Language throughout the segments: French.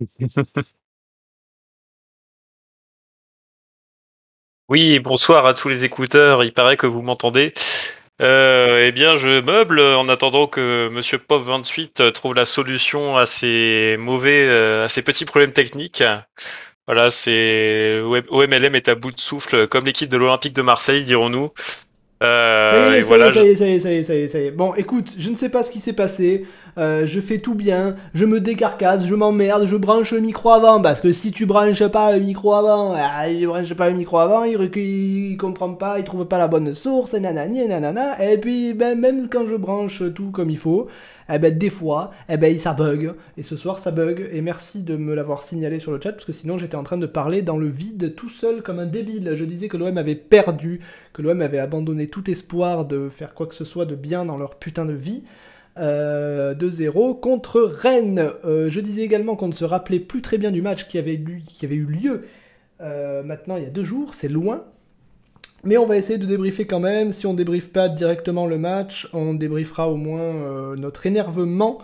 Oui, bonsoir à tous les écouteurs, il paraît que vous m'entendez. Euh, eh bien, je meuble en attendant que Monsieur Pop28 trouve la solution à ces mauvais, euh, à ces petits problèmes techniques. Voilà, c'est OMLM est à bout de souffle, comme l'équipe de l'Olympique de Marseille, dirons-nous. Euh, ça voilà, ça y est, ça y est, ça y est, ça y est, ça y est. Bon, écoute, je ne sais pas ce qui s'est passé. Euh, je fais tout bien, je me décarcasse, je m'emmerde, je branche le micro avant. Parce que si tu branches pas le micro avant, ah, il branche pas le micro avant, il, il, comprend pas, il trouve pas la bonne source, et nanani, nanana. Et puis, ben, même quand je branche tout comme il faut, eh ben, des fois, eh ben, ça bug. Et ce soir, ça bug. Et merci de me l'avoir signalé sur le chat, parce que sinon, j'étais en train de parler dans le vide tout seul comme un débile. Je disais que l'OM avait perdu, que l'OM avait abandonné tout espoir de faire quoi que ce soit de bien dans leur putain de vie. Euh, 2-0 contre Rennes. Euh, je disais également qu'on ne se rappelait plus très bien du match qui avait, qui avait eu lieu euh, maintenant il y a deux jours, c'est loin. Mais on va essayer de débriefer quand même. Si on débriefe pas directement le match, on débriefera au moins euh, notre énervement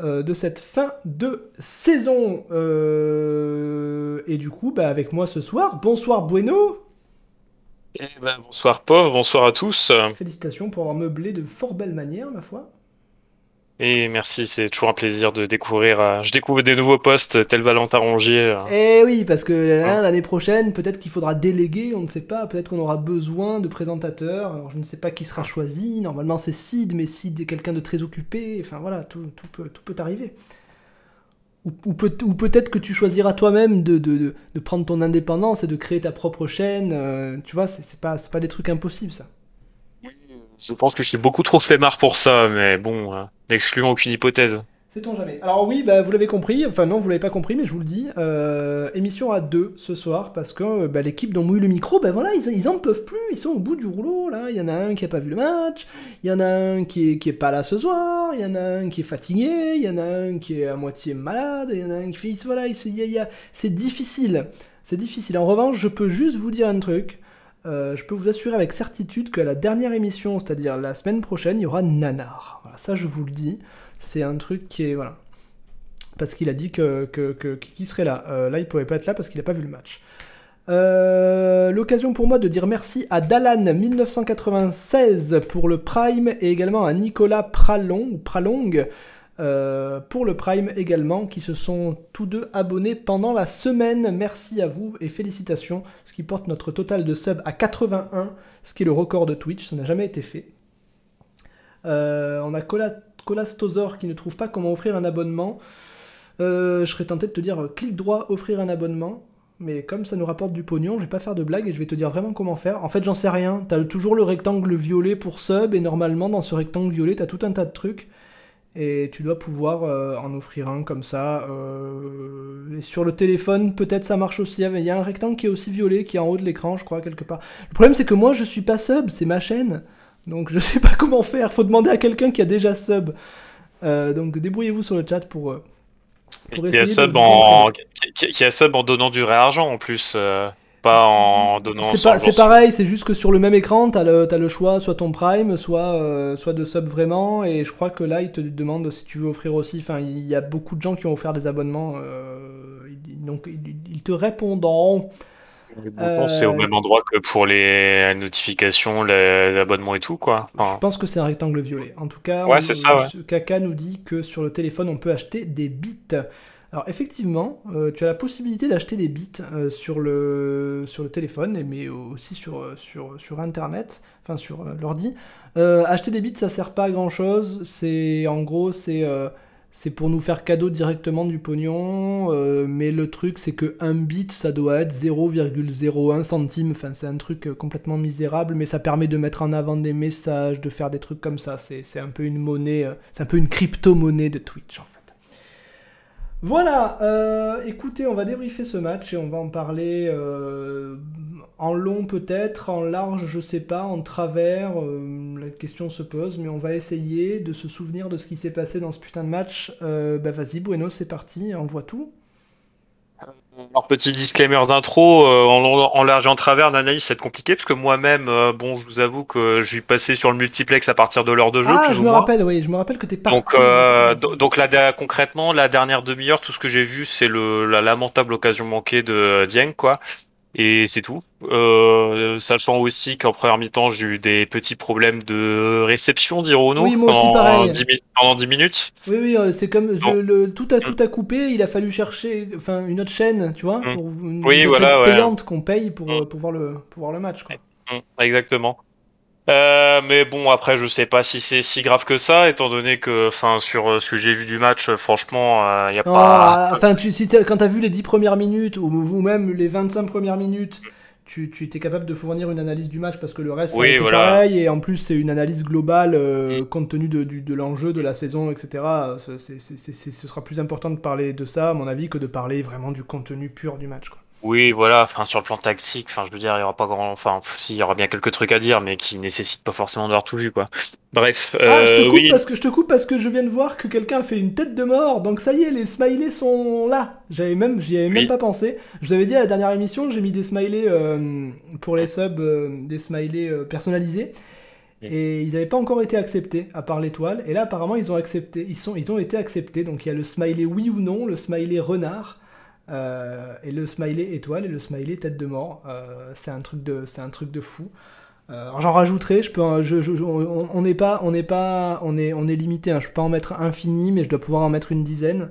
euh, de cette fin de saison. Euh, et du coup, bah, avec moi ce soir, bonsoir Bueno. Eh ben, bonsoir pauvre, bonsoir à tous. Félicitations pour avoir meublé de fort belle manière, ma foi. Et merci, c'est toujours un plaisir de découvrir. Euh, je découvre des nouveaux postes, tel Valentin Rongier. Euh. Eh oui, parce que hein, l'année prochaine, peut-être qu'il faudra déléguer, on ne sait pas. Peut-être qu'on aura besoin de présentateurs. Alors je ne sais pas qui sera choisi. Normalement, c'est Sid, mais Sid est quelqu'un de très occupé. Enfin voilà, tout, tout peut, tout peut arriver. Ou, ou peut-être que tu choisiras toi-même de, de, de, prendre ton indépendance et de créer ta propre chaîne. Euh, tu vois, c'est pas, pas des trucs impossibles, ça. Je pense que je suis beaucoup trop flemmard pour ça, mais bon, euh, n'excluons aucune hypothèse. Sait-on jamais. Alors oui, bah, vous l'avez compris, enfin non, vous l'avez pas compris, mais je vous le dis, euh, émission à deux ce soir, parce que bah, l'équipe dont mouille le micro, ben voilà, ils, ils en peuvent plus, ils sont au bout du rouleau, là, il y en a un qui a pas vu le match, il y en a un qui est, qui est pas là ce soir, il y en a un qui est fatigué, il y en a un qui est à moitié malade, il y en a un qui fait, voilà, c'est difficile, c'est difficile. En revanche, je peux juste vous dire un truc, euh, je peux vous assurer avec certitude que la dernière émission, c'est-à-dire la semaine prochaine, il y aura Nanar. ça, je vous le dis. C'est un truc qui est. Voilà. Parce qu'il a dit que, serait là. Euh, là, il pouvait pas être là parce qu'il n'a pas vu le match. Euh, l'occasion pour moi de dire merci à Dalan1996 pour le Prime et également à Nicolas Pralong, Pralong pour le Prime également, qui se sont tous deux abonnés pendant la semaine. Merci à vous et félicitations, qui porte notre total de subs à 81, ce qui est le record de Twitch, ça n'a jamais été fait. Euh, on a Colastosor qui ne trouve pas comment offrir un abonnement. Euh, je serais tenté de te dire clic droit, offrir un abonnement. Mais comme ça nous rapporte du pognon, je vais pas faire de blague et je vais te dire vraiment comment faire. En fait, j'en sais rien. T'as toujours le rectangle violet pour sub et normalement dans ce rectangle violet, t'as tout un tas de trucs et tu dois pouvoir euh, en offrir un comme ça. Euh, et sur le téléphone, peut-être ça marche aussi. Il y a un rectangle qui est aussi violet, qui est en haut de l'écran, je crois, quelque part. Le problème, c'est que moi, je suis pas sub, c'est ma chaîne. Donc je sais pas comment faire. Faut demander à quelqu'un qui a déjà sub. Euh, donc débrouillez-vous sur le chat pour. pour essayer qui, a sub en... qui, a sub en donnant du réargent en plus pas en donnant. C'est pareil, c'est juste que sur le même écran, t'as le, as le choix, soit ton Prime, soit, euh, soit de sub vraiment. Et je crois que là, il te demande si tu veux offrir aussi. Enfin, il y a beaucoup de gens qui ont offert des abonnements. Euh, donc, ils te répondront. c'est au euh, même endroit que pour les notifications, les abonnements et tout, quoi. Je pense que c'est un rectangle violet. En tout cas, ouais, ça, Kaka nous dit que sur le téléphone, on peut acheter des bits. Alors effectivement, euh, tu as la possibilité d'acheter des bits euh, sur, le, sur le téléphone, mais aussi sur, euh, sur, Internet, enfin sur l'ordi. acheter des bits, ça sert pas à grand chose. C'est en gros, c'est c'est pour nous faire cadeau directement du pognon. mais le truc, c'est que un bit, ça doit être 0,01 centime. C'est un truc complètement misérable, mais ça permet de mettre en avant des messages, de faire des trucs comme ça. C'est un peu une monnaie, c'est un peu une crypto-monnaie de Twitch en fait. Voilà, euh, écoutez, on va débriefer ce match et on va en parler euh, en long peut-être, en large je sais pas, en travers, euh, la question se pose, mais on va essayer de se souvenir de ce qui s'est passé dans ce putain de match. bah vas-y Bueno, c'est parti, on voit tout. Alors, petit disclaimer d'intro, euh, en, en large et en travers, l'analyse, c'est compliqué parce que moi-même, euh, bon, je vous avoue que je suis passé sur le multiplex à partir de l'heure de jeu. Ah, je me rappelle, oui, je me rappelle que t'es parti. Donc, euh, donc là, concrètement, la dernière demi-heure, tout ce que j'ai vu, c'est le la lamentable occasion manquée de Dieng, quoi. Et c'est tout. Euh, sachant aussi qu'en première mi-temps, j'ai eu des petits problèmes de réception, dirons-nous, oui, moi aussi, pareil. pendant 10 minutes. Oui, oui, euh, c'est comme le, tout a tout a coupé. Il a fallu chercher, enfin, une autre chaîne, tu vois, mm. pour une, oui, voilà, payante qu'on paye pour, mm. pour, voir le, pour voir le match. Quoi. Mm, exactement. Euh, mais bon, après, je sais pas si c'est si grave que ça, étant donné que, enfin, sur euh, ce que j'ai vu du match, franchement, il euh, y a pas. Enfin, tu, si quand t'as vu les 10 premières minutes ou, ou, même les 25 premières minutes, tu, tu étais capable de fournir une analyse du match parce que le reste oui, ça pareil et en plus c'est une analyse globale mm. compte tenu de, de l'enjeu de la saison, etc. ce sera plus important de parler de ça, à mon avis, que de parler vraiment du contenu pur du match. Quoi. Oui, voilà. Enfin, sur le plan tactique, enfin, je veux dire, il y aura pas grand, enfin, si, il y aura bien quelques trucs à dire, mais qui nécessitent pas forcément d'avoir tout vu, quoi. Bref. Ah, je te euh, coupe parce que je te coupe parce que je viens de voir que quelqu'un a fait une tête de mort. Donc ça y est, les smileys sont là. J'avais même, j'y avais même pas pensé. Je vous avais dit à la dernière émission, j'ai mis des smileys euh, pour les subs, euh, des smileys personnalisés. Et ils n'avaient pas encore été acceptés, à part l'étoile. Et là, apparemment, ils ont accepté. Ils, sont, ils ont été acceptés. Donc il y a le smiley oui ou non, le smiley renard. Euh, et le smiley étoile et le smiley tête de mort. Euh, c'est un truc de, c'est un truc de fou. Euh, j'en rajouterai, je peux, on n'est pas, on n'est pas, on est, on est limité. Hein, je peux pas en mettre infini, mais je dois pouvoir en mettre une dizaine.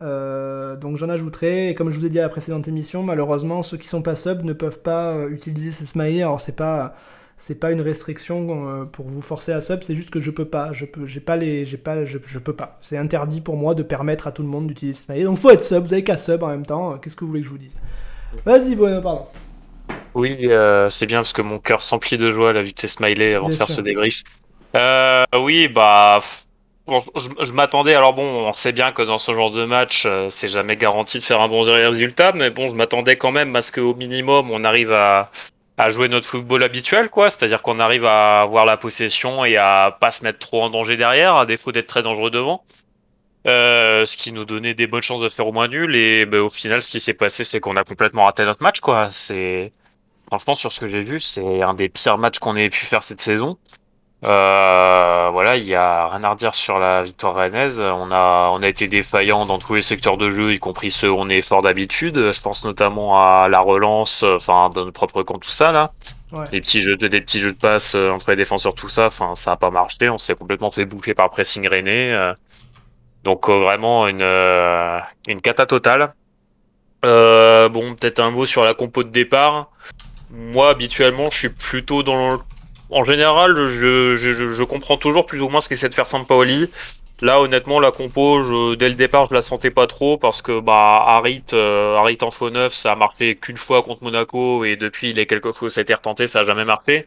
donc j'en ajouterai. Et comme je vous ai dit à la précédente émission, malheureusement, ceux qui sont pas sub ne peuvent pas utiliser ces smileys. Alors c'est pas c'est pas une restriction euh, pour vous forcer à sub, c'est juste que je peux pas, je peux, j'ai pas les, j'ai pas, je, peux pas. C'est interdit pour moi de permettre à tout le monde d'utiliser Smiley. Donc faut être sub, vous avez qu'à sub en même temps. Qu'est-ce que vous voulez que je vous dise? Vas-y, Bueno, pardon. Oui, euh, c'est bien parce que mon cœur s'emplit de joie la vue de tes smileys avant de faire ce débrief. Euh, oui, bah. je, m'attendais, alors bon, on sait bien que dans ce genre de match, c'est jamais garanti de faire un bon résultat, mais bon, je m'attendais quand même à ce qu'au minimum, on arrive à, à jouer notre football habituel, quoi. C'est-à-dire qu'on arrive à avoir la possession et à pas se mettre trop en danger derrière, à défaut d'être très dangereux devant. Euh, ce qui nous donnait des bonnes chances de faire au moins nul. Et ben, au final, ce qui s'est passé, c'est qu'on a complètement raté notre match, quoi. C'est franchement sur ce que j'ai vu, c'est un des pires matchs qu'on ait pu faire cette saison. Euh, voilà, il y a rien à redire sur la victoire rennaise. On a, on a été défaillant dans tous les secteurs de jeu, y compris ceux où on est fort d'habitude. Je pense notamment à la relance, enfin, dans notre propre camp, tout ça, là. Les petits jeux, des petits jeux de passe euh, entre les défenseurs, tout ça, enfin, ça a pas marché. On s'est complètement fait bouffer par pressing René. Euh. donc, vraiment, une, une cata totale. bon, peut-être un mot sur la compo de départ. Moi, habituellement, je suis plutôt dans le en général, je, je, je, comprends toujours plus ou moins ce qu'essaie de faire Sampaoli. Là, honnêtement, la compo, dès le départ, je la sentais pas trop parce que bah Harit, euh, Harit en faux neuf, ça a marqué qu'une fois contre Monaco et depuis les quelques fois ça a été retenté, ça a jamais marqué.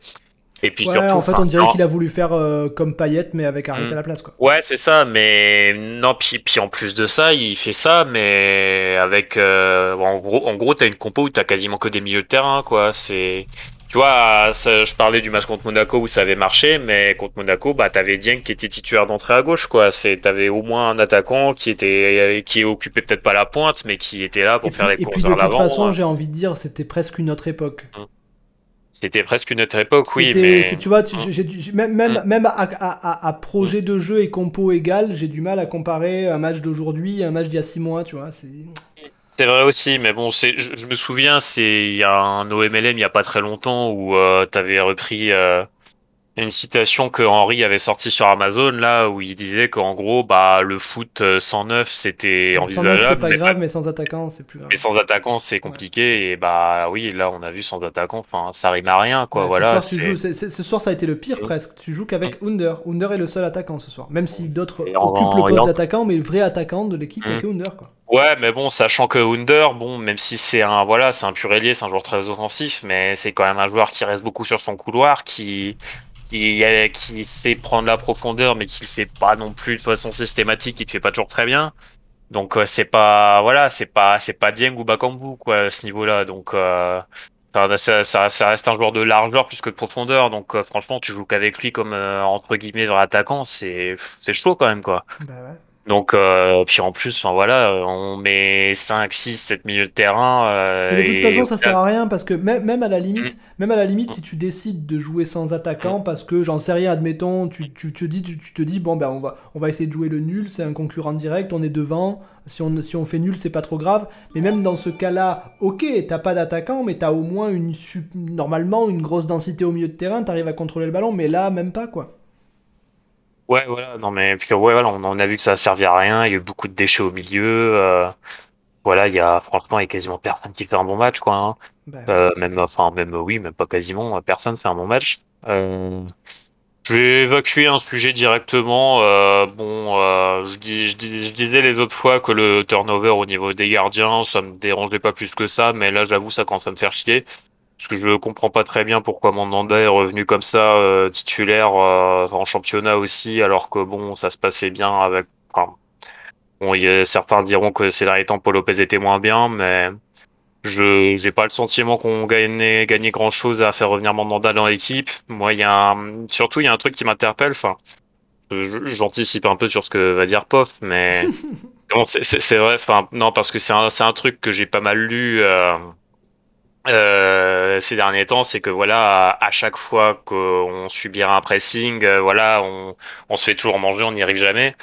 Et puis surtout, en fait, on dirait qu'il a voulu faire euh, comme Payet, mais avec Harit hmm. à la place, quoi. Ouais, c'est ça. Mais non, puis, puis en plus de ça, il fait ça, mais avec euh, en gros, en gros, t'as une compo où t'as quasiment que des milieux de terrain, quoi. C'est tu vois, je parlais du match contre Monaco où ça avait marché, mais contre Monaco, bah, t'avais Dieng qui était titulaire d'entrée à gauche, quoi. C'est, t'avais au moins un attaquant qui était, qui occupait peut-être pas la pointe, mais qui était là pour faire les courses vers l'avant. De toute façon, hein. j'ai envie de dire, c'était presque une autre époque. Hum. C'était presque une autre époque, oui, mais. Tu vois, tu, hum. même, même, même à, à, à, projet de jeu et compo égal, j'ai du mal à comparer un match d'aujourd'hui à un match d'il y a six mois, tu vois. C'est. C'est vrai aussi, mais bon, je, me souviens, c'est il y a un OMLM il y a pas très longtemps où euh, tu avais repris euh, une citation que Henri avait sortie sur Amazon là où il disait qu'en gros bah le foot 109 euh, c'était envisageable. c'est pas grave, mais sans attaquant c'est plus grave. Mais sans attaquant c'est compliqué et bah oui là on a vu sans attaquant, enfin ça rime à rien quoi. voilà. Ce soir, ce soir, ça a été le pire presque. Tu joues qu'avec. Under. Under est le seul attaquant ce soir. Même si d'autres occupent le poste d'attaquant, mais le vrai attaquant de l'équipe il n'y a mm. que Under quoi. Ouais, mais bon, sachant que Under, bon, même si c'est un, voilà, c'est un pur ailier, c'est un joueur très offensif, mais c'est quand même un joueur qui reste beaucoup sur son couloir, qui, qui, qui sait prendre la profondeur, mais qui le fait pas non plus de façon systématique, qui le fait pas toujours très bien. Donc euh, c'est pas, voilà, c'est pas, c'est pas Dieng ou Bakambu quoi à ce niveau-là. Donc euh, ça, ça, ça, reste un joueur de largeur plus que de profondeur. Donc euh, franchement, tu joues qu'avec lui comme entre guillemets dans l'attaquant, c'est, c'est chaud quand même quoi. Bah. Donc, euh, puis en plus, enfin voilà, on met 5, 6, 7 milieux de terrain. Euh, de toute façon, ça sert à rien parce que même, même à la limite, mm. même à la limite, si tu décides de jouer sans attaquant, mm. parce que j'en sais rien, admettons, tu, tu, te dis, tu, te dis, bon ben on va, on va essayer de jouer le nul, c'est un concurrent direct, on est devant. Si on, si on fait nul, c'est pas trop grave. Mais même dans ce cas-là, ok, t'as pas d'attaquant, mais t'as au moins une, normalement une grosse densité au milieu de terrain, t'arrives à contrôler le ballon, mais là, même pas quoi. Ouais, voilà, non mais puis ouais, voilà, on, a vu que ça servait à rien, il y a eu beaucoup de déchets au milieu. Euh, voilà, il y a franchement, il y a quasiment personne qui fait un bon match, quoi. Hein. Bah euh, même, enfin, même oui, même pas quasiment, personne fait un bon match. Euh, je vais évacuer un sujet directement. bon, je, dis, je, disais les autres fois que le turnover au niveau des gardiens, ça me dérangeait pas plus que ça, mais là, j'avoue, ça commence à me faire chier parce que je comprends pas très bien pourquoi Mandanda est revenu comme ça euh, titulaire euh, en championnat aussi, alors que bon, ça se passait bien avec. bon, certains diront que ces derniers temps, Paul Lopez était moins bien, mais je j'ai pas le sentiment qu'on gagnait gagné grand chose à faire revenir Mandanda dans l'équipe. Moi, il y a surtout il y a un truc qui m'interpelle. Enfin, j'anticipe un peu sur ce que va dire Poff, mais c'est vrai. Enfin, non, parce que c'est un c'est un truc que j'ai pas mal lu. Euh, euh, ces derniers temps, c'est que voilà, à, chaque fois qu'on subira un pressing, euh, voilà, on, on, se fait toujours manger, on n'y arrive jamais.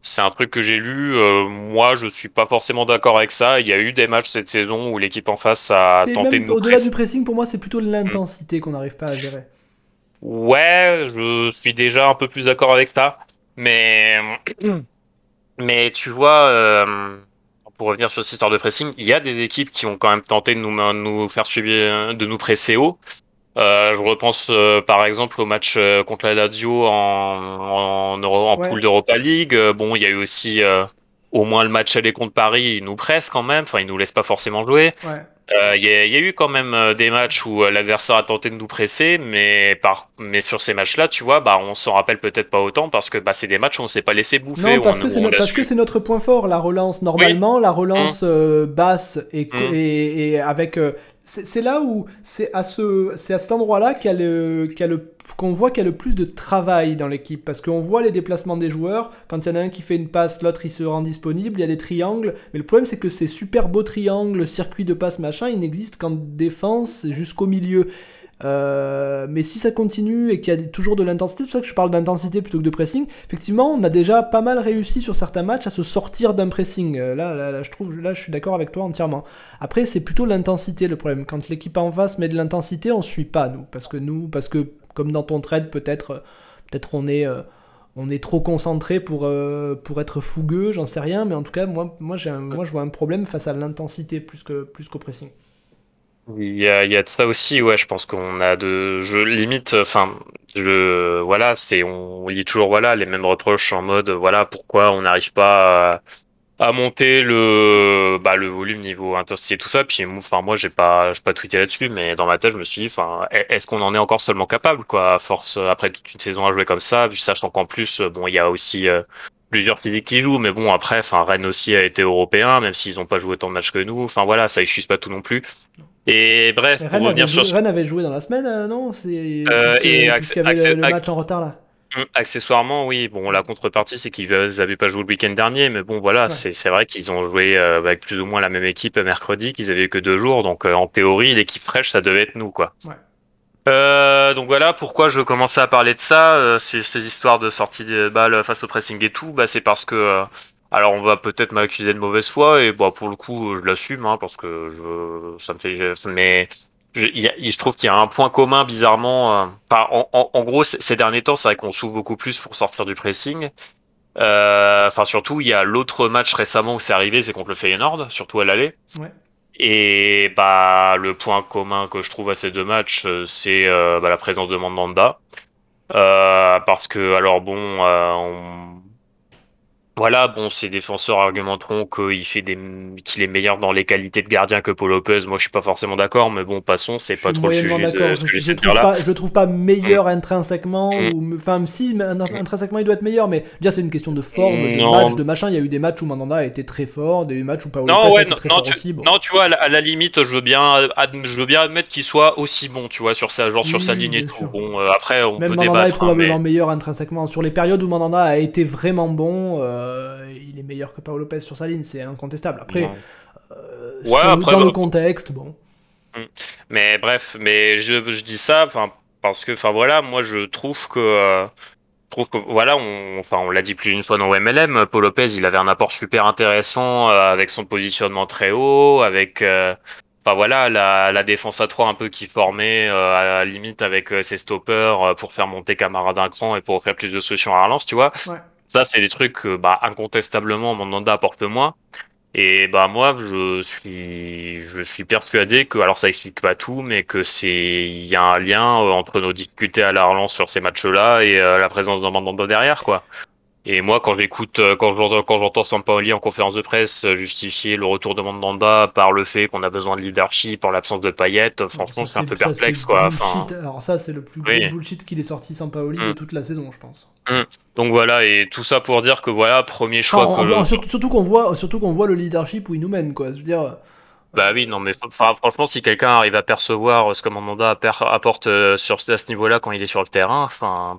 C'est un truc que j'ai lu. Euh, moi, je suis pas forcément d'accord avec ça. Il y a eu des matchs cette saison où l'équipe en face a tenté de nous Au-delà du pressing, pour moi, c'est plutôt l'intensité qu'on n'arrive pas à gérer. Ouais, je suis déjà un peu plus d'accord avec ça. Mais, mais tu vois, euh, pour revenir sur cette histoire de pressing, il y a des équipes qui ont quand même tenté de nous, nous faire subir, de nous presser haut. Euh, je repense euh, par exemple au match euh, contre la Lazio en, en, en poule d'Europa League. bon, il y a eu aussi au moins le match aller contre Paris, ils nous pressent quand même. Enfin, ils nous laissent pas forcément jouer. Ouais. Euh, il y, a eu quand même euh, des matchs où euh, l'adversaire a tenté de nous presser, mais par mais sur ces matchs-là, tu vois, bah on s'en rappelle peut-être pas autant parce que bah c'est des matchs où on s'est pas laissé bouffer. Non, parce que c'est parce que c'est notre point fort, la relance. Normalement, la relance mmh. basse et, mmh. et, et avec c'est là où c'est à ce à cet endroit-là qu'on voit qu'il y a le plus de travail dans l'équipe. Parce qu'on voit les déplacements des joueurs. Quand il y en a un qui fait une passe l'autre il se rend disponible. Il y a des triangles. Mais le problème c'est que ces super beaux triangles circuits de passe machin ils n'existent qu'en défense jusqu'au milieu euh, mais si ça continue et qu'il y a toujours de l'intensité, c'est pour ça que je parle d'intensité plutôt que de pressing. Effectivement, on a déjà pas mal réussi sur certains matchs à se sortir d'un pressing. Euh, là, là, je trouve, là, je suis d'accord avec toi entièrement. Après, c'est plutôt l'intensité le problème. Quand l'équipe en face met de l'intensité, on suit pas nous, parce que nous, parce que comme dans ton trade, peut-être, peut-être on est euh, on est trop concentré pour, pour être fougueux, j'en sais rien, mais en tout cas, moi, moi, j'ai moi je vois un problème face à l'intensité plus, que, plus qu'au pressing. Il y a, il y a de ça aussi, ouais. Je pense qu'on a de, je limite, enfin, le, voilà, c'est, on lit toujours, voilà, les mêmes reproches en mode, voilà, pourquoi on n'arrive pas à, à, monter le, bah, le volume niveau intensité, tout ça. Puis, enfin, moi, j'ai pas, j'ai pas tweeté là-dessus, mais dans ma tête, je me suis dit, enfin, est-ce qu'on en est encore seulement capable, quoi, à force, après toute une saison à jouer comme ça, puis sachant qu'en plus, bon, il y a aussi, euh, plusieurs physiques qui jouent, mais bon après, enfin Rennes aussi a été européen, même s'ils n'ont pas joué tant de matchs que nous. Enfin voilà, ça excuse pas tout non plus. Et bref, pour revenir sur Rennes avait joué dans la semaine, euh, non C'est euh, et y avait le, match en retard là. Hum, accessoirement, oui. Bon, la contrepartie, c'est qu'ils n'avaient pas joué le week-end dernier, mais bon, voilà, c'est vrai qu'ils ont joué euh, avec plus ou moins la même équipe mercredi, qu'ils avaient eu que deux jours, donc en théorie, l'équipe fraîche, ça devait être nous, quoi. Ouais. donc voilà pourquoi je commençais à parler de ça, ces histoires de sortie de balles face au pressing et tout, bah c'est parce que alors on va peut-être m'accuser de mauvaise foi et bah pour le coup je l'assume hein, parce que je, ça me fait mais je, je trouve qu'il y a un point commun bizarrement. Euh, en, en, en, gros ces derniers temps c'est vrai qu'on s'ouvre beaucoup plus pour sortir du pressing. Euh, enfin surtout il y a l'autre match récemment où c'est arrivé c'est contre le Feyenoord surtout à l'aller. Ouais. Et bah le point commun que je trouve à ces deux matchs euh, c'est euh, bah, la présence de Mandanda. Euh, parce que alors bon on voilà, bon, ces défenseurs argumenteront qu'il fait des, qu'il est meilleur dans les qualités de gardien que Paul Lopez. Moi, je suis pas forcément d'accord, mais bon, passons, c'est pas trop le sujet. Je, je, trouve pas, je le trouve pas meilleur mm. intrinsèquement, mm. ou, enfin, si, intrinsèquement, il doit être meilleur, mais déjà, c'est une question de forme, de match, de machin. Il y a eu des matchs où Mandanda a été très fort, des matchs où Paul Lopez a été très fort tu, aussi. Non, tu vois, à la, limite, je veux bien, je veux bien admettre qu'il soit aussi bon, tu vois, sur sa, genre sur sa ligne et tout. Bon, euh, après, on Même peut Mandanda débattre. est probablement meilleur intrinsèquement. Sur les périodes où Mandanda a été vraiment bon. Euh, il est meilleur que Paolo Lopez sur sa ligne, c'est incontestable. Après, dans le contexte, bon. Mm. Mais bref, mais je, je dis ça, enfin parce que, enfin voilà, moi je trouve que trouve que voilà, on, enfin on l'a dit plus d'une fois dans MLM, Paul Lopez, il avait un apport super intéressant euh, avec son positionnement très haut, avec euh, enfin voilà la, la, défense à 3 un peu qui formait euh, à la limite avec ses stoppers pour faire monter Camara d'un cran et pour offrir plus de solutions à relance, tu vois. Ça c'est des trucs que bah incontestablement Mandanda apporte moins. Et bah moi je suis je suis persuadé que alors ça explique pas tout mais que c'est il y a un lien euh, entre nos difficultés à la relance sur ces matchs-là et euh, la présence d'un Mandanda derrière quoi. Et moi, quand j'écoute, euh, quand j'entends, quand j'entends Sampaoli en conférence de presse justifier le retour de Mandanda par le fait qu'on a besoin de leadership, par l'absence de paillettes, franchement, c'est un peu perplexe, quoi. Alors ça, c'est le plus gros bullshit qu'il est sorti Sampaoli de mm. toute la saison, je pense. Mm. Donc voilà, et tout ça pour dire que voilà, premier choix que surtout, qu'on voit, surtout qu'on voit le leadership où il nous mène, quoi. Je veux dire. Bah oui, non, mais franchement, si quelqu'un arrive à percevoir ce que Mandanda apporte euh, sur à ce niveau-là quand il est sur le terrain, enfin.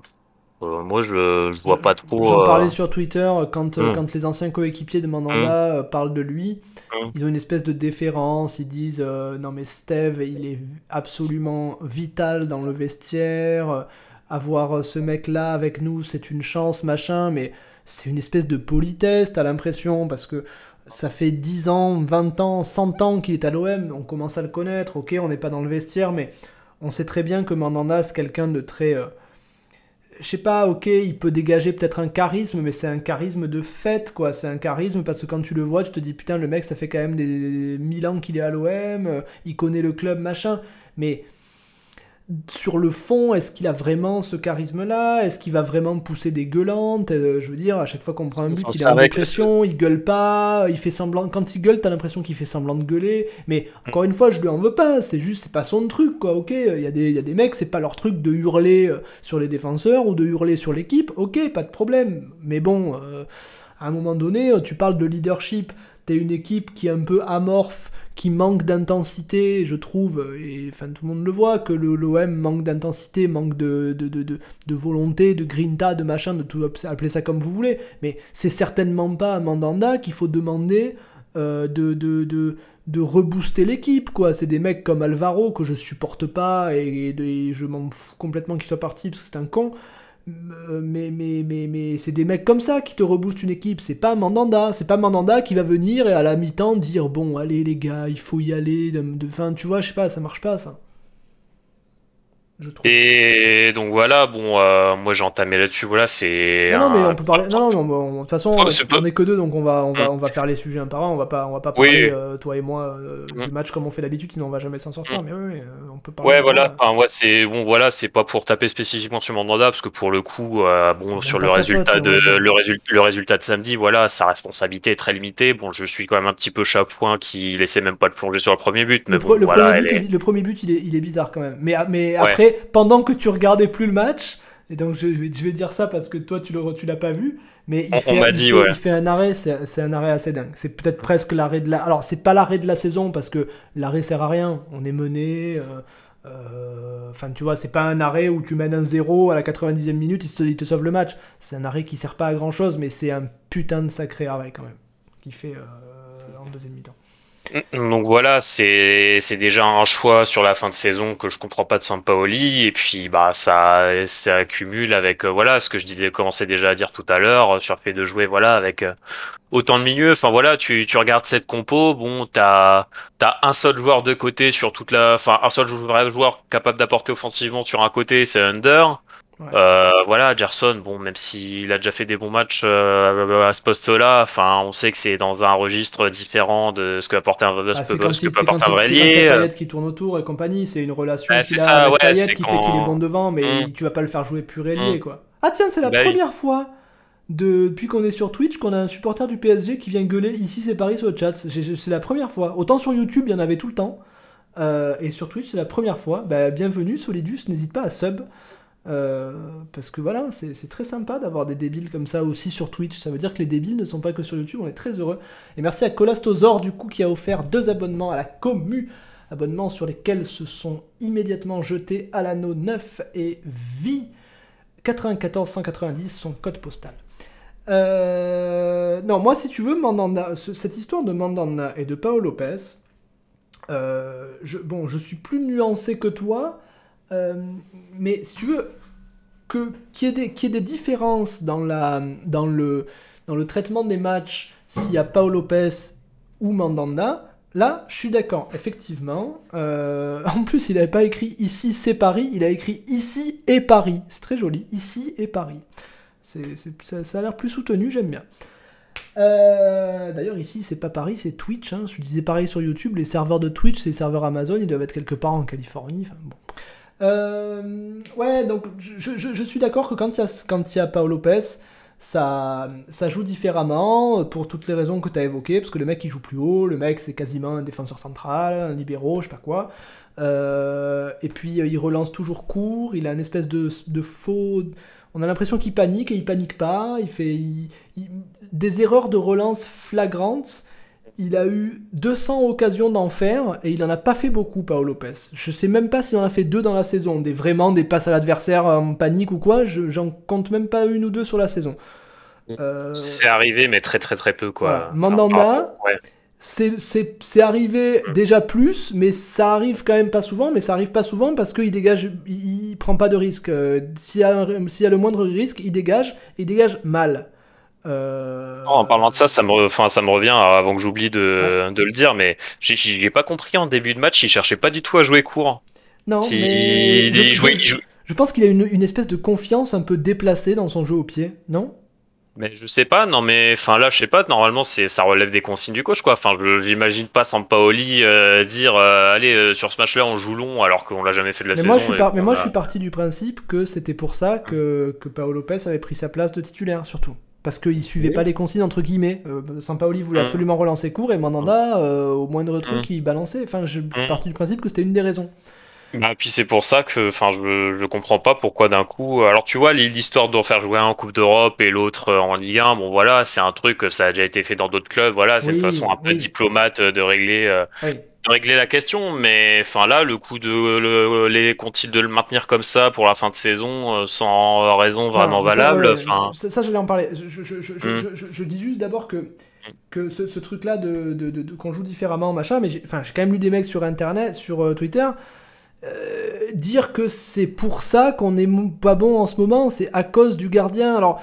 Euh, moi, je, je vois pas trop. J'en parlais euh, sur Twitter quand, hmm. quand les anciens coéquipiers de Mandanda hmm. parlent de lui. Hmm. Ils ont une espèce de déférence. Ils disent Non, mais Steve, il est absolument vital dans le vestiaire. Avoir ce mec-là avec nous, c'est une chance, machin. Mais c'est une espèce de politesse, t'as l'impression, parce que ça fait 10 ans, 20 ans, 100 ans qu'il est à l'OM. On commence à le connaître. Ok, on n'est pas dans le vestiaire, mais on sait très bien que Mandanda, c'est quelqu'un de très je sais pas, ok, il peut dégager peut-être un charisme, mais c'est un charisme de fête, quoi. C'est un charisme parce que quand tu le vois, tu te dis, putain, le mec, ça fait quand même des mille ans qu'il est à l'OM, il connaît le club, machin. Mais sur le fond, est-ce qu'il a vraiment ce charisme-là? Est-ce qu'il va vraiment pousser des gueulantes? Euh, Je veux dire, à chaque fois qu'on prend un but, il est en dépression, il gueule pas, il fait semblant. Quand il gueule, t'as l'impression qu'il fait semblant de gueuler. Mais encore une fois, je lui en veux pas. C'est juste, c'est pas son truc, quoi. Ok, il y, a des, y a des mecs, c'est pas leur truc de hurler euh, sur les défenseurs ou de hurler sur l'équipe. Ok, pas de problème. Mais bon, euh, à un moment donné, tu parles de leadership t'es une équipe qui est un peu amorphe, qui manque d'intensité, je trouve, et enfin tout le monde le voit, que l'OM manque d'intensité, manque de, de, de, de, volonté, de grinta, de machin, de tout appeler ça comme vous voulez, mais c'est certainement pas à Mandanda qu'il faut demander euh, de, de, rebooster l'équipe, quoi. C'est des mecs comme Alvaro que je supporte pas et, et je m'en fous complètement qu'il soit parti parce que c'est un con. Euh, mais, c'est des mecs comme ça qui te reboostent une équipe. C'est pas Mandanda. C'est pas Mandanda qui va venir et à la mi-temps dire Bon, allez les gars, il faut y aller. De, tu vois, je sais pas, ça marche pas ça. Et donc voilà, bon, euh, moi j'ai entamé là-dessus, voilà, c'est. Non, non, mais on peut parler. Non, non, de toute façon, on est que deux, donc on va, on va, mm. on va faire les sujets un par un. On va pas, on va pas parler, euh, toi et moi, euh, du mm. match comme on fait d'habitude, sinon on va jamais s'en sortir. Mm. Mais oui, on peut parler. Ouais, voilà. Enfin, ouais, c'est bon, voilà, c'est pas pour taper spécifiquement sur Mandanda, parce que pour le coup, bon, sur le résultat de le, résultat, le résultat de samedi, voilà, sa responsabilité est très limitée. Bon, je suis quand même un petit peu chapeau qui laissait même pas de plonger sur le premier but, mais le, bon, voilà, premier but, le premier but, il est, il est bizarre quand même. Mais, mais après pendant que tu regardais plus le match, et donc je, vais dire ça parce que toi tu le tu l'as pas vu, mais il, fait, dit, il, fait, un arrêt, c'est un arrêt assez dingue. C'est peut-être presque l'arrêt de la. Alors c'est pas l'arrêt de la saison parce que l'arrêt sert à rien. On est mené. Euh, euh, enfin, tu vois, c'est pas un arrêt où tu mènes un 0 à la 90e minute, il te, il te sauve le match. C'est un arrêt qui sert pas à grand chose, mais c'est un putain de sacré arrêt quand même, qui fait euh, en deuxième mi-temps. Donc voilà, c'est déjà un choix sur la fin de saison que je comprends pas de Sampaoli et puis bah ça ça accumule avec euh, voilà ce que je disais commençais déjà à dire tout à l'heure sur le fait de jouer voilà avec euh, autant de milieux. Enfin voilà, tu, tu regardes cette compo, bon t'as as un seul joueur de côté sur toute la, enfin un seul joueur capable d'apporter offensivement sur un côté, c'est Under. Euh, voilà, Gerson, bon, même s'il a déjà fait des bons matchs euh, à ce poste-là, enfin, on sait que c'est dans un registre différent de ce que apporte un, ah, ce, que, ce que peut apporter un lié. C'est qui tourne autour et compagnie, c'est une relation qu'il a avec Payet qui fait qu'il est bon devant, mais mmh. tu vas pas le faire jouer plus relié, mmh. quoi. Ah tiens, c'est la bah première fois de, depuis qu'on est sur Twitch qu'on a un supporter du PSG qui vient gueuler ici c'est Paris sur le chat. C'est la première fois. Autant sur YouTube, il y en avait tout le temps. Euh, et sur Twitch, c'est la première fois. Bah, bienvenue, Solidus, n'hésite pas à sub. Euh, parce que voilà, c'est très sympa d'avoir des débiles comme ça aussi sur Twitch. Ça veut dire que les débiles ne sont pas que sur YouTube, on est très heureux. Et merci à Colastosor du coup qui a offert deux abonnements à la commu. Abonnements sur lesquels se sont immédiatement jetés Alano 9 et Vie 94 190, son code postal. non, moi, si tu veux, Mandanda, cette histoire de Mandanda et de Paolo Lopez, je, bon, je suis plus nuancé que toi, mais si tu veux, qu'il y, ait des, différences dans, le, traitement des matchs s'il y a Paolo Lopez ou Mandanda, là, je suis d'accord, effectivement. Euh, en plus, il n'avait pas écrit ici c'est Paris, il a écrit ici et Paris. C'est très joli, ici et Paris. Ça, a l'air plus soutenu, j'aime bien. Euh, d'ailleurs, ici, c'est pas Paris, c'est Twitch. Hein. Je disais pareil sur YouTube, les serveurs de Twitch, c'est les serveurs Amazon, ils doivent être quelque part en Californie. bon. Euh, ouais, donc je, suis d'accord que quand il y a, quand il y a Paolo Lopez, ça, ça joue différemment pour toutes les raisons que tu as évoquées, parce que le mec il joue plus haut, le mec c'est quasiment un défenseur central, un libéraux, je sais pas quoi. Euh, et puis il relance toujours court, il a une espèce de, de faux. On a l'impression qu'il panique et il panique pas, il fait des erreurs de relance flagrantes il a eu 200 occasions d'en faire et il en a pas fait beaucoup, Paolo Lopez. Je sais même pas s'il en a fait deux dans la saison, des vraiment des passes à l'adversaire en panique ou quoi. J'en compte même pas une ou deux sur la saison. Euh, c'est arrivé, mais très très très peu quoi. Mandanda, c'est arrivé mm. déjà plus, mais ça arrive quand même pas souvent. Mais ça arrive pas souvent parce qu'il dégage, il, prend pas de risque. Euh, s'il y, a le moindre risque, il dégage, et il dégage mal. Euh, en parlant de ça, ça me, enfin, ça me revient avant que j'oublie de, de, le dire, mais j'ai pas compris en début de match, il cherchait pas du tout à jouer court. Non, mais je, pense qu'il a une, une, espèce de confiance un peu déplacée dans son jeu au pied, non? Mais je sais pas, non mais enfin là je sais pas, normalement c'est ça relève des consignes du coach quoi. Enfin je l'imagine pas sans Paoli euh, dire euh, allez sur ce match-là on joue long alors qu'on l'a jamais fait de la mais saison. Moi, je suis mais moi je suis parti du principe que c'était pour ça que que Paolo Lopez avait pris sa place de titulaire surtout parce qu'il suivait pas les consignes entre guillemets. Euh, Sampaoli voulait mm. absolument relancer court et Mandanda, euh, au moindre truc, mm. il balançait. Enfin, je, je suis mm. parti du principe que c'était une des raisons. Bah, puis c'est pour ça que, enfin, je, je comprends pas pourquoi d'un coup. Alors tu vois, l'histoire de faire jouer un en Coupe d'Europe et l'autre euh, en Ligue 1, bon voilà, c'est un truc, ça a déjà été fait dans d'autres clubs. Voilà, c'est une façon un peu diplomate de régler. Euh, régler la question, mais enfin là, le coup de le, les de le maintenir comme ça pour la fin de saison euh, sans raison vraiment valable. Ça, ça, j'allais en parler. Je, je, je, je, dis juste d'abord que que ce, ce truc-là de, de, de, qu'on joue différemment, machin, mais j'ai, quand même lu des mecs sur internet, sur euh, Twitter, euh, dire que c'est pour ça qu'on est pas bon en ce moment, c'est à cause du gardien. Alors,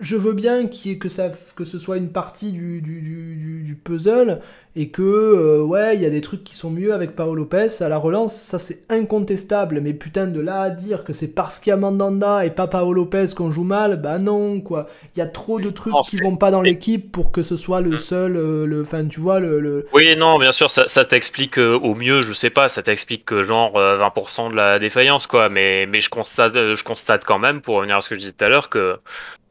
je veux bien que, ça, que ce soit une partie du, du, puzzle et que, euh, ouais, il y a des trucs qui sont mieux avec Paolo Lopez à la relance, ça c'est incontestable. Mais putain, de là à dire que c'est parce qu'il y a Mandanda et pas Paolo Lopez qu'on joue mal, bah non, quoi. Il y a trop de trucs qui vont pas dans l'équipe pour que ce soit le mm. seul, euh, le, enfin, tu vois, le, Oui, non, bien sûr, ça, ça t'explique euh, au mieux, je sais pas, ça t'explique que genre 20% de la défaillance, quoi. Mais, mais je, constate, je constate quand même, pour revenir à ce que je disais tout à l'heure, que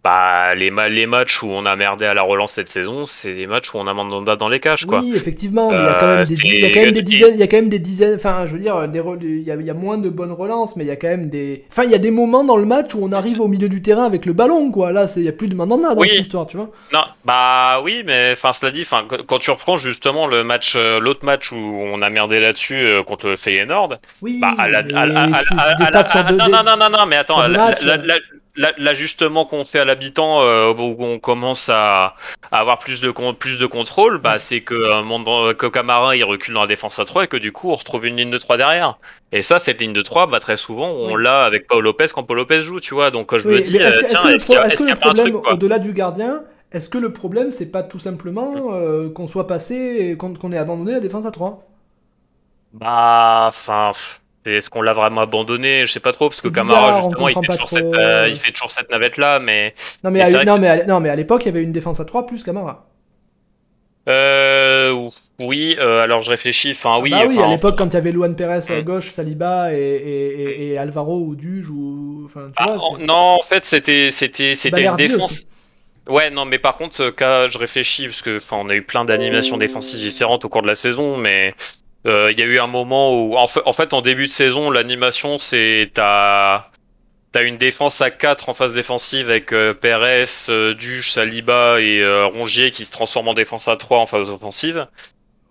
bah, les, les matchs où on a merdé à la relance cette saison, c'est des matchs où on a Mandanda dans les cages, quoi. Oui, effectivement, mais il y a quand même, euh, des, il y a quand même des dizaines, il y a quand même des dizaines, enfin, je veux dire, des, il, y a, il y a moins de bonnes relances, mais il y a quand même des, enfin, il y a des moments dans le match où on arrive au milieu du terrain avec le ballon, quoi. Là, il y a plus de Mandanda dans cette histoire, tu vois. Non, bah oui, mais enfin, cela dit, enfin, quand tu reprends justement le match, euh, l'autre match où on a merdé là-dessus euh, contre le Feyenoord, oui, bah, à la, non, non, non, non, mais attends, l'ajustement qu'on fait à l'habitant euh, où on commence à, avoir plus de plus de contrôle, bah, c'est que euh, que Camara il recule dans la défense à 3 et que du coup on retrouve une ligne de 3 derrière. Et ça cette ligne de 3 bah très souvent on l'a avec Paul Lopez quand Paul Lopez joue, tu vois. Donc je me dis est-ce que, le problème au-delà du gardien est-ce que le problème c'est pas tout simplement euh, qu'on soit passé qu'on ait abandonné la défense à 3 Bah enfin est-ce qu'on l'a vraiment abandonné? Je sais pas trop, parce que Camara, justement, il fait, toujours cette, euh, il fait, toujours cette, navette-là, mais... Non, mais, à, non, mais non, mais à l'époque, il y avait une défense à 3 plus Camara. Euh, oui, euh, alors je réfléchis. Enfin, oui. Ah bah oui, à l'époque, quand il y avait Luan Perez à hmm. gauche, Saliba et, et, et, Alvaro ou Duge, ou. Enfin, tu ah, vois, non, en fait, c'était une défense. Ouais, non, mais par contre, quand je réfléchis, parce que on a eu plein d'animations défensives différentes au cours de la saison, mais euh, il y a eu un moment où, en fait, en, début de saison, l'animation, c'est t'as as une défense à 4 en phase défensive avec euh, Perez, euh, Saliba et Rongier qui se transforment en défense à 3 en phase offensive.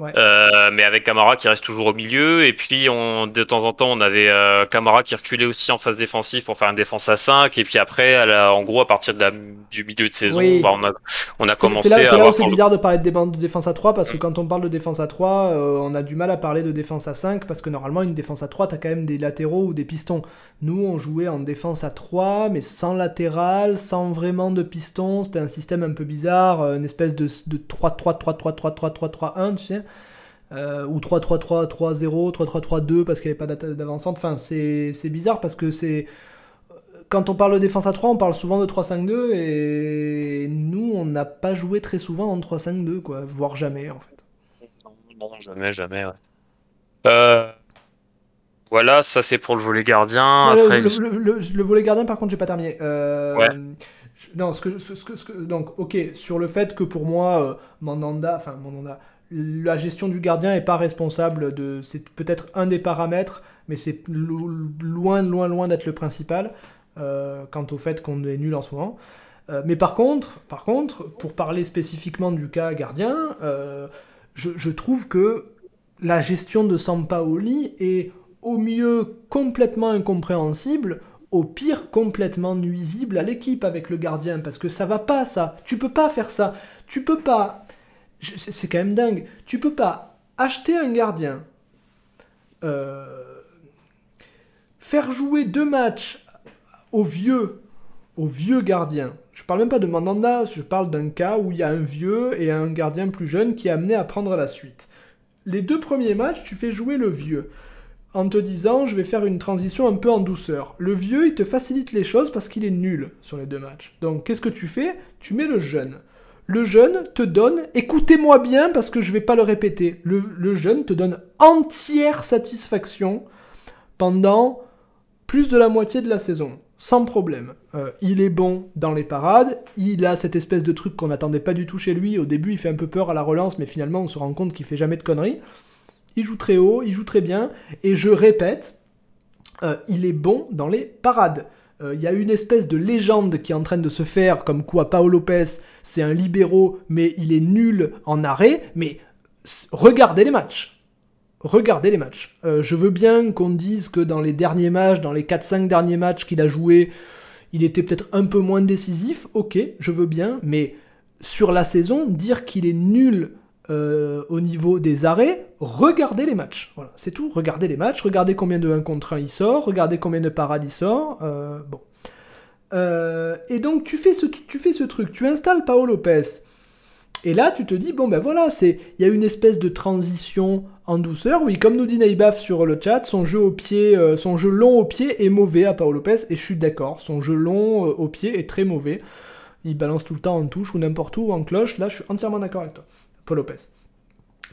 Euh, mais avec Camara qui reste toujours au milieu. Et puis, on, de temps en temps, on avait euh, Camara qui reculait aussi en phase défensive pour faire une défense à 5. Et puis après, en gros, à partir de la, du milieu de saison, bah, on a, on a commencé à. C'est là où c'est bizarre de parler de défense à 3 parce que mm. quand on parle de défense à 3, euh, on a du mal à parler de défense à 5 parce que normalement, une défense à 3, tu as quand même des latéraux ou des pistons. Nous, on jouait en défense à 3, mais sans latéral, sans vraiment de pistons. C'était un système un peu bizarre, une espèce de, de 3-3-3-3-3-3-3-3-1, tu sais. Euh, ou 3-3-3-3-0, 3-3-3-2 parce qu'il n'y avait pas d'avancante. Enfin, c'est bizarre parce que c'est. Quand on parle de défense à 3, on parle souvent de 3-5-2 et nous, on n'a pas joué très souvent en 3-5-2, quoi, voire jamais en fait. Non, jamais, jamais. Ouais. Euh, voilà, ça c'est pour le volet gardien. le, volet gardien, par contre, j'ai pas terminé. Euh, ouais. Non, ce que, ce, que, donc, ok, sur le fait que pour moi, Mandanda, enfin Mandanda, la gestion du gardien n'est pas responsable de. C'est peut-être un des paramètres, mais c'est loin, loin, loin d'être le principal euh, quant au fait qu'on est nul en ce moment. Euh, mais par contre, par contre, pour parler spécifiquement du cas gardien, euh, je, trouve que la gestion de Sampaoli est au mieux complètement incompréhensible, au pire complètement nuisible à l'équipe avec le gardien, parce que ça va pas ça. Tu peux pas faire ça. Tu peux pas c'est quand même dingue. Tu peux pas acheter un gardien, euh, faire jouer deux matchs au vieux, au vieux gardien. Je parle même pas de Mandanda, je parle d'un cas où il y a un vieux et un gardien plus jeune qui est amené à prendre la suite. Les deux premiers matchs, tu fais jouer le vieux en te disant je vais faire une transition un peu en douceur. Le vieux, il te facilite les choses parce qu'il est nul sur les deux matchs. Donc qu'est-ce que tu fais? Tu mets le jeune le jeune te donne, écoutez-moi bien parce que je ne vais pas le répéter, le, jeune te donne entière satisfaction pendant plus de la moitié de la saison, sans problème. Euh, il est bon dans les parades, il a cette espèce de truc qu'on n'attendait pas du tout chez lui, au début il fait un peu peur à la relance, mais finalement on se rend compte qu'il fait jamais de conneries. Il joue très haut, il joue très bien, et je répète, euh, il est bon dans les parades. Euh, il y a une espèce de légende qui est en train de se faire, comme quoi Paolo Lopez, c'est un libéraux, mais il est nul en arrêt. Mais regardez les matchs. Regardez les matchs. Euh, je veux bien qu'on dise que dans les derniers matchs, dans les 4-5 derniers matchs qu'il a joué, il était peut-être un peu moins décisif. Ok, je veux bien. Mais sur la saison, dire qu'il est nul euh, au niveau des arrêts, regardez les matchs. Voilà, c'est tout. Regardez les matchs, regardez combien de 1 contre 1 il sort, regardez combien de parades il sort. Euh, bon. Euh, et donc tu fais, ce, tu fais ce truc, tu installes Paolo Lopez. Et là, tu te dis, bon ben voilà, c'est il y a une espèce de transition en douceur. Oui, comme nous dit Naïbaf sur le chat, son jeu au pied, son jeu long au pied est mauvais à Paolo Lopez, et je suis d'accord, son jeu long au pied est très mauvais. Il balance tout le temps en touche ou n'importe où, en cloche, là je suis entièrement d'accord avec toi. Paul Lopez.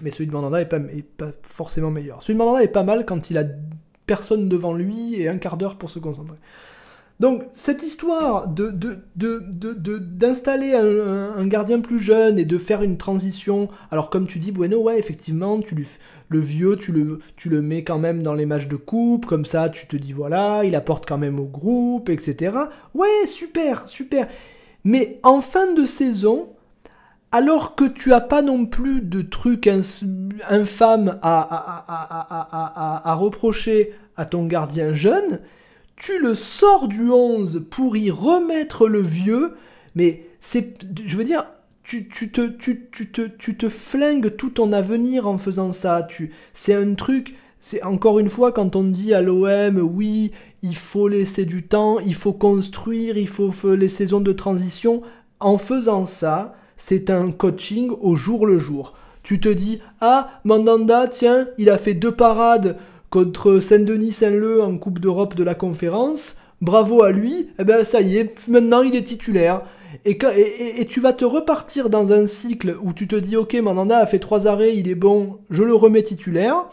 Mais celui de Mandanda est pas, forcément meilleur. Celui de Mandanda est pas mal quand il a personne devant lui et un quart d'heure pour se concentrer. Donc cette histoire de, d'installer un, gardien plus jeune et de faire une transition, alors comme tu dis Bueno, ouais effectivement, tu le vieux, tu le, tu le mets quand même dans les matchs de coupe, comme ça tu te dis voilà, il apporte quand même au groupe, etc. Ouais, super, super. Mais en fin de saison, alors que tu as pas non plus de trucs infâmes à, reprocher à ton gardien jeune, tu le sors du 11 pour y remettre le vieux, mais c'est, je veux dire, tu, te, tu, te, tu te flingues tout ton avenir en faisant ça. Tu, c'est un truc, c'est encore une fois quand on dit à l'OM, oui, il faut laisser du temps, il faut construire, il faut les saisons de transition. En faisant ça, c'est un coaching au jour le jour. Tu te dis, ah, Mandanda, tiens, il a fait deux parades contre Saint-Denis Saint-Leu en Coupe d'Europe de la conférence. Bravo à lui. Eh ben ça y est, maintenant il est titulaire. Et, et, tu vas te repartir dans un cycle où tu te dis, ok, Mandanda a fait trois arrêts, il est bon, je le remets titulaire.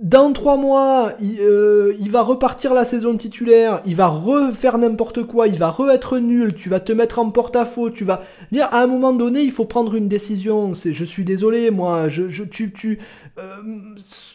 Dans trois mois, euh, il, va repartir la saison titulaire, il va refaire n'importe quoi, il va re-être nul, tu vas te mettre en porte-à-faux, tu vas dire à un moment donné, il faut prendre une décision. C'est, je suis désolé, moi, je, je tu, tu, euh,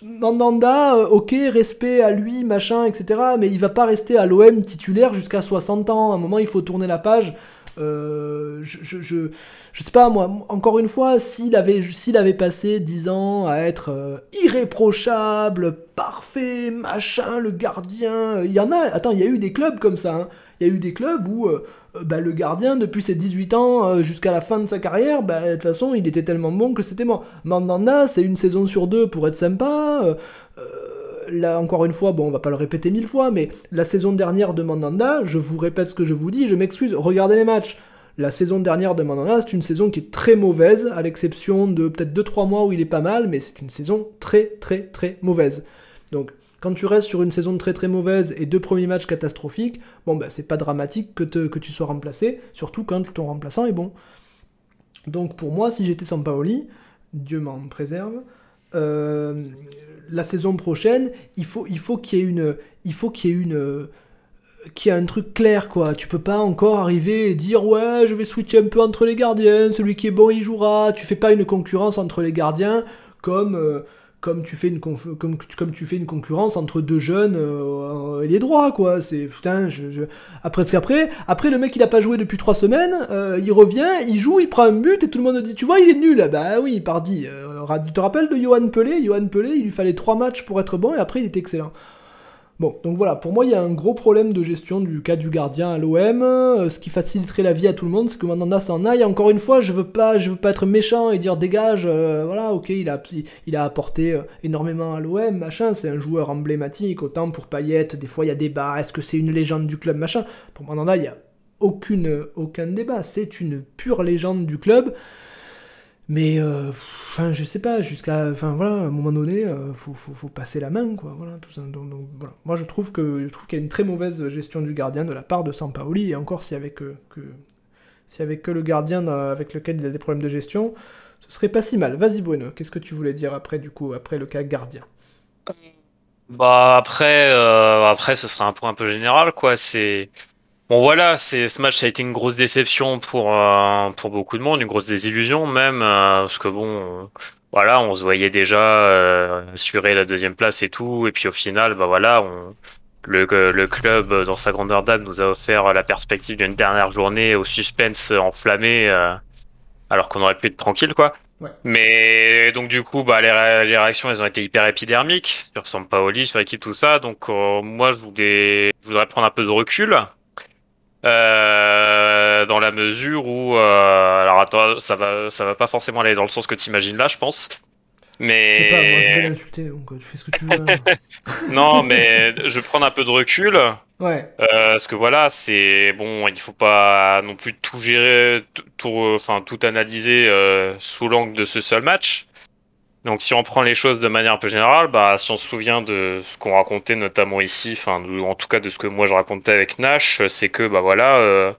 Mandanda, euh, ok, respect à lui, machin, etc. Mais il va pas rester à l'OM titulaire jusqu'à 60 ans. À un moment, il faut tourner la page. Je, je, je, sais pas moi, encore une fois, s'il avait, passé 10 ans à être irréprochable, parfait, machin, le gardien, il y en a, attends, il y a eu des clubs comme ça, hein. il y a eu des clubs où bah, le gardien, depuis ses 18 ans jusqu'à la fin de sa carrière, bah, de toute façon, il était tellement bon que c'était mort. Mandanda, c'est une saison sur deux pour être sympa là encore une fois, bon, on va pas le répéter mille fois, mais la saison dernière de Mandanda, je vous répète ce que je vous dis, je m'excuse, regardez les matchs. La saison dernière de Mandanda, c'est une saison qui est très mauvaise, à l'exception de peut-être 2-3 mois où il est pas mal, mais c'est une saison très très très mauvaise. Donc, quand tu restes sur une saison très très mauvaise et deux premiers matchs catastrophiques, bon bah c'est pas dramatique que, que tu sois remplacé, surtout quand ton remplaçant est bon. Donc pour moi, si j'étais Sampaoli, Dieu m'en préserve, euh, la saison prochaine, il faut, il faut qu'il y ait une, il faut qu'il y ait une, qu'il y un truc clair quoi. Tu peux pas encore arriver et dire ouais, je vais switcher un peu entre les gardiens, celui qui est bon il jouera. Tu fais pas une concurrence entre les gardiens comme euh, comme tu fais une comme, concurrence entre deux jeunes euh, et les droits quoi. C'est putain je, je... après ce qu'après après le mec il a pas joué depuis trois semaines euh, il revient il joue il prend un but et tout le monde dit tu vois il est nul. Bah oui pardi euh, tu te rappelles de Johan Pelé? Johan Pelé il lui fallait trois matchs pour être bon et après il était excellent Bon, donc voilà, pour moi, il y a un gros problème de gestion du cas du gardien à l'OM. Euh, ce qui faciliterait la vie à tout le monde, c'est que Mandanda s'en aille. Encore une fois, je veux pas, je veux pas être méchant et dire dégage. Euh, voilà, ok, il a, il a apporté euh, énormément à l'OM, machin. C'est un joueur emblématique. Autant pour Payet, des fois il y a débat. Est-ce que c'est une légende du club, machin? Pour Mandanda, il y a aucune, aucun débat. C'est une pure légende du club. Mais, euh, enfin, je sais pas, jusqu'à, enfin voilà, à un moment donné, euh, faut, faut, faut, passer la main, quoi, voilà, tout ça. Donc, voilà. Moi, je trouve qu'il y a une très mauvaise gestion du gardien de la part de Sampaoli, et encore, s'il y avait que, s'il avait que le gardien avec lequel il a des problèmes de gestion, ce serait pas si mal. Vas-y, Bueno, qu'est-ce que tu voulais dire après, du coup, après le cas gardien? Bah, après, euh, après, ce sera un point un peu général, quoi, c'est Bon voilà, c'est ce match ça a été une grosse déception pour euh, pour beaucoup de monde, une grosse désillusion même euh, parce que bon voilà, on se voyait déjà euh, assurer la deuxième place et tout et puis au final bah voilà, on le, le club dans sa grandeur d'âme nous a offert la perspective d'une dernière journée au suspense enflammé alors qu'on aurait pu être tranquille quoi. Mais donc du coup, bah, les, les, réactions, elles ont été hyper épidermiques sur Sampaoli, sur l'équipe, tout ça. Donc moi, je je voudrais prendre un peu de recul euh, dans la mesure où, euh, alors attends, ça va, ça va pas forcément aller dans le sens que tu imagines là, je pense. Mais. Je sais pas, moi je vais l'insulter, donc euh, tu fais ce que tu veux. Hein. non, mais je vais prendre un peu de recul. Ouais. Euh, parce que voilà, c'est bon, il faut pas non plus tout gérer, tout, enfin tout analyser euh, sous l'angle de ce seul match. Donc si on prend les choses de manière un peu générale, bah si on se souvient de ce qu'on racontait notamment ici, enfin en tout cas de ce que moi je racontais avec Nash, c'est que bah voilà, euh,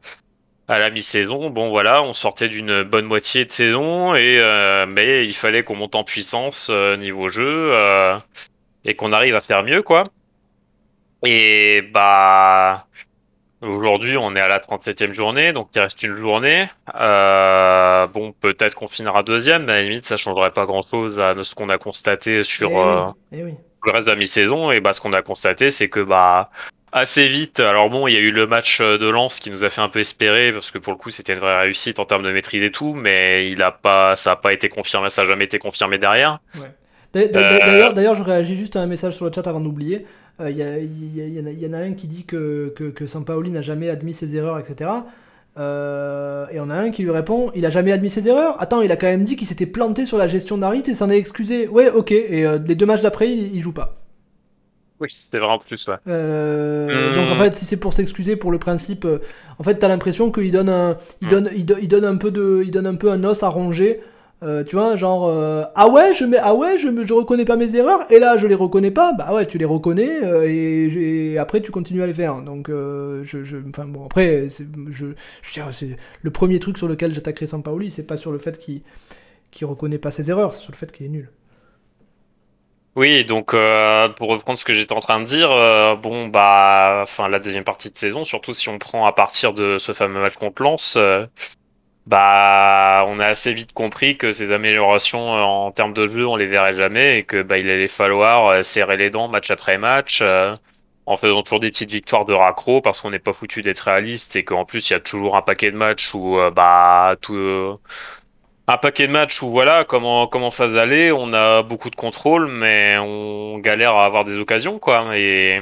à la mi-saison, bon voilà, on sortait d'une bonne moitié de saison et euh, mais il fallait qu'on monte en puissance euh, niveau jeu et qu'on arrive à faire mieux quoi. Et bah Aujourd'hui, on est à la 37e journée, donc il reste une journée. Euh, bon, peut-être qu'on finira deuxième, mais à la limite, ça changerait pas grand-chose à ce qu'on a constaté sur eh euh, eh le reste de la mi-saison. Et bah, ce qu'on a constaté, c'est que bah assez vite. Alors bon, il y a eu le match de Lens qui nous a fait un peu espérer parce que pour le coup, c'était une vraie réussite en termes de maîtriser tout, mais il a pas, ça a pas été confirmé, ça a jamais été confirmé derrière. Ouais. D'ailleurs, d'ailleurs, je réagis juste à un message sur le chat avant d'oublier. Il euh, y, y, en a un qui dit que, que, que Sampaoli n'a jamais admis ses erreurs, etc. Euh, et on a un qui lui répond il a jamais admis ses erreurs. Attends, il a quand même dit qu'il s'était planté sur la gestion d'Arit et s'en est excusé. Ouais, ok. Et euh, les deux matchs d'après, il, joue pas. Oui, c'était vraiment plus, ouais. Euh, Donc en fait, si c'est pour s'excuser pour le principe, en fait, t'as l'impression qu'il donne un, il hmm. donne, il, il, donne un peu de, il donne un peu un os à ronger euh, tu vois, genre euh, ah ouais, je mets ah ouais, je je reconnais pas mes erreurs et là je les reconnais pas. Bah ouais, tu les reconnais euh, et, après tu continues à les faire. Donc je, je enfin bon après je je c'est le premier truc sur lequel j'attaquerai Sampaoli, c'est pas sur le fait qu'il qu'il reconnaît pas ses erreurs, c'est sur le fait qu'il est nul. Oui, donc pour reprendre ce que j'étais en train de dire, bon bah, enfin la deuxième partie de saison, surtout si on prend à partir de ce fameux match contre Lens, bah, on a assez vite compris que ces améliorations euh, en termes de jeu, on les verrait jamais et que bah, il allait falloir euh, serrer les dents match après match, euh, en faisant toujours des petites victoires de raccro parce qu'on n'est pas foutu d'être réaliste et qu'en plus il y a toujours un paquet de matchs où bah tout un paquet de matchs où voilà, comme en, comme phase aller, on a beaucoup de contrôle, mais on galère à avoir des occasions, quoi. Et,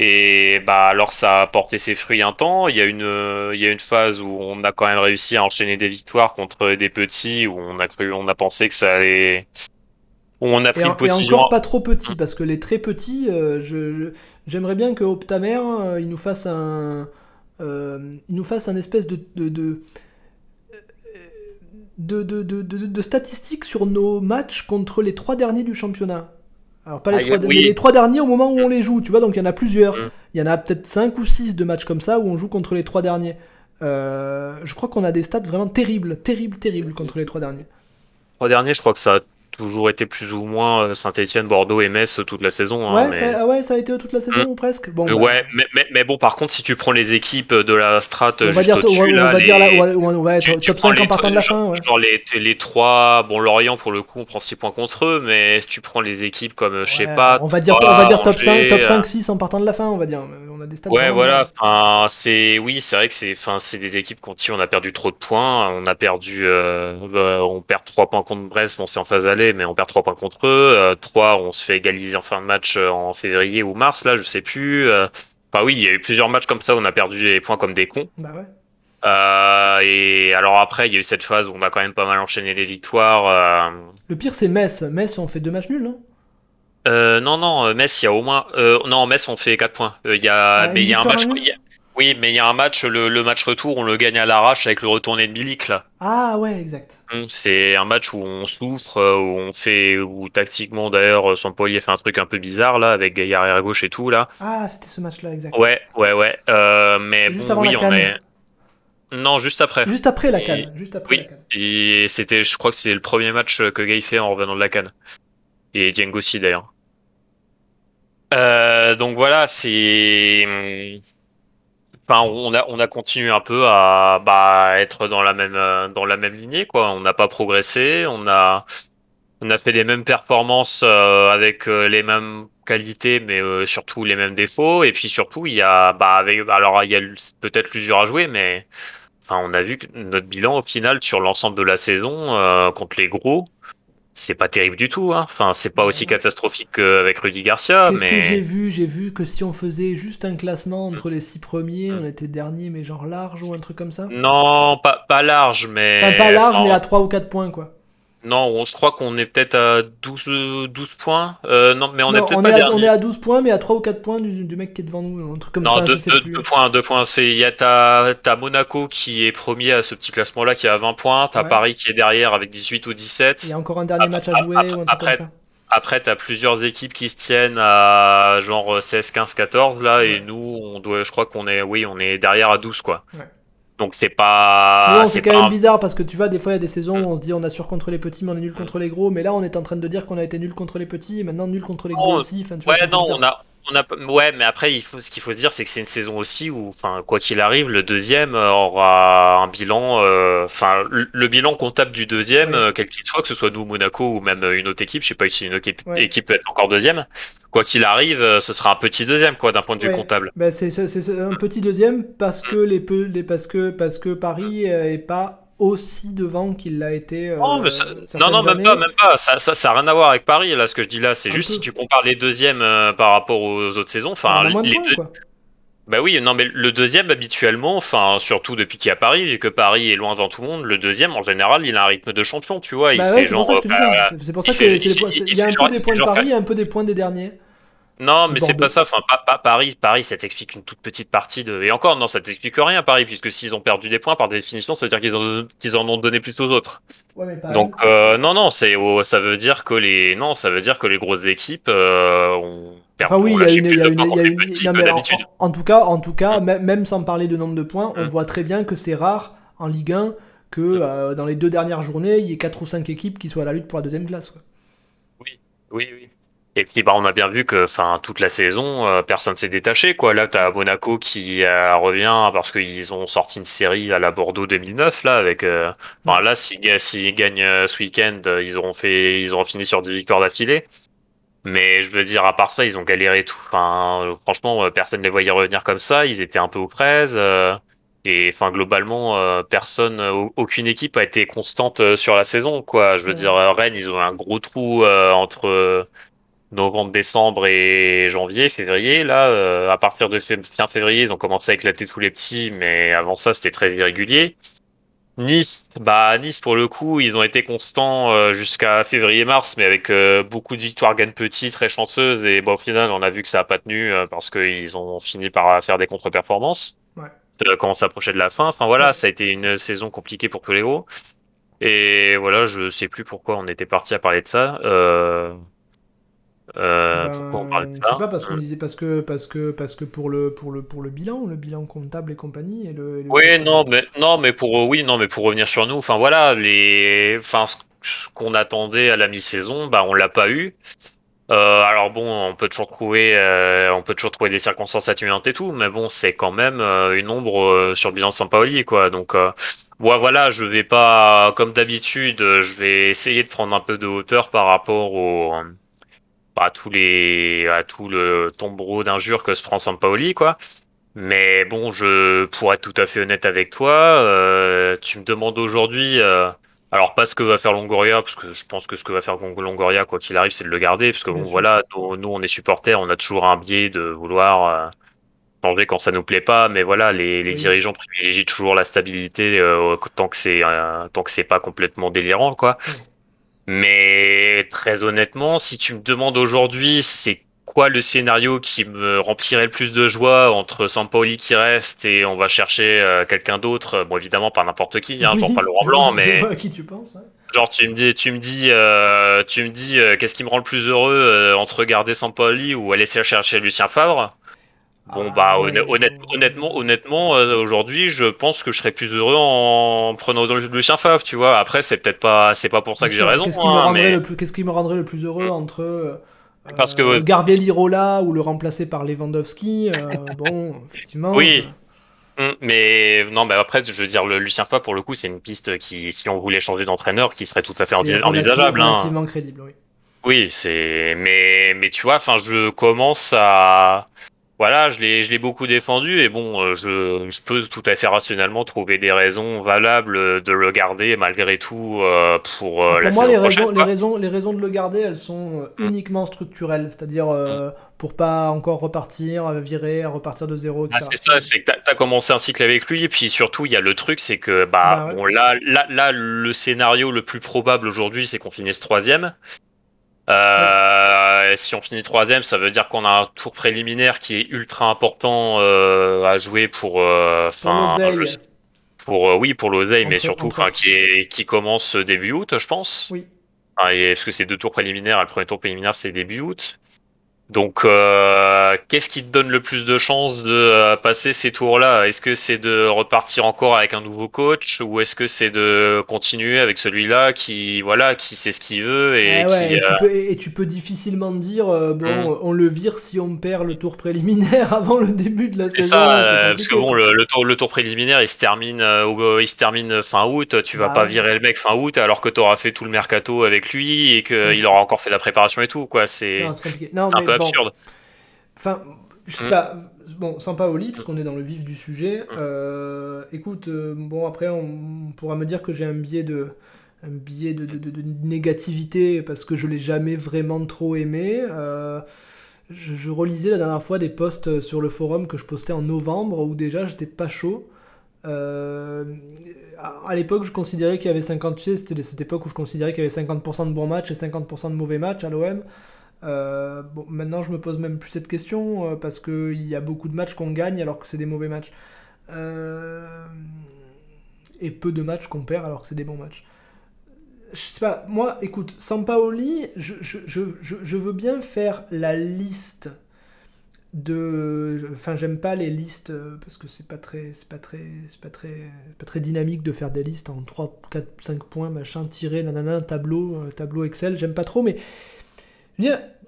et bah alors ça a porté ses fruits un temps. Il y a une, il y a une phase où on a quand même réussi à enchaîner des victoires contre des petits, où on a cru, on a pensé que ça allait. Où on a pris et, une position. Et encore pas trop petits, parce que les très petits, euh, je, j'aimerais bien que Optamer, euh, il nous fasse un, euh, il nous fasse un espèce de, de de, de, de, de, statistiques sur nos matchs contre les trois derniers du championnat. Alors pas les, ah, trois, derniers, les trois derniers au moment où on les joue, tu vois, donc il y en a plusieurs. Mm. Il y en a peut-être cinq ou six de matchs comme ça où on joue contre les trois derniers. Euh, je crois qu'on a des stats vraiment terribles, terribles, terribles contre les trois derniers. Trois derniers, je crois que ça toujours été plus ou moins euh, Saint-Etienne, Bordeaux et Metz toute la saison. Hein, ouais, ça, ouais, ça a été toute la saison ou presque? Bon, bah. Ouais, mais, mais, mais, bon, par contre, si tu prends les équipes de la strat on va dire, on, va dire là, on va être top 5 en partant de la fin. Ouais. Genre les, les 3, bon, Lorient pour le coup, on prend 6 points contre eux, mais si tu prends les équipes comme, je sais pas. On va dire, on va dire top 5, top 5, 6 en partant de la fin, on va dire. On a des stats ouais, voilà. Enfin, c'est, oui, c'est vrai que c'est, enfin, c'est des équipes contre qui on a perdu trop de points. On a perdu, euh, bah, on perd 3 points contre Brest, bon, c'est en phase aller, mais on perd 3 points contre eux. 3, euh, on se fait égaliser en fin de match euh, en février ou mars, là, je sais plus. Euh. Enfin oui, il y a eu plusieurs matchs comme ça où on a perdu des points comme des cons. Bah ouais. Euh, et alors après, il y a eu cette phase où on a quand même pas mal enchaîné les victoires. Le pire, c'est Metz. Metz, on fait deux matchs nuls, non? Euh, Non, non, Metz, il y a au moins. Non, Metz, on fait 4 points. Il y a, ah, mais il y a un match. Oui, mais il y a un match, le, match retour, on le gagne à l'arrache avec le retourné de Milik là. Ah ouais, exact. Hum, c'est un match où on souffre, euh, où on fait, où tactiquement d'ailleurs, son poilier fait un truc un peu bizarre là, avec Gaillard à gauche et tout là. Ah, c'était ce match-là, exact. Ouais, ouais, ouais. Euh, mais juste avant oui, la on est. Non, juste après. Juste après la canne. Juste après oui. Et c'était, je crois que c'est le premier match que Gay fait en revenant de la canne. Et Dieng aussi d'ailleurs. Euh, donc voilà, c'est hum, On a on a continué un peu à bah, être dans la même euh, dans la même lignée quoi. On n'a pas progressé, on a on a fait les mêmes performances euh, avec euh, les mêmes qualités, mais surtout les mêmes défauts. Et puis surtout, il y a bah avec alors il y a peut-être l'usure à jouer, mais enfin on a vu que notre bilan au final sur l'ensemble de la saison contre les gros, c'est pas terrible du tout. Hein. Enfin, c'est pas aussi catastrophique qu'avec Rudy Garcia. Qu'est-ce mais... que j'ai vu? J'ai vu que si on faisait juste un classement entre les six premiers, on était dernier, mais genre large ou un truc comme ça? Non, pas, pas large, mais. Enfin, pas large, mais à 3 ou 4 points, quoi. Non, je crois qu'on est peut-être à 12, 12 points. Euh, non, mais on est peut-être pas à, On est à 12 points, mais à 3 ou 4 points du, mec qui est devant nous. Un truc comme non, ça, deux, je sais deux, points, deux points. Il y a ta, Monaco qui est premier à ce petit classement-là, qui a 20 points. T'as Paris qui est derrière avec 18 ou 17. Il y a encore un dernier match à jouer après, ou un truc après, comme ça. Après, t'as plusieurs équipes qui se tiennent à genre 16, 15, 14 là, et nous, on doit, je crois qu'on est, oui, on est derrière à 12 quoi. Ouais. Donc c'est pas. c'est quand même bizarre parce que tu vois, des fois il y a des saisons où on se dit on assure contre les petits mais on est nul contre les gros. Mais là on est en train de dire qu'on a été nul contre les petits et maintenant nul contre les gros aussi. Enfin, tu ouais, non, on a, on a, ouais, mais après il faut, ce qu'il faut se dire c'est que c'est une saison aussi où, enfin, quoi qu'il arrive, le deuxième aura un bilan. Euh, enfin, le, bilan comptable du deuxième, euh, quel qu'il soit, que ce soit nous Monaco ou même une autre équipe, je sais pas si une autre équipe peut être encore deuxième quoi qu'il arrive, euh, ce sera un petit deuxième, quoi, d'un point de vue comptable. Bah, c'est un petit deuxième parce que les, les parce que parce que Paris est pas aussi devant qu'il l'a été. Euh, non, non, même pas, même pas. Ça, ça, ça, a rien à voir avec Paris. Là, ce que je dis là, c'est juste si tu compares les deuxièmes euh, par rapport aux autres saisons. Enfin, les, deux. Bah oui, non, mais le deuxième, habituellement, enfin, surtout depuis qu'il y a Paris, vu que Paris est loin devant tout le monde, le deuxième, en général, il a un rythme de champion, tu vois. Bah c'est pour ça que je C'est pour ça qu'il y a un peu des points de Paris et un peu des points des derniers. Non, mais c'est pas ça. Enfin, pas, Paris, Paris, ça t'explique une toute petite partie de. Et encore, non, ça t'explique rien, Paris, puisque s'ils ont perdu des points, par définition, ça veut dire qu'ils en, ont donné plus aux autres. Donc, euh, non, non, c'est, oh, ça veut dire que les, non, ça veut dire que les grosses équipes euh, ont. Enfin oui, il y a une, y a une, en, tout cas, en tout cas, même sans parler de nombre de points, on mm. voit très bien que c'est rare en Ligue 1 que mm. euh, dans les deux dernières journées, il y ait quatre ou cinq équipes qui soient à la lutte pour la deuxième place. Oui, oui, oui. Et puis bah, on a bien vu que enfin toute la saison, euh, personne s'est détaché. Quoi. Là, tu as Monaco qui euh, revient parce qu'ils ont sorti une série à la Bordeaux 2009. Là, avec, euh, là s'ils gagnent ce week-end, ils auront, fait, ils auront fini sur 10 victoires d'affilée. Mais je veux dire, à part ça, ils ont galéré tout. Enfin, franchement, personne ne les voyait revenir comme ça. Ils étaient un peu aux fraises. Et enfin, globalement, personne, aucune équipe a été constante sur la saison, quoi. Je veux dire, Rennes, ils ont un gros trou entre novembre, décembre et janvier, février. Là, à partir de fin février, ils ont commencé à éclater tous les petits, mais avant ça, c'était très irrégulier. Nice, bah Nice pour le coup, ils ont été constants euh, jusqu'à février-mars, mais avec euh, beaucoup de victoires gagne petites, très chanceuses, et bon, au final, on a vu que ça a pas tenu euh, parce qu'ils ont fini par faire des contre-performances ouais. quand on s'approchait de la fin. Enfin voilà, ça a été une saison compliquée pour tous les gros. Et voilà, je sais plus pourquoi on était parti à parler de ça. Euh, ben, Je sais pas parce qu'on disait parce que parce que parce que pour le pour le pour le bilan, le bilan comptable et compagnie et le. oui, non, mais non, mais pour oui, non, mais pour revenir sur nous, enfin voilà, les, enfin ce qu'on attendait à la mi-saison, bah on l'a pas eu. Euh, alors bon, on peut toujours trouver, euh, on peut toujours trouver des circonstances atténuantes et tout, mais bon, c'est quand même euh, une ombre euh, sur le bilan de Sampaoli, quoi. Donc, euh, voilà, je vais pas, comme d'habitude, je vais essayer de prendre un peu de hauteur par rapport au à tous les à tout le tombereau d'injures que se prend Sampaoli quoi. Mais bon, je pour être tout à fait honnête avec toi, euh, tu me demandes aujourd'hui euh, alors pas ce que va faire Longoria parce que je pense que ce que va faire Longoria quoi qu'il arrive, c'est de le garder parce que bon voilà, nous, on est supporters, on a toujours un biais de vouloir euh, changer quand ça nous plaît pas, mais voilà, les, les dirigeants privilégient toujours la stabilité tant que c'est tant que c'est pas complètement délirant quoi. Mais très honnêtement, si tu me demandes aujourd'hui c'est quoi le scénario qui me remplirait le plus de joie entre Sampaoli qui reste et on va chercher euh, quelqu'un d'autre, bon évidemment pas n'importe qui, hein, genre pas Laurent Blanc, mais qui tu penses Genre tu me dis, tu me dis, euh, tu me dis, euh, qu'est-ce qui me rend le plus heureux entre garder Sampaoli ou aller chercher Lucien Favre? Bon, bah, ah honnêtement, honnêtement, euh, aujourd'hui, je pense que je serais plus heureux en prenant Lucien Favre, tu vois. Après, c'est peut-être pas, c'est pas pour ça que j'ai raison. Qu'est-ce qui, me hein, rendrait le plus, qu'est-ce qui me rendrait le plus heureux entre euh, Parce que, garder Lirola ou le remplacer par Lewandowski euh, Bon, effectivement. Oui. Hum, mais non, mais après, je veux dire, le Lucien Favre, pour le coup, c'est une piste qui, si on voulait changer d'entraîneur, qui serait tout à fait envisageable. Hein. Relativement crédible, oui. Oui, c'est. Mais, mais tu vois, enfin, je commence à voilà, je l'ai, je l'ai beaucoup défendu et bon, euh, je, je peux tout à fait rationnellement trouver des raisons valables de le garder malgré tout euh, pour, euh, pour moi, les raisons, les raisons, les raisons de le garder, elles sont mm. uniquement structurelles, c'est-à-dire mm. pour pas encore repartir, virer, repartir de zéro. Etc. Ah, c'est ça, c'est que t'as, as commencé un cycle avec lui et puis surtout il y a le truc, c'est que bah, bah bon là, là, là, le scénario le plus probable aujourd'hui, c'est qu'on finisse troisième. Euh, si on finit troisième, ça veut dire qu'on a un tour préliminaire qui est ultra important euh, à jouer pour, euh, pour, oui, pour l'oseille, mais surtout, enfin, qui est, qui commence début août, je pense. Oui. parce que c'est deux tours préliminaires. Le premier tour préliminaire, c'est début août. Donc, euh, qu'est-ce qui te donne le plus de chances de euh, passer ces tours-là? Est-ce que c'est de repartir encore avec un nouveau coach ou est-ce que c'est de continuer avec celui-là qui, voilà, qui sait ce qu'il veut et, qui, et, tu peux, et, tu peux, difficilement dire euh, bon, hmm. on le vire si on perd le tour préliminaire avant le début de la saison. Ça, parce que bon, le, tour, le tour préliminaire, il se termine, il se termine fin août. Tu vas bah pas virer le mec fin août alors que tu auras fait tout le mercato avec lui et qu'il aura encore fait la préparation et tout, quoi. C'est un peu absurde. Enfin, je sais mm. pas. Bon, parce qu'on est dans le vif du sujet. Mm. Euh, écoute, euh, bon, après, on, pourra me dire que j'ai un biais de un biais de, de, négativité parce que je l'ai jamais vraiment trop aimé. Euh, je, relisais la dernière fois des posts sur le forum que je postais en novembre où déjà j'étais pas chaud. à l'époque, je considérais qu'il y avait 50, c'était cette époque où je considérais qu'il y avait 50% de bons matchs et 50% de mauvais matchs à l'OM. Euh, bon, maintenant, je me pose même plus cette question euh, parce qu'il y a beaucoup de matchs qu'on gagne alors que c'est des mauvais matchs. Euh, et peu de matchs qu'on perd alors que c'est des bons matchs. Je sais pas, moi, écoute, Sampaoli, je, je, je, je veux bien faire la liste de enfin j'aime pas les listes parce que c'est pas très pas très pas pas très dynamique de faire des listes en 3 4 5 points machin tiré nanana tableau tableau Excel j'aime pas trop mais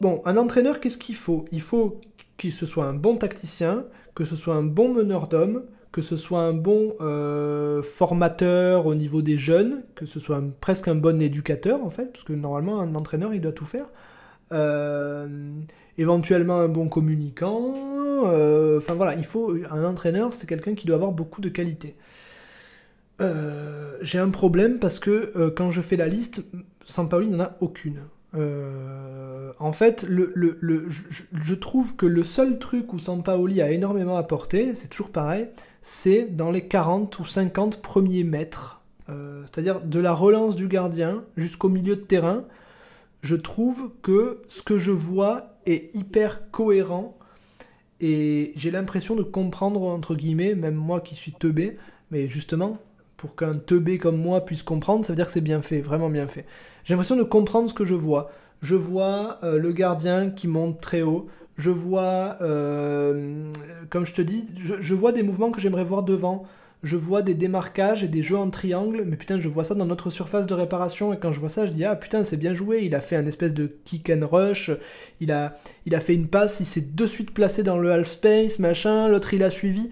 bon, un entraîneur, qu'est-ce qu'il faut? Il faut que ce soit un bon tacticien, que ce soit un bon meneur d'hommes, que ce soit un bon euh, formateur au niveau des jeunes, que ce soit presque un bon éducateur en fait, parce que normalement un entraîneur il doit tout faire. éventuellement un bon communicant. Enfin voilà, il faut un entraîneur, c'est quelqu'un qui doit avoir beaucoup de qualités. J'ai un problème parce que quand je fais la liste, Sampaoli n'en a aucune. Euh, en fait, je, trouve que le seul truc où Sampaoli a énormément apporté, c'est toujours pareil, c'est dans les 40 ou 50 premiers mètres. Euh, c'est-à-dire de la relance du gardien jusqu'au milieu de terrain. Je trouve que ce que je vois est hyper cohérent et j'ai l'impression de comprendre, entre guillemets, même moi qui suis teubé, mais justement, pour qu'un teubé comme moi puisse comprendre, ça veut dire que c'est bien fait, vraiment bien fait. J'ai l'impression de comprendre ce que je vois. Je vois euh, le gardien qui monte très haut. Je vois, euh, comme je te dis, je, vois des mouvements que j'aimerais voir devant. Je vois des démarquages et des jeux en triangle, mais putain, je vois ça dans notre surface de réparation. Et quand je vois ça, je dis, ah putain, c'est bien joué. Il a fait un espèce de kick and rush. Il a, il a fait une passe. Il s'est de suite placé dans le half space, machin. L'autre, il a suivi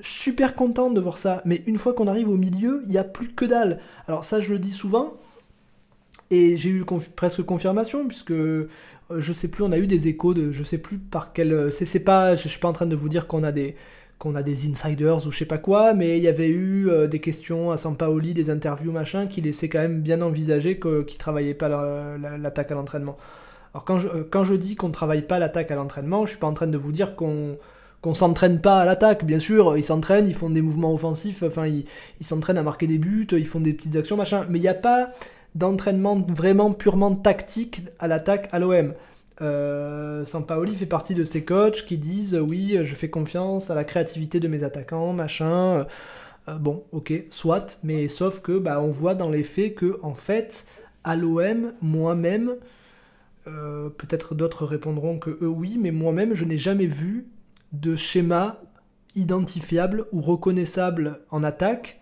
super content de voir ça. Mais une fois qu'on arrive au milieu, il n'y a plus que dalle. Alors ça, je le dis souvent. Et j'ai eu presque confirmation, puisque euh, je sais plus, on a eu des échos de je sais plus par quel. Euh, c'est pas, je suis pas en train de vous dire qu'on a des qu'on a des insiders ou je sais pas quoi, mais il y avait eu euh, des questions à Sampaoli, des interviews machin, qui laissaient quand même bien envisager qu'il ne travaillait pas l'attaque à l'entraînement. Alors quand je, quand je dis qu'on travaille pas l'attaque à l'entraînement, je suis pas en train de vous dire qu'on qu'on s'entraîne pas à l'attaque, bien sûr, ils s'entraînent, ils font des mouvements offensifs, enfin ils s'entraînent à marquer des buts, ils font des petites actions, machin, mais il n'y a pas d'entraînement vraiment purement tactique à l'attaque à l'OM. Euh, Sampaoli fait partie de ces coachs qui disent oui, je fais confiance à la créativité de mes attaquants, machin. Euh, bon, ok, soit, mais sauf que bah, on voit dans les faits que en fait, à l'OM, moi-même, euh, peut-être d'autres répondront que eux oui, mais moi-même, je n'ai jamais vu de schéma identifiable ou reconnaissable en attaque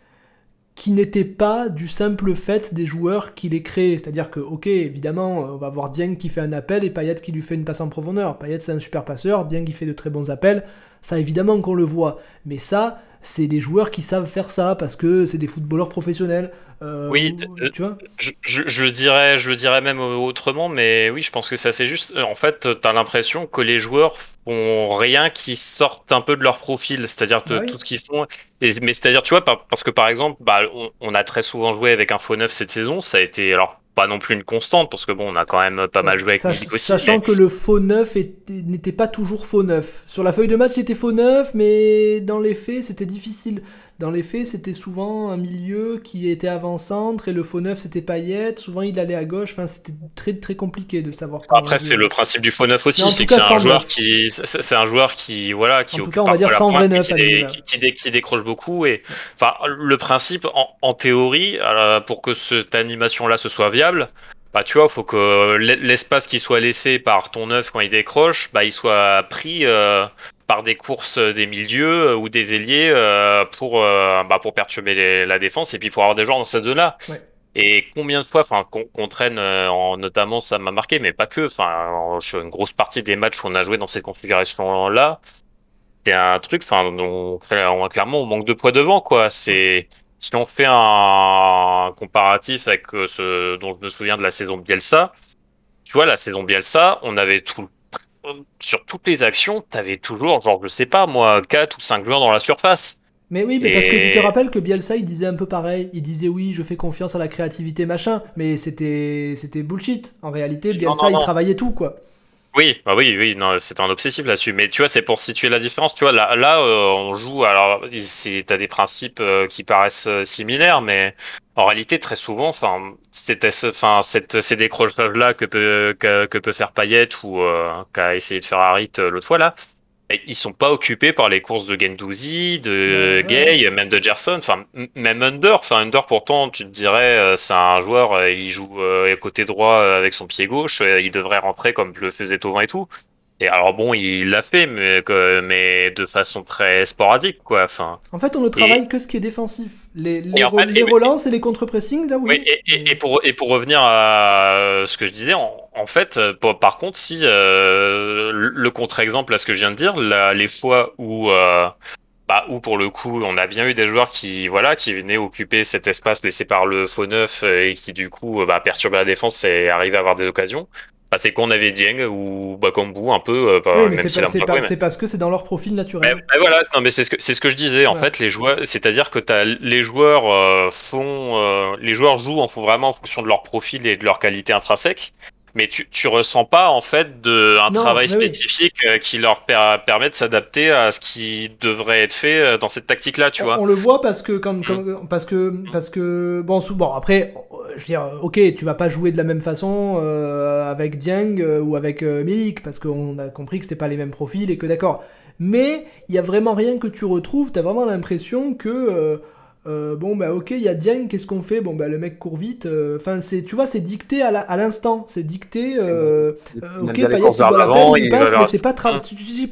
qui n'était pas du simple fait des joueurs qui les créent. C'est-à-dire que, ok, évidemment, on va voir Dieng qui fait un appel et Payet qui lui fait une passe en profondeur. Payet, c'est un super passeur, Dieng qui fait de très bons appels. Ça, évidemment qu'on le voit. Mais ça, c'est des joueurs qui savent faire ça parce que c'est des footballeurs professionnels. Euh, oui, tu vois je, je, le dirais, je le dirais même autrement, mais oui, je pense que ça c'est juste. En fait, tu as l'impression que les joueurs font rien qui sortent un peu de leur profil, c'est-à-dire ah tout ce qu'ils font. mais c'est-à-dire, tu vois, parce que par exemple, bah, on, on, a très souvent joué avec un faux neuf cette saison, ça a été alors pas non plus une constante parce que bon, on a quand même pas mal joué avec Sach aussi. Sachant que le faux neuf n'était pas toujours faux neuf. Sur la feuille de match, il était faux neuf, mais dans les faits, c'était difficile. Dans les faits, c'était souvent un milieu qui était avant-centre et le faux neuf c'était Payet. Souvent, il allait à gauche. Enfin, c'était très très compliqué de savoir. Après, c'est le principe du faux neuf aussi, c'est que c'est un joueur qui, c'est un joueur qui, voilà, qui en tout cas, on va dire sans vrai neuf, qui, décroche beaucoup et, enfin, le principe en, théorie, pour que cette animation-là se soit viable, bah, tu vois, il faut que l'espace qui soit laissé par ton neuf quand il décroche, bah, il soit pris euh, par des courses des milieux euh, ou des ailiers euh, pour, euh, bah, pour perturber la défense et puis pour avoir des joueurs dans cette zone-là. Et combien de fois, enfin, qu'on traîne, en, notamment, ça m'a marqué, mais pas que. Enfin, une grosse partie des matchs où on a joué dans cette configuration-là, c'est un truc. Enfin, on, clairement, on manque de poids devant, quoi. C'est si on fait un comparatif avec ce dont je me souviens de la saison Bielsa. Tu vois, la saison Bielsa, on avait tout sur toutes les actions, t'avais toujours, genre, je sais pas, moi, 4 ou 5 joueurs dans la surface. Mais oui, mais parce que tu te rappelles que Bielsa, il disait un peu pareil. Il disait oui, je fais confiance à la créativité, machin. Mais c'était, c'était bullshit. En réalité, Bielsa, il travaillait tout, quoi. Oui, bah oui, oui, non, c'est un obsessif là-dessus. Mais tu vois, c'est pour situer la différence. Tu vois, là, là euh, on joue. Alors, t'as des principes euh, qui paraissent euh, similaires, mais en réalité, très souvent, enfin, c'était, enfin, ces décrochages-là que peut que, peut faire Payet ou qu'a essayé de faire Harit l'autre fois là ils sont pas occupés par les courses de Gendouzi, de Gay, même de Gerson, enfin même Under. Enfin Under pourtant tu te dirais euh, c'est un joueur, euh, il joue euh, côté droit avec son pied gauche, il devrait rentrer comme le faisait Tauvin et tout. Et alors bon, il l'a fait, mais, mais de façon très sporadique, quoi. Enfin. En fait, on ne travaille que ce qui est défensif, les, les, relances et les contre-pressing, là oui. et, pour et pour revenir à ce que je disais, en, fait, par contre, si euh, le contre-exemple à ce que je viens de dire, les fois où euh, bah, où pour le coup, on a bien eu des joueurs qui, voilà, qui venaient occuper cet espace laissé par le faux neuf et qui du coup, bah, perturbaient la défense et arrivaient à avoir des occasions. Bah, c'est qu'on avait Dieng ou Bakambu un peu. oui, mais c'est parce que c'est dans leur profil naturel. Mais, voilà, non, mais c'est ce que c'est ce que je disais. En fait, les joueurs, c'est-à-dire que as, les joueurs font, les joueurs jouent en font vraiment en fonction de leur profil et de leur qualité intrinsèque mais tu, tu ressens pas en fait de, un travail spécifique euh, qui leur permet de s'adapter à ce qui devrait être fait euh, dans cette tactique là tu on, vois on le voit parce que comme, mm. parce que parce que bon bon après je veux dire ok tu vas pas jouer de la même façon euh, avec Dieng ou avec Milik parce qu'on a compris que c'était pas les mêmes profils et que d'accord. Mais il y a vraiment rien que tu retrouves t'as vraiment l'impression que euh, bon bah ok il y a Dieng qu'est-ce qu'on fait? Bon bah le mec court vite euh, enfin c'est tu vois c'est dicté à l'instant c'est dicté euh, ok Payet il doit la peine, il passe mais c'est pas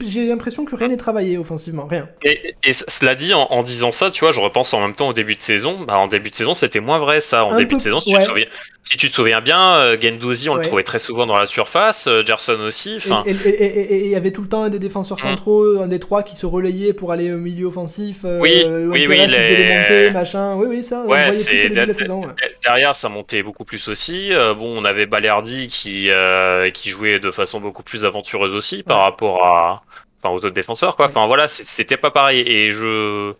j'ai l'impression que rien n'est travaillé offensivement rien et, cela dit en, disant ça tu vois je repense en même temps au début de saison bah en début de saison c'était moins vrai ça en début de saison si tu te souviens si tu te souviens bien, euh, Gendouzi, on le trouvait très souvent dans la surface, euh, Gerson aussi. Et il y avait tout le temps un des défenseurs mm. centraux, un des trois qui se relayait pour aller au milieu offensif. Euh, oui, oui, oui. Les... Machin. Oui, oui, ça. Ouais, c'est de la saison, derrière, ça montait beaucoup plus aussi. bon, on avait Balerdi qui, qui jouait de façon beaucoup plus aventureuse aussi par rapport à, enfin, aux autres défenseurs, quoi. Enfin, voilà, c'était pas pareil. Et je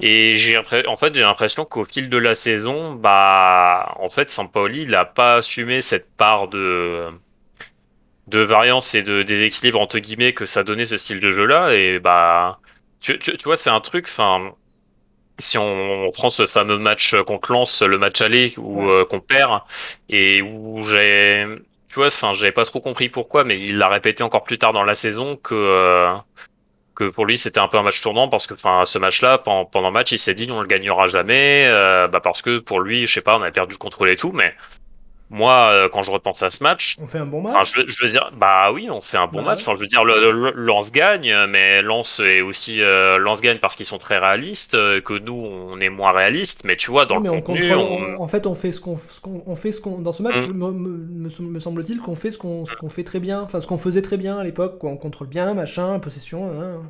et j'ai en fait j'ai l'impression qu'au fil de la saison, bah en fait Sampaoli il a pas assumé cette part de de variance et de déséquilibre entre guillemets que ça donnait ce style de jeu là et bah tu, tu, tu vois c'est un truc enfin si on, prend ce fameux match contre Lens, le match aller où euh, qu'on perd et où j'ai tu vois enfin j'avais pas trop compris pourquoi mais il l'a répété encore plus tard dans la saison que euh, que pour lui c'était un peu un match tournant parce que enfin ce match-là pendant, le match il s'est dit on le gagnera jamais euh, bah parce que pour lui je sais pas on a perdu le contrôle et tout mais moi, euh, quand je repense à ce match, on fait un bon match. Je, je, veux dire, bah oui, on fait un bon bah match. Enfin, je veux dire, le, Lance gagne, mais Lance est aussi euh, Lance gagne parce qu'ils sont très réalistes, euh, que nous on est moins réalistes. Mais tu vois, dans le contenu, en fait, on fait ce qu'on, on fait ce qu'on dans ce match. Hum. Me, semble-t-il qu'on fait ce qu'on, qu'on fait très bien, enfin ce qu'on faisait très bien à l'époque. On contrôle bien, machin, possession. Hein.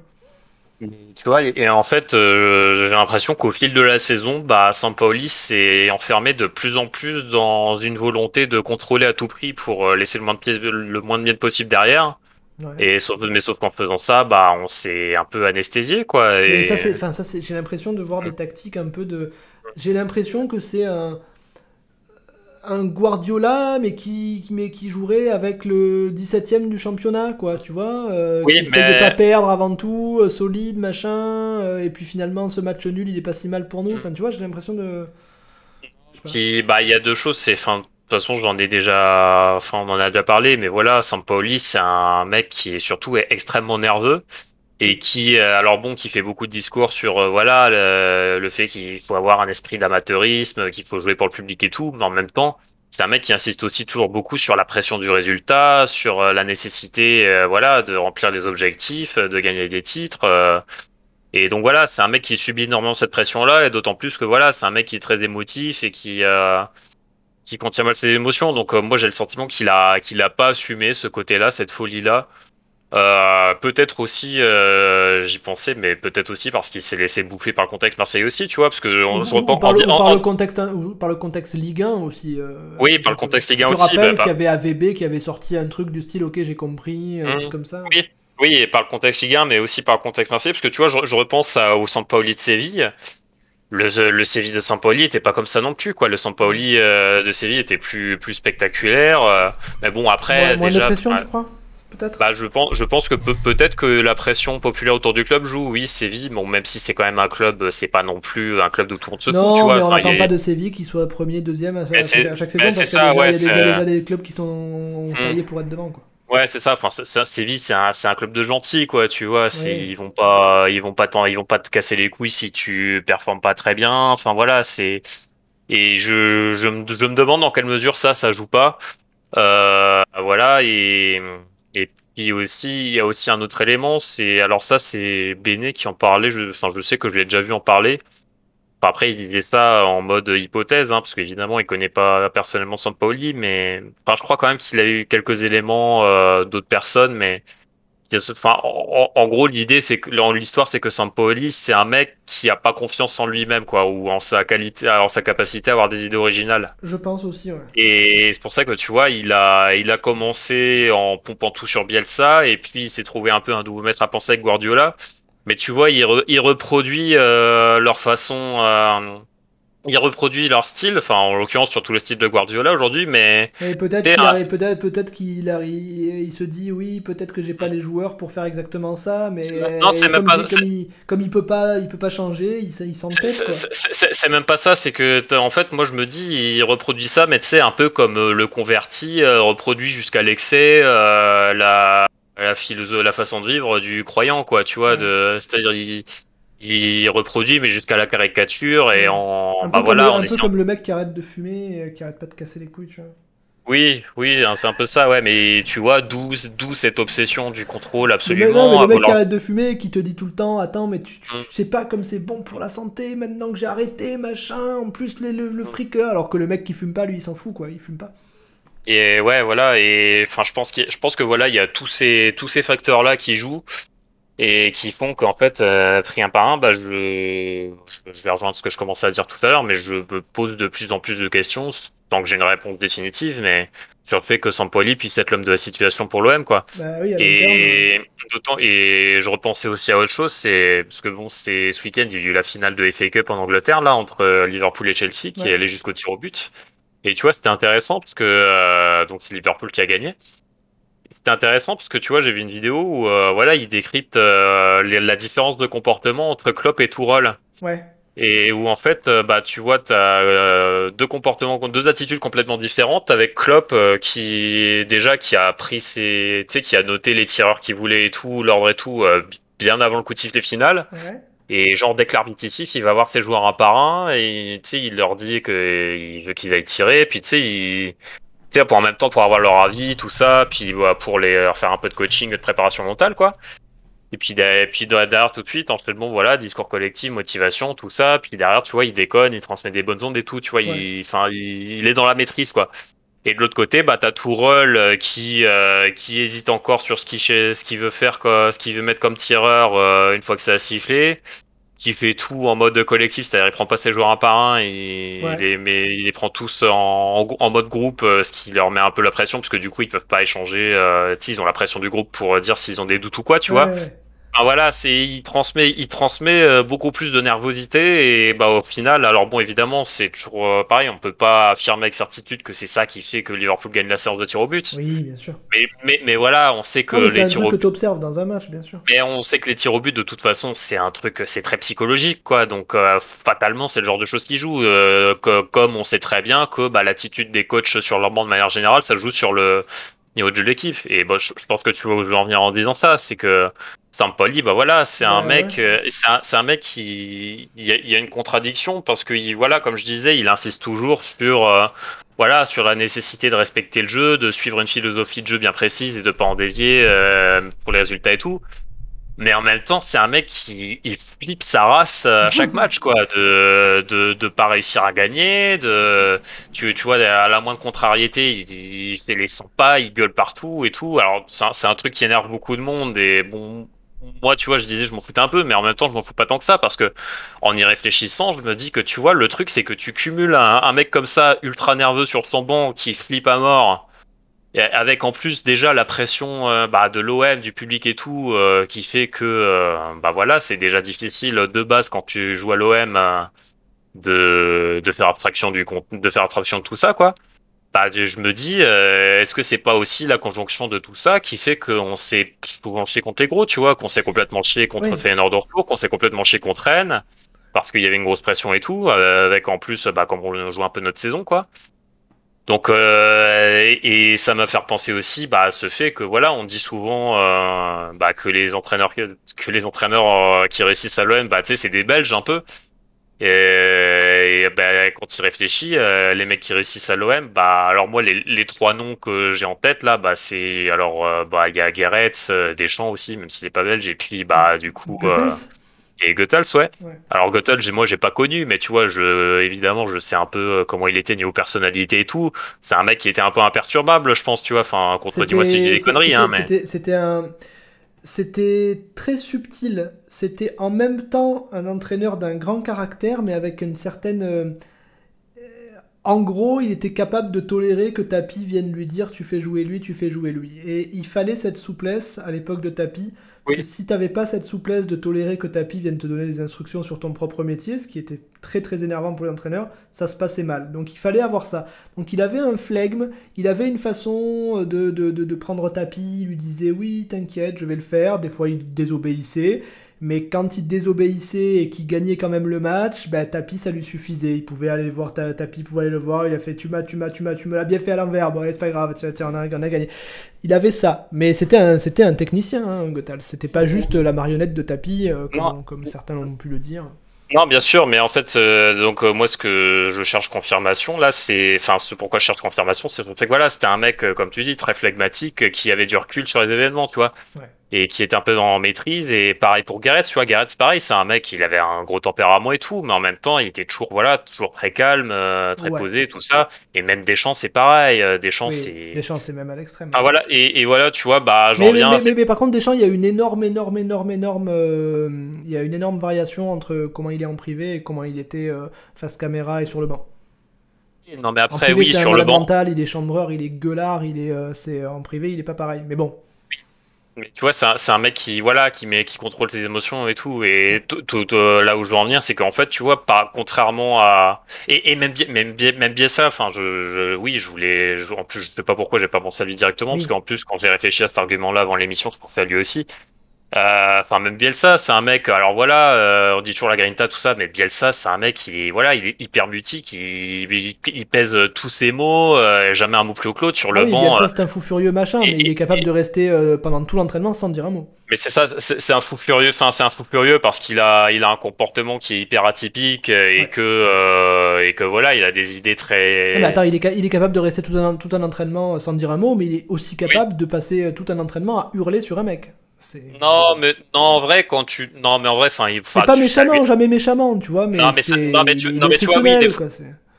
Tu vois, et en fait, euh, j'ai l'impression qu'au fil de la saison, bah, Sampaoli s'est enfermé de plus en plus dans une volonté de contrôler à tout prix pour euh, laisser le moins de, le moins de mienne possible derrière. Et sauf, mais sauf qu'en faisant ça, bah, on s'est un peu anesthésié, quoi. Et, ça, c'est, enfin, ça, c'est, j'ai l'impression de voir des tactiques un peu de. J'ai l'impression que c'est un un Guardiola, mais qui, mais qui jouerait avec le 17ème du championnat, quoi, tu vois euh, Qui essaie de pas perdre avant tout, euh, solide, machin, euh, et puis finalement, ce match nul, il est pas si mal pour nous. Enfin, tu vois, j'ai l'impression de. Qui, bah, il y a deux choses, c'est. De toute façon, j'en ai déjà. Enfin, on en a déjà parlé, mais voilà, Sampaoli, c'est un mec qui est surtout extrêmement nerveux et qui alors bon qui fait beaucoup de discours sur voilà le, fait qu'il faut avoir un esprit d'amateurisme qu'il faut jouer pour le public et tout mais en même temps c'est un mec qui insiste aussi toujours beaucoup sur la pression du résultat, sur euh, la nécessité, euh, voilà, de remplir les objectifs, euh, de gagner des titres. et donc voilà, c'est un mec qui subit énormément cette pression-là, et d'autant plus que voilà, c'est un mec qui est très émotif et qui qui contient mal ses émotions. Donc moi j'ai le sentiment qu'il a qu'il a pas assumé ce côté-là, cette folie-là. Euh, peut-être aussi, euh, j'y pensais, mais peut-être aussi parce qu'il s'est laissé bouffer par le contexte Marseille aussi, tu vois, parce que on, je reprends par, le, par le contexte, par le contexte Ligue 1 aussi. Euh, oui, par le contexte Ligue 1 aussi. Je te rappelle bah, qu'il y avait AVB qui avait sorti un truc du style, ok, j'ai compris, un mmh. truc comme ça. Oui. oui, et par le contexte Ligue 1, mais aussi par le contexte Marseille, parce que tu vois, je, repense à, au Sampaoli de Séville. Le, le Séville de Sampaoli était pas comme ça non plus, quoi. Le Sampaoli de Séville était plus, plus spectaculaire. mais bon, après. moins déjà, de pression, tu crois? Peut-être bah, je pense, je pense que peut-être que la pression populaire autour du club joue. Oui, Séville, bon, même si c'est quand même un club, c'est pas non plus un club de tout le monde se non, fout. Tu mais on n'attend pas de Séville qui soit premier, deuxième à, chaque, saison parce qu'il y a déjà, des clubs qui sont hmm. taillés pour être devant. Quoi. Ouais, c'est ça. Enfin, Séville, c'est un, un, club de gentils, quoi. Tu vois, ils vont pas, ils vont pas, ils vont pas te casser les couilles si tu performes pas très bien. Enfin, voilà, c'est. Et je, je, me, je me demande dans quelle mesure ça, ça joue pas. Euh, voilà, et il y a aussi un autre élément, c'est alors ça c'est Béné qui en parlait. Je, sais que je l'ai déjà vu en parler. après, il disait ça en mode hypothèse, hein, parce qu'évidemment, il connaît pas personnellement Sampaoli, mais je crois quand même qu'il a eu quelques éléments euh, d'autres personnes, mais Enfin, en, gros, l'idée, c'est que l'histoire, c'est que Sampoli, c'est un mec qui a pas confiance en lui-même, quoi, ou en sa qualité, en sa capacité à avoir des idées originales. Je pense aussi, ouais. Et c'est pour ça que tu vois, il a, il a commencé en pompant tout sur Bielsa, et puis il s'est trouvé un peu un double maître à penser avec Guardiola. Mais tu vois, il, il reproduit euh, leur façon. Euh, il reproduit leur style, enfin en l'occurrence sur tout le style de Guardiola aujourd'hui, mais peut-être qu'il peut-être peut-être qu'il il se dit oui, peut-être que j'ai pas les joueurs pour faire exactement ça, mais non, c'est même pas comme il, comme il peut pas il peut pas changer, il, il s'entête C'est même pas ça, c'est que en fait moi je me dis il reproduit ça, mais tu sais un peu comme euh, le converti euh, reproduit jusqu'à l'excès euh, la la la façon de vivre du croyant quoi, tu vois, de c'est-à-dire il il reproduit mais jusqu'à la caricature et en un peu bah voilà le, un peu comme le mec qui arrête de fumer et qui arrête pas de casser les couilles tu vois. Oui oui hein, c'est un peu ça ouais mais tu vois d'où d'où cette obsession du contrôle absolument mais non, mais le mec qui arrête de fumer et qui te dit tout le temps attends mais tu, tu, mm. sais pas comme c'est bon pour la santé maintenant que j'ai arrêté machin en plus le, le, fric là alors que le mec qui fume pas lui il s'en fout quoi il fume pas. Et ouais voilà et enfin je pense que je pense que voilà il y a tous ces tous ces facteurs là qui jouent et qui font qu'en fait, euh, pris un par un, bah, je, je, vais rejoindre ce que je commençais à dire tout à l'heure, mais je me pose de plus en plus de questions, tant que j'ai une réponse définitive, mais sur le fait que Sampoli puisse être l'homme de la situation pour l'OM, quoi. Bah oui, et d'autant, et je repensais aussi à autre chose, c'est parce que bon, c'est ce week-end, il y a eu la finale de FA Cup en Angleterre là entre Liverpool et Chelsea, qui est allé jusqu'au tir au but. Et tu vois, c'était intéressant parce que euh, donc c'est Liverpool qui a gagné. C'était intéressant parce que tu vois, j'ai vu une vidéo où euh, voilà, il décrypte euh, la différence de comportement entre Klopp et Tourelle. Ouais. Et où en fait, euh, bah tu vois, tu as deux comportements, deux attitudes complètement différentes avec Klopp qui déjà qui a pris ses, tu sais, qui a noté les tireurs qu'il voulait et tout, l'ordre et tout bien avant le coup de sifflet final. Ouais. Et genre, dès que l'arbitre il va voir ses joueurs un par un et il leur dit qu'il veut qu'ils aillent tirer. Puis tu sais, il, tu sais, pour en même temps pour avoir leur avis, tout ça, puis bah, pour les, leur faire un peu de coaching, de préparation mentale, quoi. Et puis, puis derrière, tout de suite, fait bon, voilà, discours collectif, motivation, tout ça. Puis derrière, tu vois, il déconne, il transmet des bonnes ondes et tout, tu vois, il, enfin, il, est dans la maîtrise, quoi. Et de l'autre côté, bah, t'as Tourelle euh, qui, euh, qui hésite encore sur ce qu'il ce qu'il veut faire, quoi, ce qu'il veut mettre comme tireur euh, une fois que ça a sifflé qui fait tout en mode collectif, c'est-à-dire il prend pas ses joueurs un par un, et il les, mais il les prend tous en, en, mode groupe, euh, ce qui leur met un peu la pression, parce que du coup ils peuvent pas échanger, euh, ils ont la pression du groupe pour dire s'ils ont des doutes ou quoi, tu vois voilà, c'est il transmet, il transmet euh, beaucoup plus de nervosité et bah au final, alors bon évidemment c'est toujours euh, pareil, on peut pas affirmer avec certitude que c'est ça qui fait que Liverpool gagne la séance de tir au but. Oui, bien sûr. Mais mais, mais voilà, on sait que les tirs au but que observes dans un match, bien sûr. Mais on sait que les tirs au but de toute façon c'est un truc, c'est très psychologique quoi, donc euh, fatalement c'est le genre de choses qui joue. comme on sait très bien que bah, l'attitude des coachs sur leur banc de manière générale, ça joue sur le niveau de l'équipe. Et bon, je, pense que tu veux en venir en disant ça, c'est que Sampoli, bah voilà, c'est un mec, euh, c'est un, mec qui, il y, a, une contradiction parce que voilà, comme je disais, il insiste toujours sur, euh, voilà, sur la nécessité de respecter le jeu, de suivre une philosophie de jeu bien précise et de pas en dévier euh, pour les résultats et tout. Mais en même temps, c'est un mec qui il flippe sa race à chaque match, quoi, de, de, de pas réussir à gagner, de, tu, tu vois, à la moindre contrariété, il, il fait les 100 pas, il gueule partout et tout. Alors, c'est un, un truc qui énerve beaucoup de monde et bon, moi, tu vois, je disais, je m'en foutais un peu, mais en même temps, je m'en fous pas tant que ça parce que, en y réfléchissant, je me dis que, tu vois, le truc, c'est que tu cumules un, mec comme ça, ultra nerveux sur son banc, qui flippe à mort, avec en plus déjà la pression euh, bah, de l'OM, du public et tout, euh, qui fait que, euh, bah voilà, c'est déjà difficile de base quand tu joues à l'OM de, de faire abstraction du de faire abstraction de tout ça, quoi. Bah, je me dis, euh, est-ce que c'est pas aussi la conjonction de tout ça qui fait qu'on s'est souvent chié contre les gros, tu vois, qu'on s'est complètement chié contre oui. Feyenoord de retour, qu'on s'est complètement chié contre Rennes, parce qu'il y avait une grosse pression et tout, euh, avec en plus, bah, comme on joue un peu notre saison, quoi. Donc, euh, et, ça m'a fait penser aussi bah, à ce fait que voilà, on dit souvent bah, que les entraîneurs que les entraîneurs qui réussissent à l'OM, bah, tu sais, c'est des Belges un peu. Et, et ben, quand il réfléchit, euh, les mecs qui réussissent à l'OM, bah alors moi les, les trois noms que j'ai en tête là, bah c'est alors euh, bah il y a Guéret, euh, Deschamps aussi, même s'il n'est pas belge, et puis bah du coup et Goethals ouais. Alors Goethals, moi j'ai pas connu, mais tu vois, je évidemment je sais un peu comment il était niveau personnalité et tout. C'est un mec qui était un peu imperturbable, je pense, tu vois. Enfin, contredis-moi si des conneries, hein, mais c'était un c'était très subtil. C'était en même temps un entraîneur d'un grand caractère, mais avec une certaine. Euh, en gros, il était capable de tolérer que Tapi vienne lui dire tu fais jouer lui, tu fais jouer lui. Et il fallait cette souplesse à l'époque de Tapi si tu n'avais pas cette souplesse de tolérer que Tapi vienne te donner des instructions sur ton propre métier, ce qui était très très énervant pour l'entraîneur, ça se passait mal. Donc il fallait avoir ça. Donc il avait un flegme, il avait une façon de, de, de, de prendre Tapi, il lui disait oui, t'inquiète, je vais le faire. Des fois il désobéissait mais quand il désobéissait et qu'il gagnait quand même le match, ben, Tapi ça lui suffisait. Il pouvait aller voir Tapi, pouvait aller le voir. Il a fait tu m'as, tu m'as, tu m'as, tu me l'as bien fait à l'envers. Bon, c'est pas grave, tiens, on, a, on a gagné. Il avait ça, mais c'était un, c'était un technicien, hein, Gothal. C'était pas juste la marionnette de Tapi, euh, comme, comme, certains l'ont pu le dire. Non, bien sûr, mais en fait, euh, donc euh, moi, ce que je cherche confirmation là, c'est, enfin, ce pourquoi je cherche confirmation, c'est le fait que voilà, c'était un mec, comme tu dis, très flegmatique, qui avait du recul sur les événements, tu vois. Ouais et qui était un peu en maîtrise. Et pareil pour Gareth, tu vois, Gareth, c'est pareil, c'est un mec, il avait un gros tempérament et tout, mais en même temps, il était toujours, voilà, toujours très calme, euh, très posé, tout ça. Et même Deschamps, c'est pareil. Euh, Deschamps, c'est. Deschamps, c'est même à l'extrême. Ah voilà, et, et, voilà, tu vois, bah, j'en mais, reviens. Mais, mais, par contre, Deschamps, il y a une énorme, énorme, énorme, énorme. Euh, il y a une énorme variation entre comment il est en privé et comment il était face caméra et sur le banc. Non, mais après, oui, sur le banc. mental, il est chambreur, il est gueulard, il est, c'est en privé, il est pas pareil. Mais bon tu vois, c'est un, un, mec qui, voilà, qui, met, qui contrôle ses émotions et tout. Et tout, là où je veux en venir, c'est qu'en fait, tu vois, pas, contrairement à. Et, et même, même, même bien ça, enfin, je, oui, je voulais. en plus, je sais pas pourquoi j'ai pas pensé à lui directement, parce qu'en plus, quand j'ai réfléchi à cet argument-là avant l'émission, je pensais à lui aussi. Euh, enfin, même Bielsa, c'est un mec. Alors voilà, euh, on dit toujours la Grinta, tout ça, mais Bielsa, c'est un mec qui, voilà, il est hyper mutique. Il, il, pèse tous ses mots, euh, jamais un mot plus que l'autre sur le oui, banc. Bielsa, c'est un fou furieux machin, mais il est capable de rester pendant tout l'entraînement sans dire un mot. Mais c'est ça, c'est un fou furieux. Enfin, c'est un fou furieux parce qu'il a, il a un comportement qui est hyper atypique et que, et que voilà, il a des idées très. mais attends, il est, il est capable de rester tout un, tout un entraînement sans dire un mot, mais il est aussi capable de passer tout un entraînement à hurler sur un mec. Non, mais non, en vrai, quand tu. Non, mais en vrai, enfin. C'est pas méchamment, jamais méchamment, tu vois, mais. Non, mais, non, mais tu, non, mais tu vois, oui, des... quoi,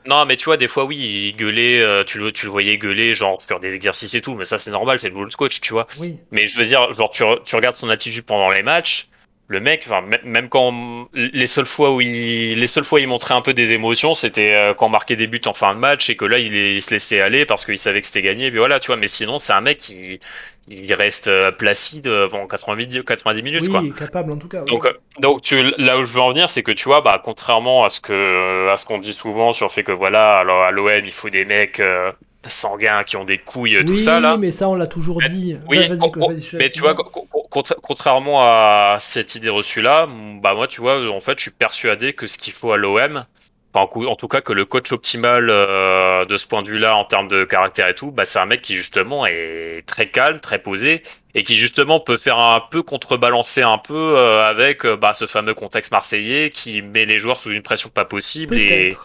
non, mais tu vois, des fois, oui, il gueulait, euh, tu, le, tu le voyais gueuler, genre faire des exercices et tout, mais ça, c'est normal, c'est le boulot de coach, tu vois. Oui. Mais je veux dire, genre, tu, tu regardes son attitude pendant les matchs, le mec, enfin, même quand les seules fois où il, les seules fois il montrait un peu des émotions, c'était euh, quand on marquait des buts en fin de match et que là il, se laissait aller parce qu'il savait que c'était gagné. Et puis voilà, tu vois. Mais sinon, c'est un mec qui, il reste euh, placide euh, pendant 90, 90 minutes, oui, quoi. capable en tout cas. Donc, donc tu, là où je veux en venir, c'est que tu vois, bah, contrairement à ce que, à ce qu'on dit souvent sur le fait que voilà, alors à l'OM il faut des mecs sanguins qui ont des couilles, tout ça là. Oui, mais ça on l'a toujours dit. Oui, mais tu vois, contrairement à cette idée reçue là, bah moi tu vois, en fait je suis persuadé que ce qu'il faut à l'OM, en tout cas que le coach optimal euh, de ce point de vue-là en termes de caractère et tout, bah c'est un mec qui justement est très calme, très posé et qui justement peut faire un peu contrebalancer un peu euh, avec euh, bah, ce fameux contexte marseillais qui met les joueurs sous une pression pas possible et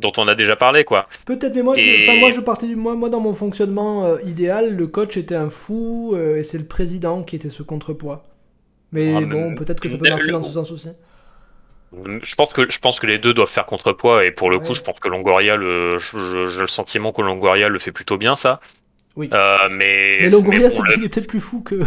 dont on a déjà parlé, quoi. Peut-être, mais moi, je, moi, je partais du, moi, moi, dans mon fonctionnement euh, idéal, le coach était un fou euh, et c'est le président qui était ce contrepoids. Mais ah, bon, peut-être que ça peut marcher dans ce sens aussi. Je pense que je pense que les deux doivent faire contrepoids et pour le coup, je pense que Longoria, le, j'ai le sentiment que Longoria le fait plutôt bien ça. Oui. Euh, mais mais Longoria, c'est peut-être plus fou que,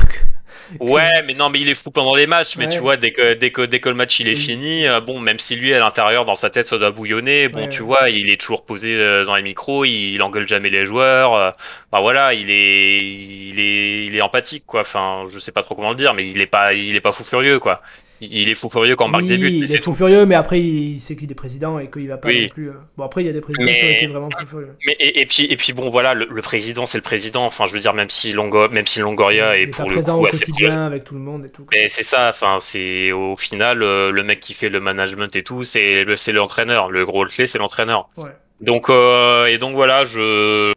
Ouais, mais non, mais il est fou pendant les matchs. Mais tu vois, dès que, dès, que, dès que le match il est fini, euh, bon, même si lui à l'intérieur, dans sa tête, ça doit bouillonner, bon, tu vois, il est toujours posé euh, dans les micros, il, il engueule jamais les joueurs. Euh, bah voilà, il est, il est, il est empathique, quoi. Enfin, je sais pas trop comment le dire, mais il est pas, il est pas fou furieux, quoi il est fou furieux quand Marc débute. Il est fou furieux, mais après, il sait qu'il est président et qu'il va pas non plus. Euh. Bon, après, il y a des présidents qui ont été vraiment fou furieux. Mais, et, puis, et puis, bon, voilà, le, président, c'est le président. Enfin, je veux dire, même si, Longo, même si Longoria est pour le présent au quotidien avec tout le monde et tout. Mais c'est ça, enfin, c'est au final, euh, le mec qui fait le management et tout, c'est l'entraîneur. Le gros clé, c'est l'entraîneur. Ouais. Donc, euh, et donc voilà, je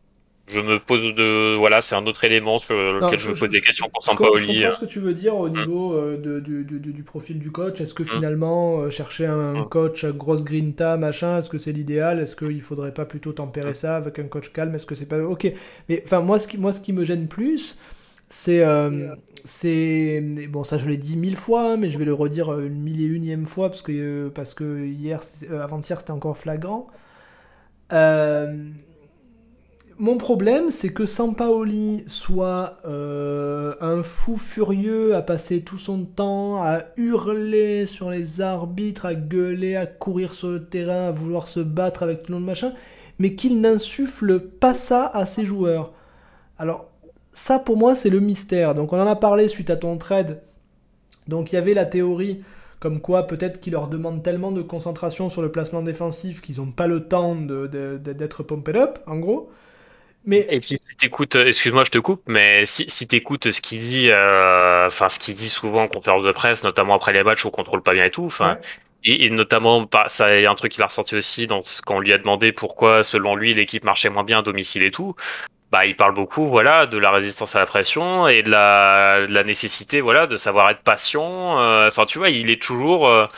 je me pose de voilà c'est un autre élément sur lequel je, me pose des questions pour Sampaoli. Je comprends ce que tu veux dire au mm. niveau euh, de, du, du, du, profil du coach. Est-ce que mm. finalement euh, chercher un, mm. coach à grosse grinta machin, est-ce que c'est l'idéal? Est-ce qu'il faudrait pas plutôt tempérer ça avec un coach calme? Est-ce que c'est pas ok? Mais enfin moi ce qui moi ce qui me gêne plus c'est euh, c'est bon ça je l'ai dit mille fois hein, mais je vais le redire une mille et unième fois parce que parce que hier avant-hier c'était encore flagrant. Euh, mon problème, c'est que Sampaoli soit euh, un fou furieux à passer tout son temps à hurler sur les arbitres, à gueuler, à courir sur le terrain, à vouloir se battre avec tout le monde machin, mais qu'il n'insuffle pas ça à ses joueurs. Alors, ça pour moi, c'est le mystère. Donc, on en a parlé suite à ton trade. Donc, il y avait la théorie comme quoi peut-être qu'il leur demande tellement de concentration sur le placement défensif qu'ils n'ont pas le temps d'être pumped up, en gros. Mais... Et puis si t'écoutes, euh, excuse-moi, je te coupe, mais si, si t'écoutes ce qu'il dit, euh, enfin ce qu'il dit souvent en conférence de presse, notamment après les matchs où on contrôle pas bien et tout, enfin. Et, notamment, ça y a un truc qu'il a ressorti aussi dans quand on lui a demandé pourquoi, selon lui, l'équipe marchait moins bien à domicile et tout. Bah, il parle beaucoup, voilà, de la résistance à la pression et de la, de la nécessité, voilà, de savoir être patient. Euh, enfin, tu vois, il est toujours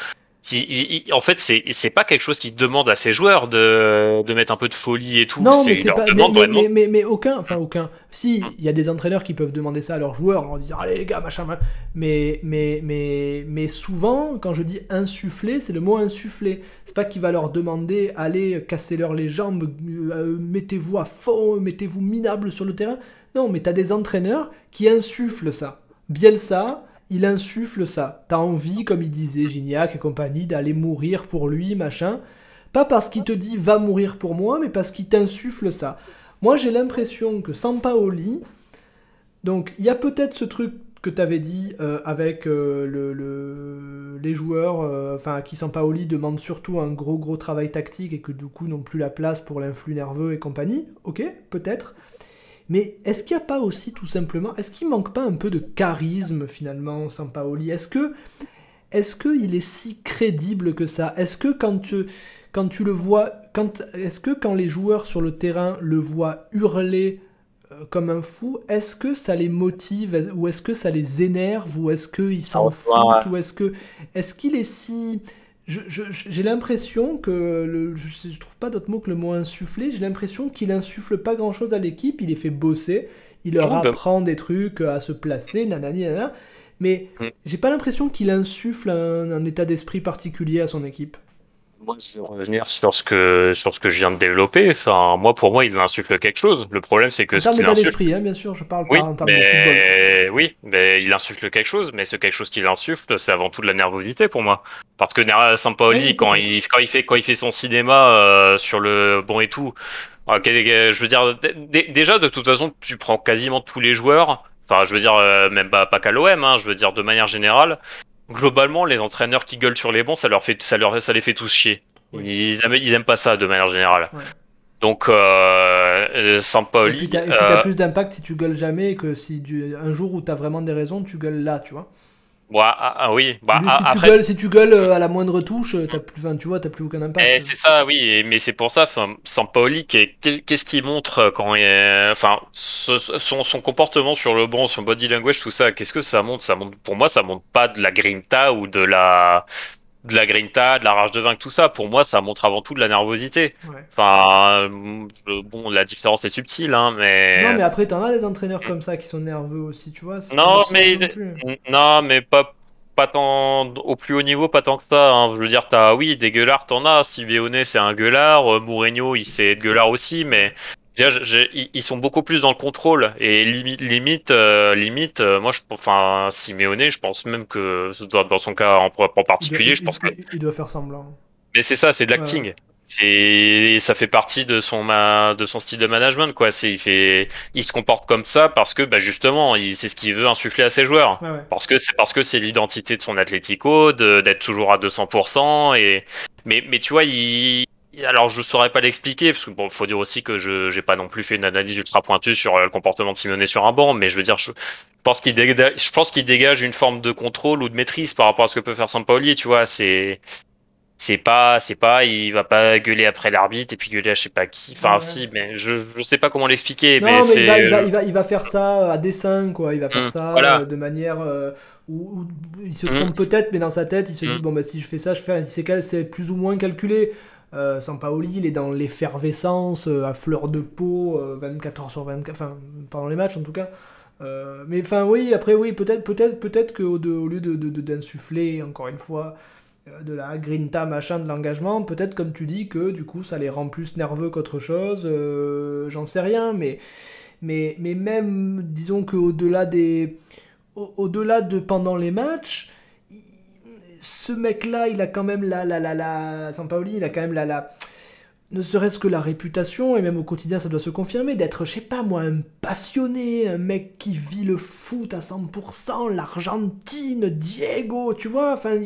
en fait, c'est pas quelque chose qui demande à ses joueurs de, de mettre un peu de folie et tout. Non, mais c'est pas. Mais, mais, mais, aucun, enfin aucun. Si, il y a des entraîneurs qui peuvent demander ça à leurs joueurs en disant allez les gars machin. Mais mais mais mais souvent, quand je dis insuffler, c'est le mot insuffler. C'est pas qu'il va leur demander allez casser leur les jambes, euh, mettez-vous à fond, mettez-vous minable sur le terrain. Non, mais t'as des entraîneurs qui insufflent ça. Bielsa, il insuffle ça. T'as envie, comme il disait Gignac et compagnie, d'aller mourir pour lui, machin. Pas parce qu'il te dit va mourir pour moi, mais parce qu'il t'insuffle ça. Moi, j'ai l'impression que Sampaoli, donc il y a peut-être ce truc que tu avais dit euh, avec euh, le, les joueurs, euh, enfin, qui Sampaoli demande surtout un gros gros travail tactique et que du coup n'ont plus la place pour l'influx nerveux et compagnie. Ok, peut-être. Mais est-ce qu'il n'y a pas aussi tout simplement, est-ce qu'il manque pas un peu de charisme finalement, Sampaoli Est-ce que est-ce qu'il est si crédible que ça? Est-ce que quand tu, quand tu le vois, quand, est-ce que quand les joueurs sur le terrain le voient hurler euh, comme un fou, est-ce que ça les motive ou est-ce que ça les énerve ou est-ce qu'ils s'en foutent ou est-ce que est-ce qu'il est si j'ai l'impression que, le, je, ne trouve pas d'autre mot que le mot insuffler, j'ai l'impression qu'il insuffle pas grand chose à l'équipe, il les fait bosser, il leur apprend des trucs à se placer, nanani, nanana, mais mm. j'ai pas l'impression qu'il insuffle un état d'esprit particulier à son équipe. Moi, je veux revenir sur ce que sur ce que je viens de développer. Enfin, moi, pour moi, il insuffle quelque chose. Le problème, c'est que en termes d'état d'esprit, hein, bien sûr, je parle pas en termes de football. Oui, mais il insuffle quelque chose, mais ce quelque chose qu'il insuffle, c'est avant tout de la nervosité pour moi. Parce que Sampaoli, quand il quand il fait quand il fait son cinéma euh, sur le bon et tout, euh, je veux dire, déjà de toute façon, tu prends quasiment tous les joueurs. Enfin, je veux dire, euh, même pas, pas qu'à l'OM, hein, je veux dire de manière générale globalement, les entraîneurs qui gueulent sur les bons, ça leur fait, ça leur, ça les fait tous chier. Ils, aiment, ils aiment pas ça de manière générale. Donc, euh, Sampaoli. Et puis t'as, euh, plus d'impact si tu gueules jamais que si un jour où t'as vraiment des raisons, tu gueules là, tu vois. Ah, ah, oui. Bah, si, tu gueules, si tu gueules euh, à la moindre touche, euh, as plus, tu vois, t'as plus aucun impact. Eh, c'est ça, oui. Mais c'est pour ça, Sampaoli, qu'est-ce qu'il montre quand il, enfin, son, son, comportement sur le banc, son body language, tout ça, qu'est-ce que ça montre? Ça montre, pour moi, ça montre pas de la grinta ou de la de la grinta, de la rage de vaincre, tout ça, pour moi, ça montre avant tout de la nervosité. Enfin, euh, bon, la différence est subtile, hein, mais. Non, mais après, t'en as des entraîneurs comme ça qui sont nerveux aussi, tu vois. Non, mais non, mais pas pas tant au plus haut niveau, pas tant que ça. Hein. Je veux dire, t'as oui, des gueulards, t'en as. Simeone, c'est un gueulard. Euh, Mourinho, il sait être gueulard aussi, mais ils sont beaucoup plus dans le contrôle et limite, limite, euh, limite. Euh, moi, je, enfin, Simeone, je pense même que dans son cas en, particulier, je pense que il doit faire semblant. Mais c'est ça, c'est de l'acting. C'est, ça fait partie de son de son style de management, quoi. C'est, il fait, il se comporte comme ça parce que, bah, justement, il, c'est ce qu'il veut insuffler à ses joueurs. Parce que c'est parce que c'est l'identité de son Atlético, d'être toujours à 200%. Et mais, mais tu vois, il alors je saurais pas l'expliquer parce que bon, faut dire aussi que je j'ai pas non plus fait une analyse ultra pointue sur euh, le comportement de Simonet sur un banc, mais je veux dire, je pense qu'il dégage, je pense qu'il dégage une forme de contrôle ou de maîtrise par rapport à ce que peut faire Sampaoli, tu vois. C'est c'est pas c'est pas il va pas gueuler après l'arbitre et puis gueuler à je sais pas qui enfin si mais je je sais pas comment l'expliquer mais, mais il, va, il, va, il, va, il, va, faire ça à dessein quoi il va faire mmh, ça euh, de manière euh, où, il se trompe mmh. peut-être mais dans sa tête il se dit mmh. bon bah si je fais ça je fais c'est c'est plus ou moins calculé euh, Sampaoli, il est dans l'effervescence, euh, à fleur de peau, 24 euh, heures sur 24, enfin, pendant les matchs en tout cas. mais enfin, oui, après, oui, peut-être peut-être peut-être qu'au au lieu d'insuffler, de, de, encore une fois, de la grinta, machin, de l'engagement, peut-être comme tu dis que du coup ça les rend plus nerveux qu'autre chose, j'en sais rien, mais, mais, mais même, disons qu'au-delà des... Au-delà de pendant les matchs, ce mec-là, il a quand même la, la, la, la, il a quand même la, la, ne serait-ce que la réputation, et même au quotidien ça doit se confirmer, d'être, je sais pas moi, un passionné, un mec qui vit le foot à 100%, l'Argentine, Diego, tu vois, enfin,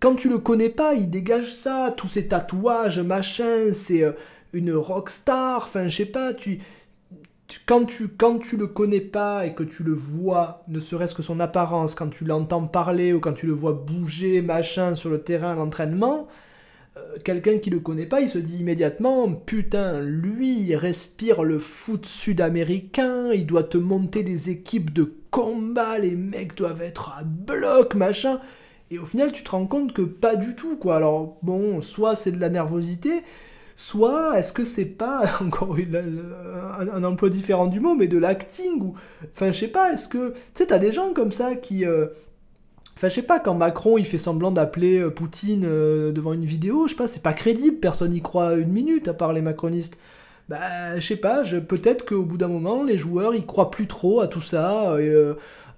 quand tu le connais pas, il dégage ça, tous ses tatouages, machin, c'est euh, une rockstar, enfin, je sais pas, tu, quand tu, quand tu le connais pas et que tu le vois, ne serait-ce que son apparence, quand tu l'entends parler ou quand tu le vois bouger, machin, sur le terrain, l'entraînement, euh, quelqu'un qui le connaît pas, il se dit immédiatement Putain, lui, il respire le foot sud-américain, il doit te monter des équipes de combat, les mecs doivent être à bloc, machin. Et au final, tu te rends compte que pas du tout, quoi. Alors, bon, soit c'est de la nervosité, soit est-ce que c'est pas encore un, emploi différent du mot mais de l'acting ou enfin je sais pas est-ce que tu sais t'as des gens comme ça qui euh, Enfin, je sais pas, quand Macron il fait semblant d'appeler euh, Poutine euh, devant une vidéo, je sais pas, c'est pas crédible, personne n'y croit une minute à part les macronistes. Bah, je sais pas, peut-être qu'au bout d'un moment, les joueurs ils croient plus trop à tout ça.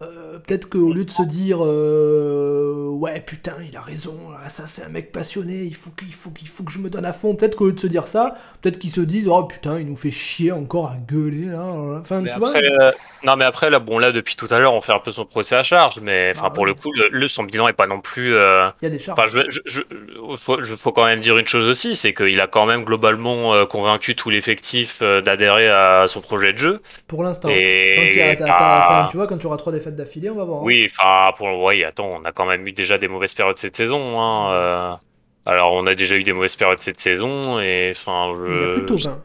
Euh, peut-être qu'au lieu de se dire euh, ouais putain il a raison ça c'est un mec passionné il faut qu'il faut qu'il faut que je me donne à fond. Peut-être qu'au lieu de se dire ça peut-être qu'ils se disent oh putain il nous fait chier encore à gueuler là enfin tu vois. euh, non mais après là bon là depuis tout à l'heure on fait un peu son procès à charge mais enfin bah pour le coup le, son bilan est pas non plus il y a des charges. je, je, faut, faut, quand même dire une chose aussi c'est qu'il a quand même globalement convaincu tout l'effectif d'adhérer à son projet de jeu. Pour l'instant. Tu vois quand tu auras trois défaites d'affilée, on va voir. Hein. Oui, enfin, pour oui, attends, on a quand même eu déjà des mauvaises périodes cette saison. Hein, euh. Alors, on a déjà eu des mauvaises périodes cette saison, et enfin. Il y a plutôt 20.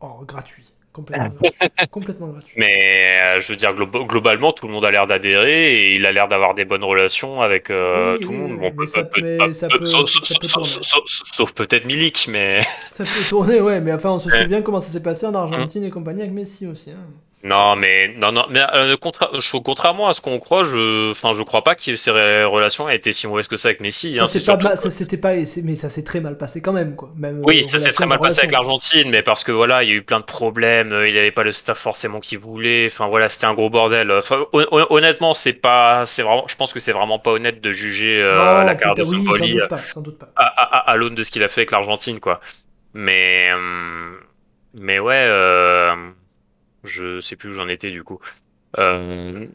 Oh, gratuit. Complètement, complètement gratuit. Mais euh, je veux dire, globalement, tout le monde a l'air d'adhérer et il a l'air d'avoir des bonnes relations avec euh, tout le monde. Sauf peut-être Milik, mais. Ça peut tourner, ouais, mais enfin, on se souvient comment ça s'est passé en Argentine et compagnie avec Messi aussi. Hein. Non, mais non, non, mais euh, contrairement à ce qu'on croit, je, enfin, je crois pas que ces relations aient été si mauvaises que ça avec Messi. Ça, hein, pas, ça c'était pas, mais ça s'est très mal passé quand même, quoi. Même, oui, euh, ça s'est très mal passé avec l'Argentine, mais parce que voilà, il y a eu plein de problèmes, euh, il n'y avait pas le staff forcément qu'il voulait. Enfin voilà, c'était un gros bordel. Enfin, honnêtement, c'est pas, c'est vraiment, je pense que c'est vraiment pas honnête de juger la carte de Sampoli à, à, l'aune de ce qu'il a fait avec l'Argentine, quoi. Mais, mais ouais. Je sais plus où j'en étais du coup. Euh,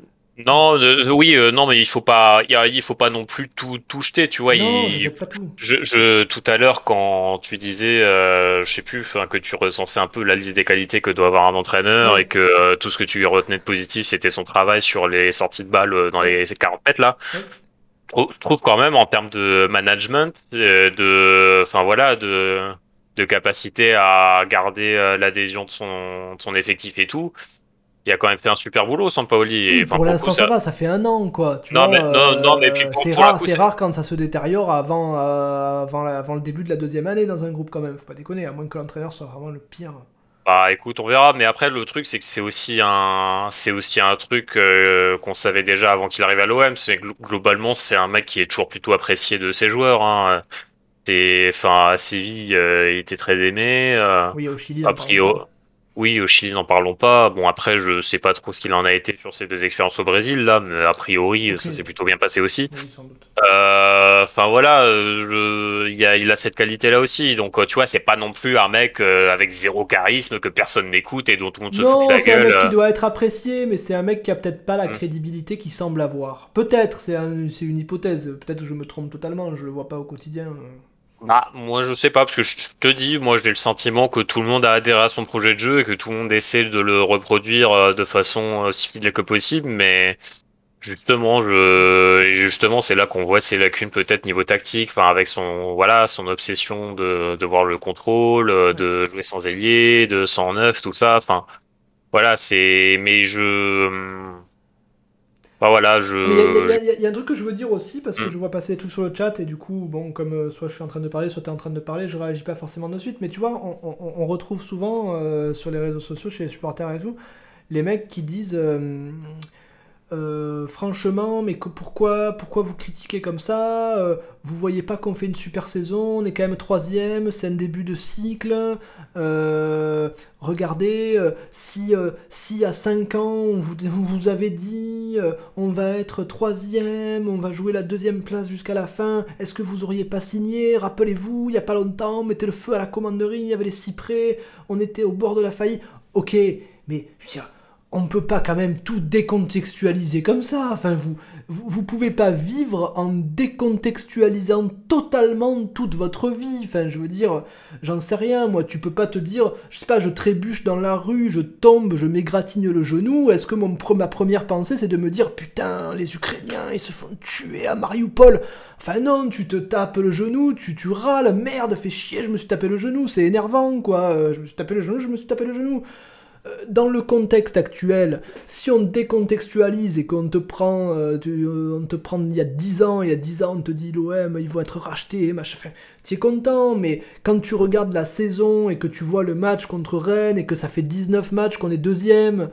non, oui, euh, non, mais il faut pas, il, faut pas non plus tout, tout jeter, tu vois. Non, je, pas tout. Je, tout à l'heure, quand tu disais, euh, je sais plus, que tu recensais un peu la liste des qualités que doit avoir un entraîneur et que euh, tout ce que tu retenais de positif, c'était son travail sur les sorties de balles dans les 40 mètres là. Je trouve quand même en termes de management, de, enfin voilà, de de capacité à garder euh, l'adhésion de son, son effectif et tout. Il a quand même fait un super boulot, Sampaoli. Oui, pour l'instant, ça... va, ça fait un an, quoi. Tu non, mais, non, non, mais puis euh, c'est rare, c'est rare quand ça se détériore avant, euh, avant, avant, le début de la deuxième année dans un groupe, quand même. Faut pas déconner, à moins que l'entraîneur soit vraiment le pire. Bah écoute, on verra. Mais après, le truc, c'est que c'est aussi un, c'est aussi un truc qu'on savait déjà avant qu'il arrive à l'OM. C'est globalement, c'est un mec qui est toujours plutôt apprécié de ses joueurs. Hein enfin, à Séville, euh, il était très aimé. Euh, oui, au Chili. oui, au Chili, n'en parlons pas. Bon, après, je sais pas trop ce qu'il en a été sur ces deux expériences au Brésil, là, mais a priori, ça s'est plutôt bien passé aussi. Euh, enfin, voilà, il, a, il a cette qualité-là aussi. Donc, tu vois, c'est pas non plus un mec avec zéro charisme que personne n'écoute et dont tout le monde se fout de la gueule. c'est un mec qui doit être apprécié, mais c'est un mec qui a peut-être pas la mm. crédibilité qu'il semble avoir. Peut-être, c'est une hypothèse. Peut-être que je me trompe totalement, je le vois pas au quotidien. Bah, moi je sais pas, parce que je te dis, moi j'ai le sentiment que tout le monde a adhéré à son projet de jeu et que tout le monde essaie de le reproduire euh, de façon aussi fidèle que possible, mais justement, je, justement c'est là qu'on voit ses lacunes peut-être niveau tactique, enfin avec son, voilà, son obsession de, de voir le contrôle, de jouer sans ailier, de 109, tout ça, enfin, voilà, c'est, mais je, bah voilà, je. Il y, a un truc que je veux dire aussi, parce que mm. je vois passer tout sur le chat, et du coup, bon, comme euh, soit je suis en train de parler, soit tu es en train de parler, je réagis pas forcément de suite. Mais tu vois, on, retrouve souvent euh, sur les réseaux sociaux, chez les supporters et tout, les mecs qui disent. Euh, euh, franchement, mais pourquoi, pourquoi vous critiquez comme ça euh, Vous voyez pas qu'on fait une super saison On est quand même troisième, c'est un début de cycle. Euh, regardez, si, si à 5 ans on vous, vous avez dit on va être troisième, on va jouer la deuxième place jusqu'à la fin, est-ce que vous auriez pas signé Rappelez-vous, il y a pas longtemps, on mettait le feu à la commanderie, il y avait les cyprès, on était au bord de la faillite. Ok, mais je veux dire on ne peut pas quand même tout décontextualiser comme ça. Enfin, vous, vous, pouvez pas vivre en décontextualisant totalement toute votre vie. Enfin, je veux dire, j'en sais rien, moi. Tu peux pas te dire, je sais pas, je trébuche dans la rue, je tombe, je m'égratigne le genou. Est-ce que mon, ma première pensée, c'est de me dire, putain, les Ukrainiens, ils se font tuer à Mariupol. Enfin, non, tu te tapes le genou, tu, tu râles, merde, fais chier, je me suis tapé le genou, c'est énervant, quoi. Euh, je me suis tapé le genou, je me suis tapé le genou. Euh, dans le contexte actuel, si on décontextualise et qu'on te prend, euh, euh, on te prend il y a 10 ans, il y a 10 ans, on te dit l'OM, ils vont être rachetés, machin, tu es content, mais quand tu regardes la saison et que tu vois le match contre Rennes et que ça fait 19 matchs qu'on est deuxième,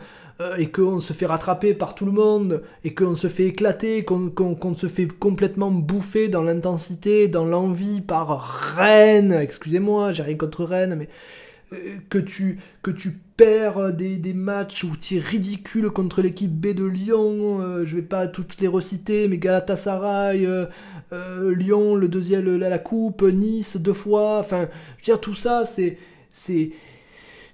et qu'on se fait rattraper par tout le monde, et qu'on se fait éclater, qu'on se fait complètement bouffer dans l'intensité, dans l'envie par Rennes, excusez-moi, j'ai rien contre Rennes, mais que tu, que tu perds des, des matchs où tu es ridicule contre l'équipe B de Lyon, euh, je vais pas toutes les reciter, mais Galatasaray, euh, euh, Lyon, le deuxième, la, la coupe, Nice deux fois, enfin, je veux dire, tout ça, c'est, c'est,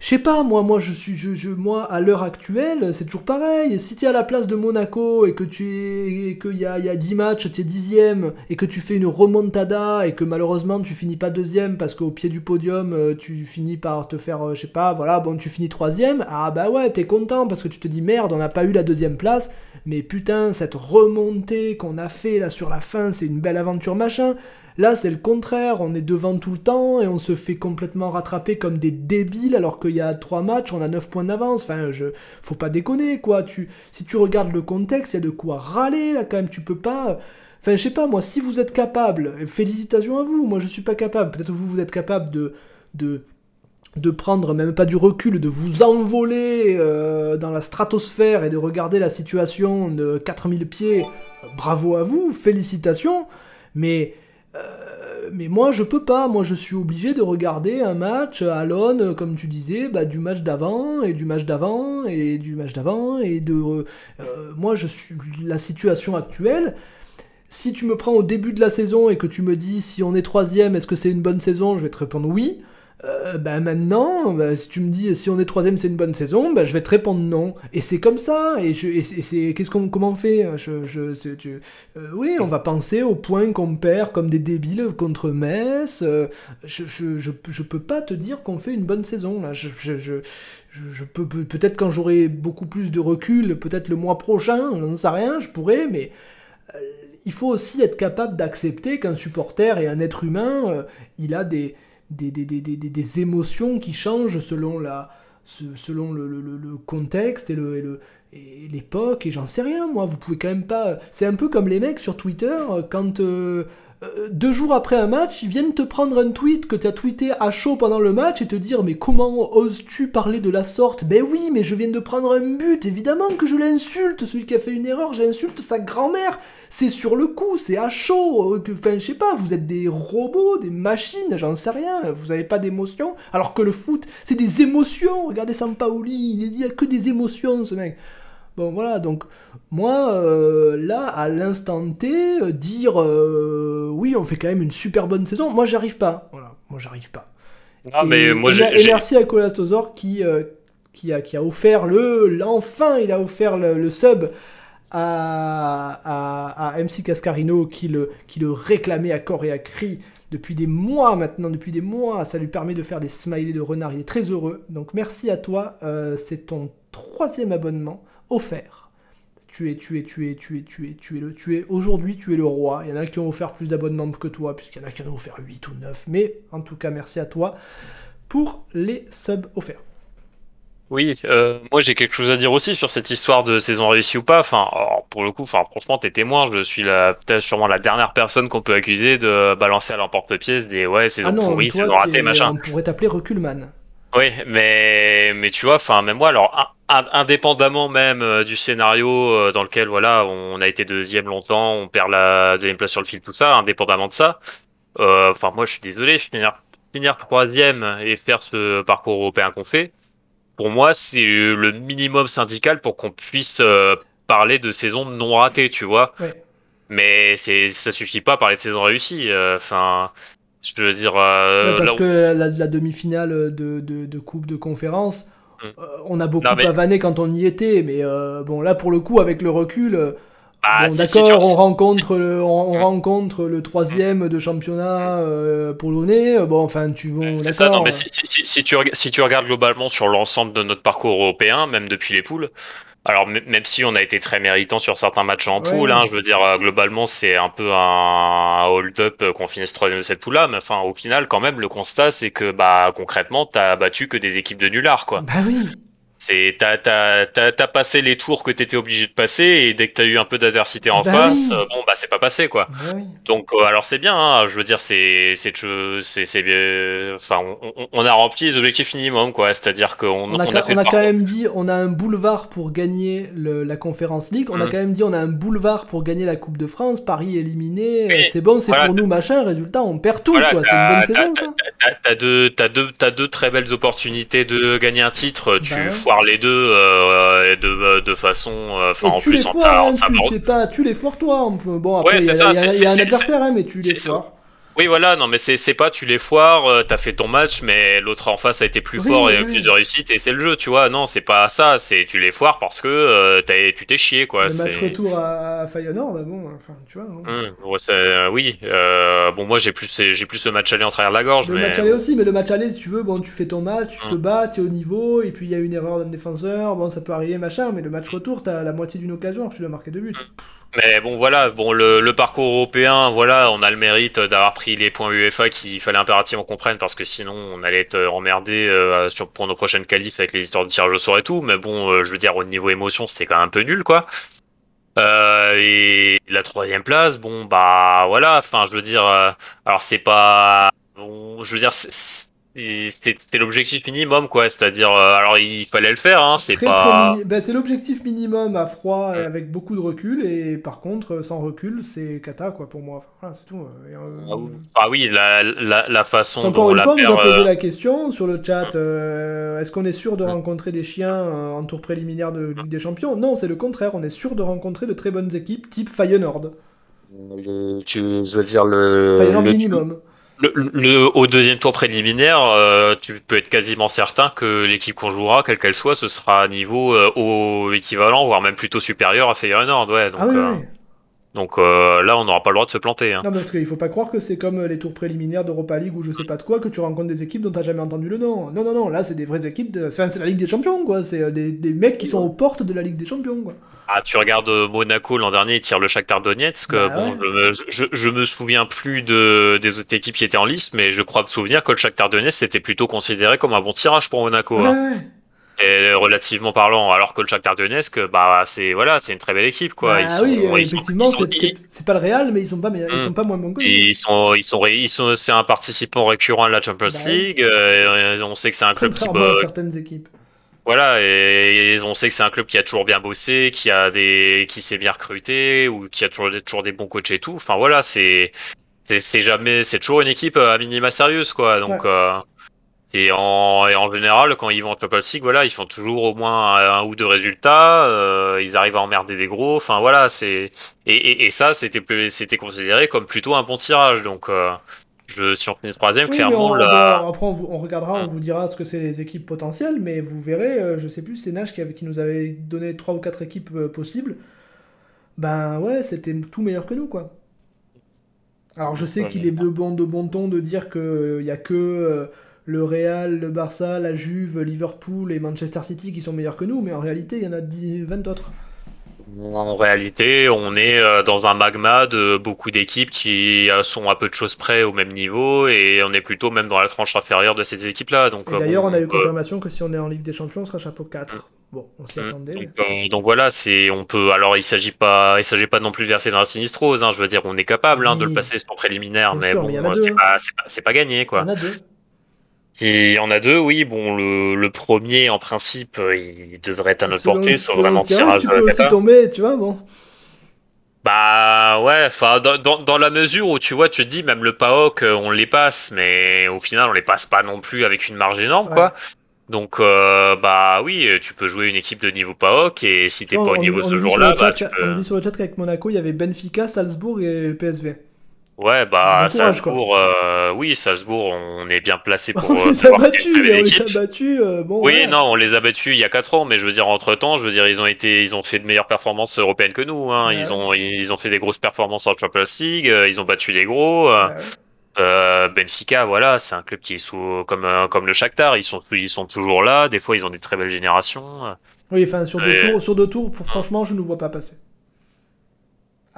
je sais pas, moi, moi, je suis, je, moi, à l'heure actuelle, c'est toujours pareil. Si tu à la place de Monaco et que tu es, qu'il y a, y a 10 matchs, tu es dixième et que tu fais une remontada et que malheureusement tu finis pas deuxième parce qu'au pied du podium, euh, tu finis par te faire, euh, je sais pas, voilà, bon, tu finis troisième. Ah bah ouais, t'es content parce que tu te dis merde, on n'a pas eu la deuxième place. Mais putain, cette remontée qu'on a fait là sur la fin, c'est une belle aventure machin. Là, c'est le contraire, on est devant tout le temps et on se fait complètement rattraper comme des débiles alors qu'il y a 3 matchs, on a 9 points d'avance. Enfin, je... faut pas déconner, quoi. Tu... Si tu regardes le contexte, il y a de quoi râler, là, quand même. Tu peux pas... Enfin, je sais pas, moi, si vous êtes capable, félicitations à vous, moi je suis pas capable. Peut-être vous, vous êtes capable de... de de prendre même pas du recul, de vous envoler euh, dans la stratosphère et de regarder la situation de 4000 pieds, bravo à vous, félicitations, mais euh, mais moi je peux pas, moi je suis obligé de regarder un match à l'aune, comme tu disais, bah, du match d'avant et du match d'avant et du match d'avant et de euh, moi je suis la situation actuelle. Si tu me prends au début de la saison et que tu me dis si on est troisième, est-ce que c'est une bonne saison, je vais te répondre oui. Euh, bah maintenant, bah, si tu me dis si on est troisième c'est une bonne saison, bah je vais te répondre non. Et c'est comme ça. Et, qu'est-ce qu'on comment on fait je, je, tu, euh, Oui, on va penser au point qu'on perd comme des débiles contre Metz. Euh, je, je, je, je, peux pas te dire qu'on fait une bonne saison peut-être quand j'aurai beaucoup plus de recul, peut-être le mois prochain, on n'en sait rien, je pourrais, mais il faut aussi être capable d'accepter qu'un supporter et un être humain, il a des des, des, des, des, émotions qui changent selon, la, selon le, le, le contexte et le, et l'époque, et j'en sais rien, moi. Vous pouvez quand même pas. C'est un peu comme les mecs sur Twitter, quand. Euh, euh, deux jours après un match, ils viennent te prendre un tweet que tu as tweeté à chaud pendant le match et te dire mais comment oses-tu parler de la sorte? Ben oui, mais je viens de prendre un but, évidemment que je l'insulte, celui qui a fait une erreur, j'insulte sa grand-mère. C'est sur le coup, c'est à chaud. Euh, enfin, je sais pas, vous êtes des robots, des machines, j'en sais rien, vous avez pas d'émotions, alors que le foot, c'est des émotions. Regardez Sampaoli, il n'y a que des émotions, ce mec. Bon voilà, donc moi, euh, là, à l'instant T, euh, dire euh, oui, on fait quand même une super bonne saison, moi j'arrive pas. Voilà, moi j'arrive pas. Ah, mais moi, et, merci à Colastosor qui, qui, a, qui a offert le. Enfin, il a offert le, sub à, à, à, MC Cascarino qui le, qui le réclamait à corps et à cri depuis des mois maintenant, depuis des mois. Ça lui permet de faire des smileys de renard. Il est très heureux. Donc merci à toi. C'est ton troisième abonnement offert. Tu es, tu es, tu es, tu es, tu es, tu es le, tu es aujourd'hui, tu es le roi. Il y en a qui ont offert plus d'abonnements que toi, puisqu'il y en a qui en ont offert 8 ou 9. Mais en tout cas, merci à toi pour les subs offerts. Oui, euh, moi j'ai quelque chose à dire aussi sur cette histoire de saison réussie ou pas. Enfin, pour le coup, enfin franchement, t'es témoin. Je suis peut-être sûrement la dernière personne qu'on peut accuser de balancer à l'emporte-pièce des ouais saison ah pourrie, saison ratée, machin. On pourrait t'appeler reculman. Oui, mais, mais tu vois, enfin, même moi, alors, indépendamment même euh, du scénario euh, dans lequel, voilà, on a été deuxième longtemps, on perd la deuxième place sur le fil, tout ça, indépendamment de ça, euh, enfin, moi, je suis désolé, finir, finir troisième et faire ce parcours européen qu'on fait, pour moi, c'est le minimum syndical pour qu'on puisse parler de saison non ratée, tu vois. Mais c'est, ça suffit pas à parler de saison réussie. Enfin, je veux dire. Euh, parce que la, demi-finale de, de, Coupe de Conférence, hmm. euh, on a beaucoup pavané quand on y était, mais euh, bon, là pour le coup, avec le recul. Bah, d'accord, on rencontre le, on, hmm. rencontre le troisième de championnat polonais. Bon, enfin, tu bon, d'accord. Non, mais si, si, si, tu, si tu regardes globalement sur l'ensemble de notre parcours européen, même depuis les poules, alors même si on a été très méritant sur certains matchs en poule, hein, je veux dire euh, globalement c'est un peu un hold-up euh, qu'on finisse troisième de cette poule-là, mais enfin au final quand même le constat c'est que bah concrètement t'as battu que des équipes de nullards quoi. Bah oui. C'est t'as t'as passé les tours que t'étais obligé de passer et dès que t'as eu un peu d'adversité en bah face, euh, bon bah c'est pas passé quoi. Bah Donc euh, alors c'est bien, hein, je veux dire c'est c'est c'est c'est enfin on, on, a rempli les objectifs minimum quoi, c'est-à-dire qu'on on a, on a, quand même dit on a un boulevard pour gagner le, la Conférence League, on a mmh. quand même dit on a un boulevard pour gagner la Coupe de France, Paris éliminé, euh, c'est bon c'est pour nous machin, résultat on perd tout quoi, c'est une bonne saison ça. T'as deux t'as deux t'as deux très belles opportunités de gagner un titre, tu les deux euh, de, de façon. Euh, enfin, en plus, les foires, hein, tu, pas, tu les foires toi. Bon, après, il y, a un adversaire, hein, mais tu les foires. Oui, voilà, non, mais c'est pas tu les foires, euh, t'as fait ton match, mais l'autre en face a été plus fort et a eu plus de réussite, et c'est le jeu, tu vois. Non, c'est pas ça, c'est tu les foires parce que euh, tu t'es chié, quoi. Le match retour à, Feyenoord, bon, enfin, tu vois. Hum, euh, oui, bon, moi j'ai plus, j'ai plus le match aller en travers de la gorge. Le match aller aussi, mais le match aller, si tu veux, bon, tu fais ton match, tu te hum. bats, tu es au niveau, et puis il y a une erreur d'un défenseur, bon, ça peut arriver, machin, mais le match retour, t'as la moitié d'une occasion, tu dois marquer deux buts. Hum. Mais bon, voilà, bon, le, parcours européen, voilà, on a le mérite d'avoir pris les points UEFA qu'il fallait impérativement qu'on prenne parce que sinon on allait être emmerdé euh, sur, pour nos prochaines qualifs avec les histoires de tirage au sort et tout. Mais bon, euh, je veux dire, au niveau émotion, c'était quand même un peu nul, quoi. Euh, et la troisième place, bon, bah voilà, enfin, je veux dire, alors c'est pas. Bon, je veux dire, c'était l'objectif minimum, quoi. C'est-à-dire, euh, alors il fallait le faire, hein, c'est pas. Ben, c'est l'objectif minimum à froid et avec beaucoup de recul, et par contre, sans recul, c'est cata, quoi, pour moi. Enfin, c'est tout. Euh, ah, ah, oui, la, la, la façon. Encore une fois, on nous a posé la question sur le chat euh, est-ce qu'on est sûr de rencontrer des chiens en tour préliminaire de Ligue des Champions? Non, c'est le contraire. On est sûr de rencontrer de très bonnes équipes, type Feyenoord. Tu, je veux dire le. Feyenoord minimum le, au deuxième tour préliminaire, euh, tu peux être quasiment certain que l'équipe qu'on jouera, quelle qu'elle soit, ce sera à niveau euh, au équivalent, voire même plutôt supérieur à Feyenoord. Ouais, donc, ah euh, donc là, on n'aura pas le droit de se planter. Hein. Non, parce qu'il faut pas croire que c'est comme les tours préliminaires d'Europa League ou je sais pas de quoi, que tu rencontres des équipes dont tu n'as jamais entendu le nom. Non, non, non, là, c'est des vraies équipes. De... c'est la Ligue des Champions, quoi. C'est des, des mecs qui sont aux portes de la Ligue des Champions, quoi. Ah, tu regardes euh, Monaco l'an dernier, ils tirent le Shakhtar Donetsk. Bah bon, je, je, me souviens plus de, des autres équipes qui étaient en liste, mais je crois me souvenir que le Shakhtar Donetsk c'était plutôt considéré comme un bon tirage pour Monaco. Hein. Et relativement parlant, alors que le Shakhtar Donetsk, bah c'est voilà, c'est une très belle équipe quoi. Bah oui, effectivement, c'est pas le Real, mais ils sont pas, mais ils sont pas moins bons que Ils sont, ils sont, ils sont, c'est un participant récurrent à la Champions bah League. Euh, on sait que c'est un club qui certaines équipes. Voilà, et, on sait que c'est un club qui a toujours bien bossé, qui a des, qui s'est bien recruté ou qui a toujours, toujours des bons coachs et tout. Enfin voilà, c'est, c'est jamais, c'est toujours une équipe à minima sérieuse quoi. Donc euh, et en, et en général, quand ils vont en Top League, voilà, ils font toujours au moins un, ou deux résultats. Euh, ils arrivent à emmerder des gros. Enfin voilà, c'est et, et, ça, c'était c'était considéré comme plutôt un bon tirage. Donc euh, je, si on finit troisième, clairement. Après, on, regardera, on hum. vous dira ce que c'est les équipes potentielles, mais vous verrez, euh, je sais plus, c'est Nash qui, qui, nous avait donné trois ou quatre équipes euh, possibles. Ben ouais, c'était tout meilleur que nous, quoi. Alors je sais qu'il est de bon, de bon ton de dire qu'il n'y euh, a que le Real, le Barça, la Juve, Liverpool et Manchester City qui sont meilleurs que nous, mais en réalité, il y en a 10, 20 autres. En réalité, on est euh, dans un magma de beaucoup d'équipes qui euh, sont à peu de choses près au même niveau et on est plutôt même dans la tranche inférieure de ces équipes-là. Donc, euh, d'ailleurs, on a eu confirmation que si on est en Ligue des Champions, on sera chapeau 4. Mm. Bon, on s'y mm. attendait. Donc, voilà, c'est on peut. Alors il s'agit pas, il s'agit pas non plus de verser dans la sinistrose. Hein, je veux dire, on est capable hein, de le passer sans préliminaire, mais bon, c'est pas, pas, gagné quoi. Il y en a deux. Il y en a deux, oui. Bon, le, le premier, en principe, il devrait être à notre portée, sauf vraiment tirage. Tu peux aussi tomber, tu vois, bon. Bah ouais, enfin dans, dans, dans, la mesure où tu vois, tu te dis même le PAOK, on les passe, mais au final on les passe pas non plus avec une marge énorme, quoi. Donc euh, bah oui, tu peux jouer une équipe de niveau PAOK et si t'es pas au niveau ce jour-là, bah tu peux... On dit sur le chat qu'avec Monaco, il y avait Benfica, Salzbourg et le PSV. Ouais, bah Salzbourg, euh, oui, Salzbourg, on est bien placé pour. on les a battus, on les a battus. Euh, bon, oui, non, on les a battus il y a 4 ans, mais je veux dire entre temps, je veux dire ils ont été, ils ont fait de meilleures performances européennes que nous. Hein. Ils ont, ils ont fait des grosses performances en Champions League, euh, ils ont battu les gros. Euh, Benfica, voilà, c'est un club qui est sous, comme comme le Shakhtar, ils sont, ils sont toujours là. Des fois, ils ont des très belles générations. Oui, enfin sur deux tours, sur deux tours, franchement, je ne vois pas passer.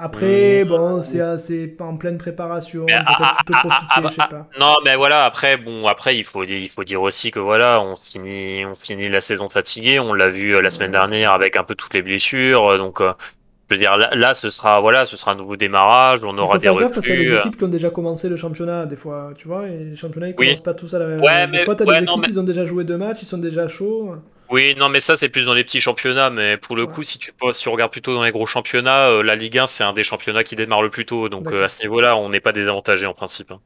Après, mmh. bon, c'est en pleine préparation. Peut-être ah, tu peux ah, ah, profiter, je sais pas. Non, mais voilà. Après, bon, après, il faut, il faut dire aussi que voilà, on finit, on finit la saison fatigué. On l'a vu euh, la semaine dernière avec un peu toutes les blessures. Euh, donc, euh, je veux dire, là, ce sera, voilà, ce sera un nouveau démarrage. On aura des recrues. parce qu'il y a des équipes qui ont déjà commencé le championnat, des fois, tu vois, et les championnats ils commencent pas tous à la même. Ouais, des fois, t'as des équipes, ils ont déjà joué deux matchs, ils sont déjà chauds. Oui, non, mais ça, c'est plus dans les petits championnats. Mais pour le coup, si tu, si on regarde plutôt dans les gros championnats, euh, la Ligue 1, c'est un des championnats qui démarre le plus tôt. Donc, euh, à ce niveau-là, on n'est pas désavantagé en principe. Hein.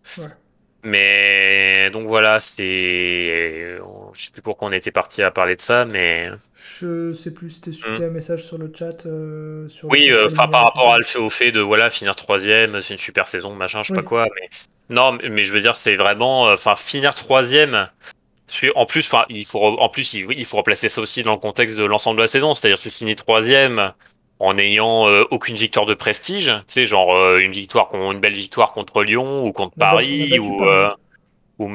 Mais donc voilà, c'est. Je sais plus pourquoi on était parti à parler de ça, mais. Je sais plus, c'était hmm. un message sur le chat. Euh, sur oui, enfin par rapport à le fait, au fait de voilà finir troisième, c'est une super saison, machin, je sais pas quoi. Mais non, mais je veux dire, c'est vraiment, enfin finir troisième en plus, enfin, il faut en plus il, il, faut replacer ça aussi dans le contexte de l'ensemble de la saison, c'est-à-dire que tu finis troisième en n'ayant euh, aucune victoire de prestige, tu sais, genre euh, une victoire, une belle victoire contre Lyon ou contre Paris ou, euh, ou,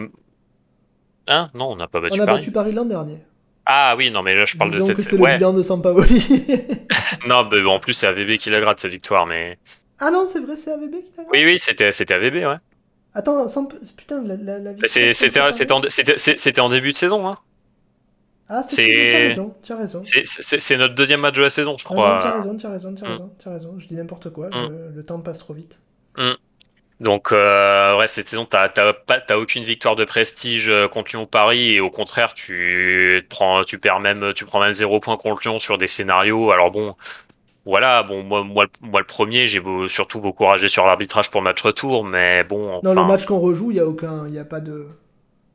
hein? Non, on n'a pas battu Paris. On a battu Paris l'an dernier. Ah oui, non mais là je parle de cette. c'est le bilan de Sampaoli. non, mais en plus c'est AVB qui la gratte cette victoire, mais. Ah non, c'est vrai, c'est AVB qui la gratte. Oui, oui, c'était c'était AVB, ouais. Attends, sans... putain, la, la, la C'était en, en, début de saison, hein. Ah, c'est. Tu as raison, tu as raison. C'est notre deuxième match de la saison, je crois. tu as raison, tu as raison, tu as mm. raison, as raison. Je dis n'importe quoi, mm. le, temps passe trop vite. Mm. Donc, euh, ouais, cette saison, t'as t'as aucune victoire de prestige euh, contre Lyon Paris et au contraire, tu prends, tu perds même, tu prends même zéro point contre Lyon sur des scénarios. Alors bon, voilà, bon, moi, moi, moi le premier, j'ai surtout beaucoup ragé sur l'arbitrage pour match retour, mais bon. Non, le match qu'on rejoue, il n'y a aucun, il y a pas de.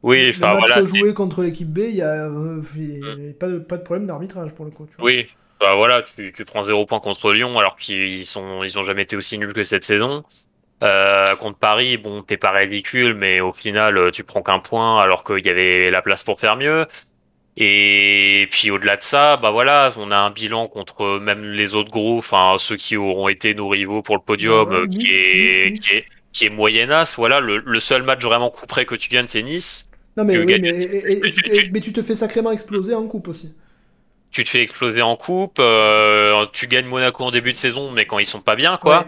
Oui, enfin le match voilà. contre l'équipe B, il n'y a, euh, mm. pas, de, pas de problème d'arbitrage pour le coup. Oui, bah voilà, tu, tu prends zéro point contre Lyon alors qu'ils sont, ils ont jamais été aussi nuls que cette saison. Euh, contre Paris, bon, t'es pas ridicule, mais au final, tu prends qu'un point alors qu'il y avait la place pour faire mieux. Et puis au-delà de ça, bah voilà, on a un bilan contre même les autres gros, enfin ceux qui auront été nos rivaux pour le podium, qui, est, qui, est, qui est moyennasse. Voilà, le, le, seul match vraiment coup près que tu gagnes, c'est Nice. Non mais, oui, mais, mais, tu te fais sacrément exploser en coupe aussi. Tu te fais exploser en coupe, euh, tu gagnes Monaco en début de saison, mais quand ils sont pas bien, quoi.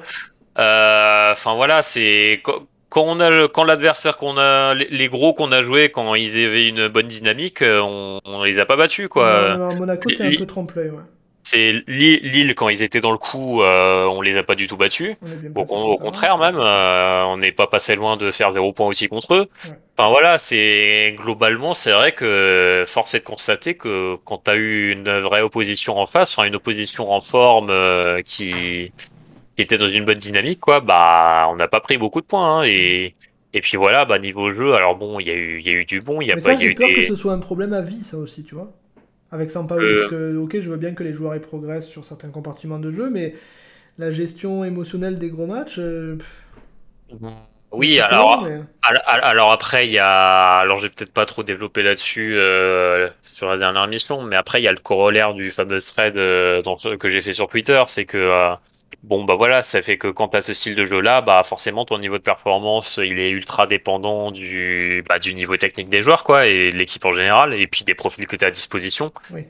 Euh, enfin voilà, c'est quand on a quand l'adversaire qu'on a les, gros qu'on a joué quand ils avaient une bonne dynamique euh, on, on les a pas battus quoi. Non, Monaco c'est un peu trempe-l'œil ouais. c'est Lille quand ils étaient dans le coup euh, on les a pas du tout battus. Au, au contraire même euh, on n'est pas passé loin de faire zéro point aussi contre eux. Enfin voilà c'est globalement c'est vrai que force est de constater que quand tu as eu une vraie opposition en face enfin une opposition en forme euh, qui qui était dans une bonne dynamique, quoi, bah, on n'a pas pris beaucoup de points. Hein, et, et puis voilà, bah, niveau jeu, alors bon, il y, a eu, y a eu du bon, il y a Mais pas. Ça, j'ai peur que ce soit un problème à vie, ça aussi, tu vois. Avec Sampaoli, euh... parce que, ok, je veux bien que les joueurs y progressent sur certains compartiments de jeu, mais la gestion émotionnelle des gros matchs. Euh, oui, alors, alors après, il y a. Alors, j'ai peut-être pas trop développé là-dessus euh, sur la dernière mission, mais après, il y a le corollaire du fameux thread euh, que j'ai fait sur Twitter, c'est que Bon bah voilà, ça fait que quand tu as ce style de jeu là, bah forcément ton niveau de performance, il est ultra dépendant du bah, du niveau technique des joueurs quoi et de l'équipe en général et puis des profils que tu as à disposition. Oui.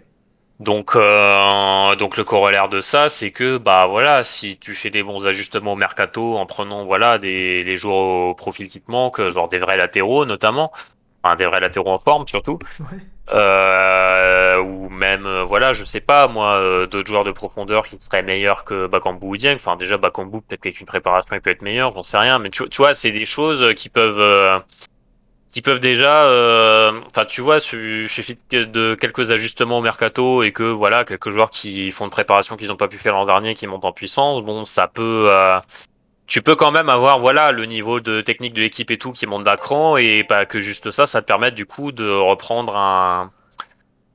Donc euh, donc le corollaire de ça, c'est que bah voilà, si tu fais des bons ajustements au mercato en prenant voilà des les joueurs au profil qui te manquent, genre des vrais latéraux notamment, enfin des vrais latéraux en forme surtout. Ouais. Euh, ou même, euh, voilà, je sais pas, moi, euh, d'autres joueurs de profondeur qui seraient meilleurs que Bakambu ou Dieng. Enfin, déjà, Bakambu, peut-être qu'avec une préparation, il peut être meilleur, j'en sais rien. Mais tu, vois, c'est des choses qui peuvent, qui peuvent déjà, euh, enfin tu vois, suffit de quelques ajustements au mercato et que voilà, quelques joueurs qui font une préparation qu'ils n'ont pas pu faire l'an dernier, qui montent en puissance, bon, ça peut, euh, tu peux quand même avoir voilà le niveau de technique de l'équipe et tout qui monte d'un cran et pas que juste ça, ça te permet du coup de reprendre un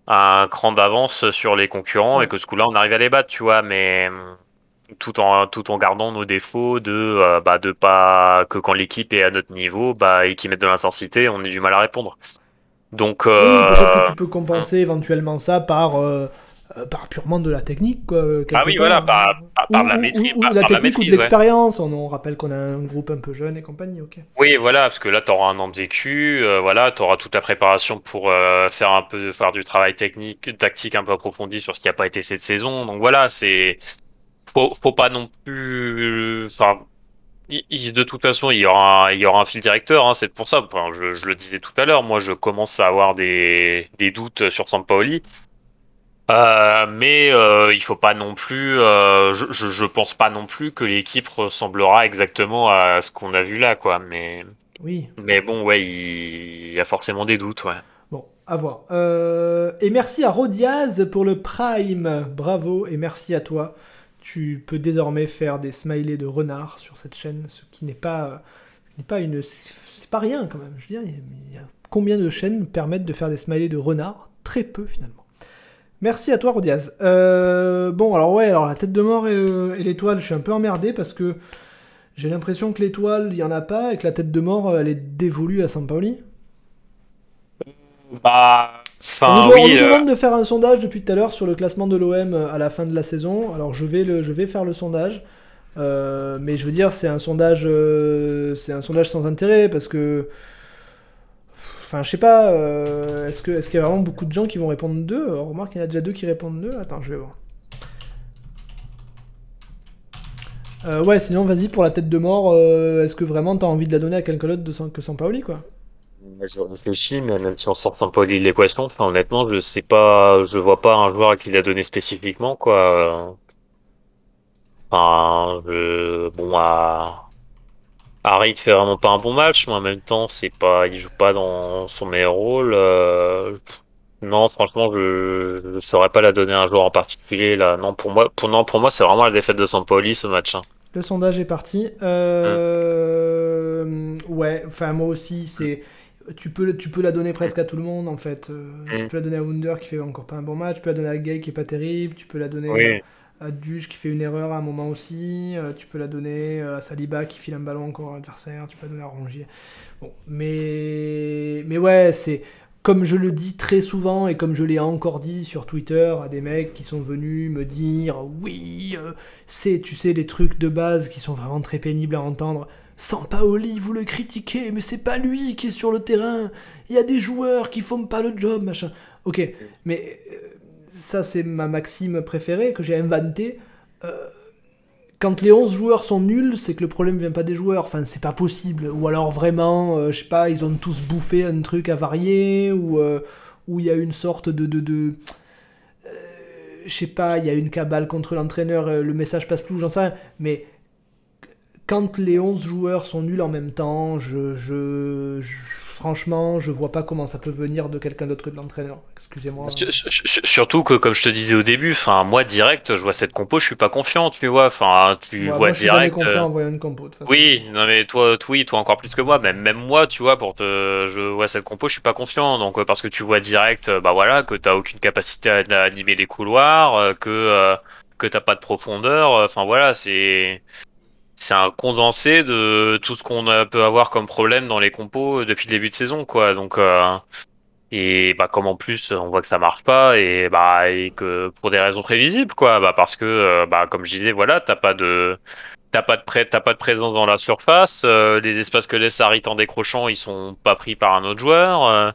un cran d'avance sur les concurrents et que ce coup-là on arrive à les battre, tu vois, mais tout en tout en gardant nos défauts de euh, bah, de pas que quand l'équipe est à notre niveau bah et qu'ils mettent de l'intensité on ait du mal à répondre. Donc oui, peut-être que tu peux compenser éventuellement ça par euh, par purement de la technique quoi, ah oui voilà par, par, la maîtrise ou, la technique ou de l'expérience on, rappelle qu'on a un groupe un peu jeune et compagnie ok oui voilà parce que là tu auras un an de vécu euh, voilà tu auras toute ta préparation pour faire un peu faire du travail technique tactique un peu approfondi sur ce qui a pas été cette saison donc voilà c'est faut, faut pas non plus. Enfin, de toute façon, il y aura, un, il y aura un fil directeur. Hein, c'est pour ça. Enfin, je, je, le disais tout à l'heure. Moi, je commence à avoir des, des doutes sur Sampaoli. Euh, mais euh, il faut pas non plus. Euh, je, je, pense pas non plus que l'équipe ressemblera exactement à ce qu'on a vu là, quoi. Mais oui. Mais bon, ouais, il, y a forcément des doutes, ouais. Bon, à voir. Et merci à Rodiaz pour le Prime. Bravo et merci à toi tu peux désormais faire des smileys de renard sur cette chaîne, ce qui n'est pas, n'est pas une, c'est pas rien quand même. Je veux dire, il y a combien de chaînes permettent de faire des smileys de renard? Très peu finalement. Merci à toi, Rodiaz. Euh, bon, alors ouais, alors la tête de mort et l'étoile, je suis un peu emmerdé parce que j'ai l'impression que l'étoile, il y en a pas et que la tête de mort, elle est dévolue à Sampaoli. Bah, on, nous, euh, demande de faire un sondage depuis tout à l'heure sur le classement de l'OM euh, à la fin de la saison. Alors je vais, le, je vais faire le sondage. Euh, mais je veux dire, c'est un sondage, c'est un sondage sans intérêt parce que, enfin, je sais pas, est-ce que, est-ce qu'il y a vraiment beaucoup de gens qui vont répondre deux? On remarque qu'il y en a déjà deux qui répondent deux. Attends, je vais voir. ouais, sinon, vas-y pour la tête de mort. est-ce que vraiment t'as envie de la donner à quelqu'un d'autre que Sampaoli, quoi? Je réfléchis, mais même si on sort sans pas de l'équation, enfin, honnêtement, je sais pas, je vois pas un joueur à qui il a donné spécifiquement, quoi. Enfin, je, bon, à, Harry il fait vraiment pas un bon match, mais en même temps, c'est pas, il joue pas dans son meilleur rôle. Euh, non, franchement, je, je saurais pas la donner à un joueur en particulier, là. Non, pour moi, pour, non, pour moi, c'est vraiment la défaite de Sampoli, ce match. Hein. Le sondage est parti. Euh... Ouais, enfin, moi aussi, c'est tu peux, tu peux la donner presque à tout le monde en fait. Euh, tu mm. peux la donner à Wunder qui fait encore pas un bon match, tu peux la donner à Gay qui est pas terrible, tu peux la donner à, Duge qui fait une erreur à un moment aussi, euh, tu peux la donner à Saliba qui file un ballon encore à l'adversaire, tu peux la donner à Rongier. Bon, mais, mais ouais, c'est comme je le dis très souvent et comme je l'ai encore dit sur Twitter à des mecs qui sont venus me dire oui, euh, c'est tu sais les trucs de base qui sont vraiment très pénibles à entendre. Sampaoli, vous le critiquez, mais c'est pas lui qui est sur le terrain. Il y a des joueurs qui font pas le job, machin. Ok, mais euh, ça c'est ma maxime préférée que j'ai inventée. Euh, quand les 11 joueurs sont nuls, c'est que le problème vient pas des joueurs. Enfin, c'est pas possible. Ou alors vraiment, euh, je sais pas, ils ont tous bouffé un truc à varier, ou où il y a une sorte de. de, de je sais pas, il y a une cabale contre l'entraîneur, le message passe plus, j'en sais rien. Mais quand les 11 joueurs sont nuls en même temps, je, franchement, je vois pas comment ça peut venir de quelqu'un d'autre que de l'entraîneur. Excusez-moi. Surtout que, comme je te disais au début, enfin, moi direct, je vois cette compo, je suis pas confiant, tu vois. Enfin, tu vois direct. Je suis jamais confiant en voyant une compo. De façon. Oui, non mais toi, oui, toi encore plus que moi. Même, même moi, tu vois, pour te, je vois cette compo, je suis pas confiant. Donc euh, parce que tu vois direct, euh, bah voilà, que t'as aucune capacité à, animer les couloirs, euh, que que t'as pas de profondeur. Enfin voilà, c'est c'est un condensé de tout ce qu'on peut avoir comme problème dans les compos depuis le début de saison, quoi. Donc, euh, et bah, comme en plus on voit que ça marche pas, et bah, et que pour des raisons prévisibles, quoi. Bah, parce que, euh, bah, comme je disais, voilà, t'as pas de, t'as pas de pas de présence dans la surface. Euh, les espaces que laisse Harit en décrochant, ils sont pas pris par un autre joueur.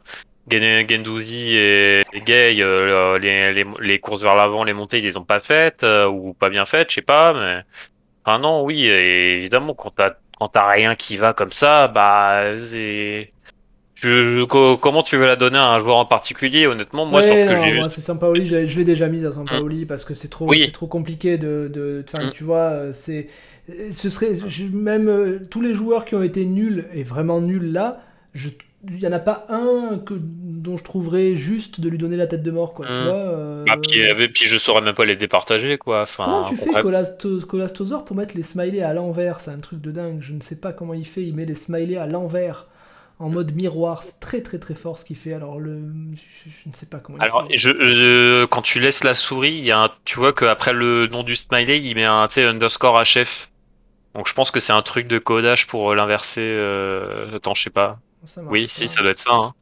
Gendouzi et Gay, les, les, courses vers l'avant, les montées, ils les ont pas faites ou pas bien faites, je sais pas, ah non, oui, évidemment, quand t'as quand rien qui va comme ça, bah c'est. Je, comment tu veux la donner à un joueur en particulier? Honnêtement, moi, ouais, que moi, c'est Sampaoli. Je, je l'ai déjà mise à Sampaoli mmh. parce que c'est trop, trop compliqué de. de mmh. Tu vois, c'est. Ce serait même euh, tous les joueurs qui ont été nuls et vraiment nuls là. Je, il y en a pas un que, dont je trouverais juste de lui donner la tête de mort, quoi. Tu Hmm. vois, euh, Ah, puis, euh, puis je saurais même pas les départager, quoi. Enfin, Comment tu fais Colasto- Colastosaur pour mettre les smileys à l'envers? C'est un truc de dingue. Je ne sais pas comment il fait. Il met les smileys à l'envers, en mode miroir. C'est très très très fort ce qu'il fait. Alors le, je, je ne sais pas comment il Alors, fait. je, je- quand tu laisses la souris, il y a un, tu vois qu'après le nom du smiley, il met un underscore HF. Donc je pense que c'est un truc de codage pour l'inverser. euh, Attends, je sais pas. Ça marche Oui, si, ça doit être ça. hein.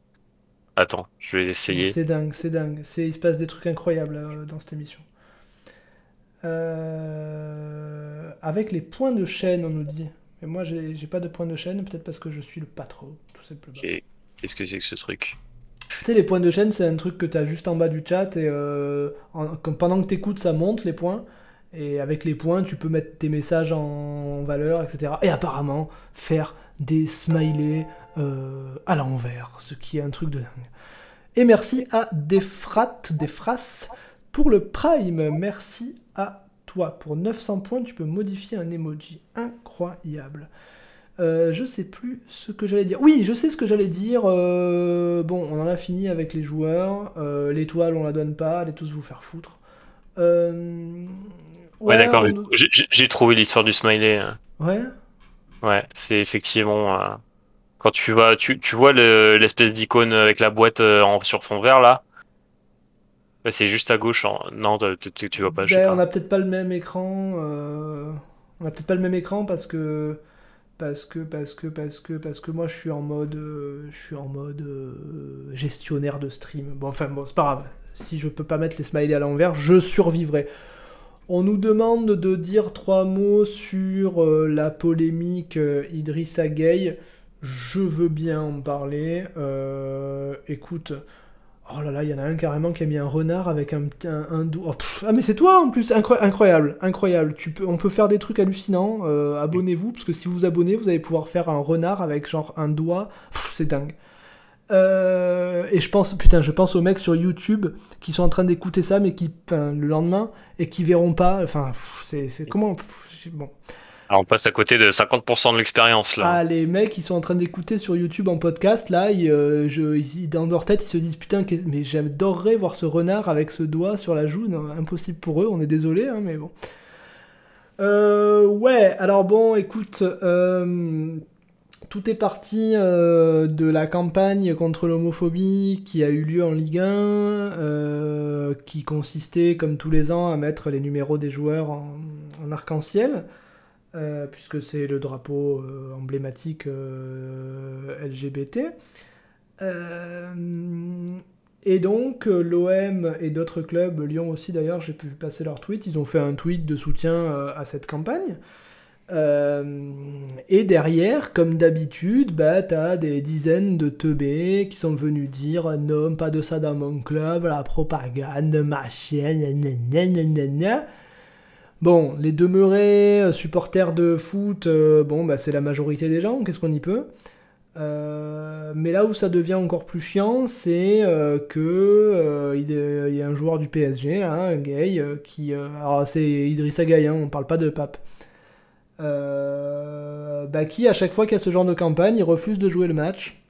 Attends, je vais essayer. C'est dingue, c'est dingue. Il se passe des trucs incroyables euh, dans cette émission. Euh, avec les points de chaîne, on nous dit. Mais moi, j'ai, pas de points de chaîne, peut-être parce que je suis le patron, tout simplement. Qu'est-ce que c'est que ce truc? Tu sais, les points de chaîne, c'est un truc que tu as juste en bas du chat et euh, en- pendant que tu écoutes, ça monte les points. Et avec les points, tu peux mettre tes messages en valeur, etc. Et apparemment, faire des smileys euh, à l'envers, ce qui est un truc de dingue. Et merci à Defrat, Defras pour le Prime. Merci à toi. Pour 900 points, tu peux modifier un emoji. Incroyable. Euh, je sais plus ce que j'allais dire. Oui, je sais ce que j'allais dire. Euh, bon, on en a fini avec les joueurs. L'étoile, on la donne pas. Allez tous vous faire foutre. Euh, Ouais, d'accord. on- j'ai- trouvé l'histoire du smiley. hein. Ouais. Ouais, c'est effectivement euh, quand tu vois, tu, tu vois le- l'espèce d'icône avec la boîte euh, en, sur fond vert là. Ouais, c'est juste à gauche. en- Non, tu, tu, tu vois pas. Je sais Ben, pas. on a peut-être pas le même écran. euh, On a peut-être pas le même écran parce que parce que parce que parce que parce que moi je suis en mode euh, je suis en mode euh, gestionnaire de stream. Bon enfin bon c'est pas grave. Si je peux pas mettre les smileys à l'envers, je survivrai. On nous demande de dire trois mots sur euh, la polémique euh, Idrissa. Je veux bien en parler. Euh, écoute, oh là là, il y en a un carrément qui a mis un renard avec un, un, un doigt. Oh, ah mais c'est toi en plus, Incroy- incroyable, incroyable. On peut faire des trucs hallucinants. Euh, Abonnez-vous parce que si vous abonnez, vous allez pouvoir faire un renard avec genre un doigt. C'est dingue. Euh, et je pense, putain, je pense aux mecs sur YouTube qui sont en train d'écouter ça, mais qui, le lendemain, et qui verront pas. Enfin, c'est, comment pff, Bon. Alors, on passe à côté de 50% de l'expérience là. Ah, les mecs, ils sont en train d'écouter sur YouTube en podcast, là, ils, euh, je, ils- dans leur tête, ils se disent putain, mais j'adorerais voir ce renard avec ce doigt sur la joue. Non, impossible pour eux, on est désolé, hein, mais bon. Euh, ouais, alors bon, écoute, euh, tout est parti euh, de la campagne contre l'homophobie qui a eu lieu en Ligue 1, euh, qui consistait, comme tous les ans, à mettre les numéros des joueurs en, en arc-en-ciel, euh, puisque c'est le drapeau emblématique LGBT. Et donc, l'OM et d'autres clubs, Lyon aussi d'ailleurs, j'ai pu passer leur tweet, ils ont fait un tweet de soutien à cette campagne. Euh, et derrière, comme d'habitude, bah, t'as des dizaines de teubés qui sont venus dire non, pas de ça dans mon club, la propagande, machin, gna. Bon, les demeurés euh, supporters de foot, euh, bon, bah, c'est la majorité des gens, qu'est-ce qu'on y peut? Mais là où ça devient encore plus chiant, c'est euh, que il y a un joueur du PSG, là, un gay, qui... alors c'est Idrissa Gueye, hein, on parle pas de Pape. Euh, bah, qui, à chaque fois qu'il y a ce genre de campagne, il refuse de jouer le match.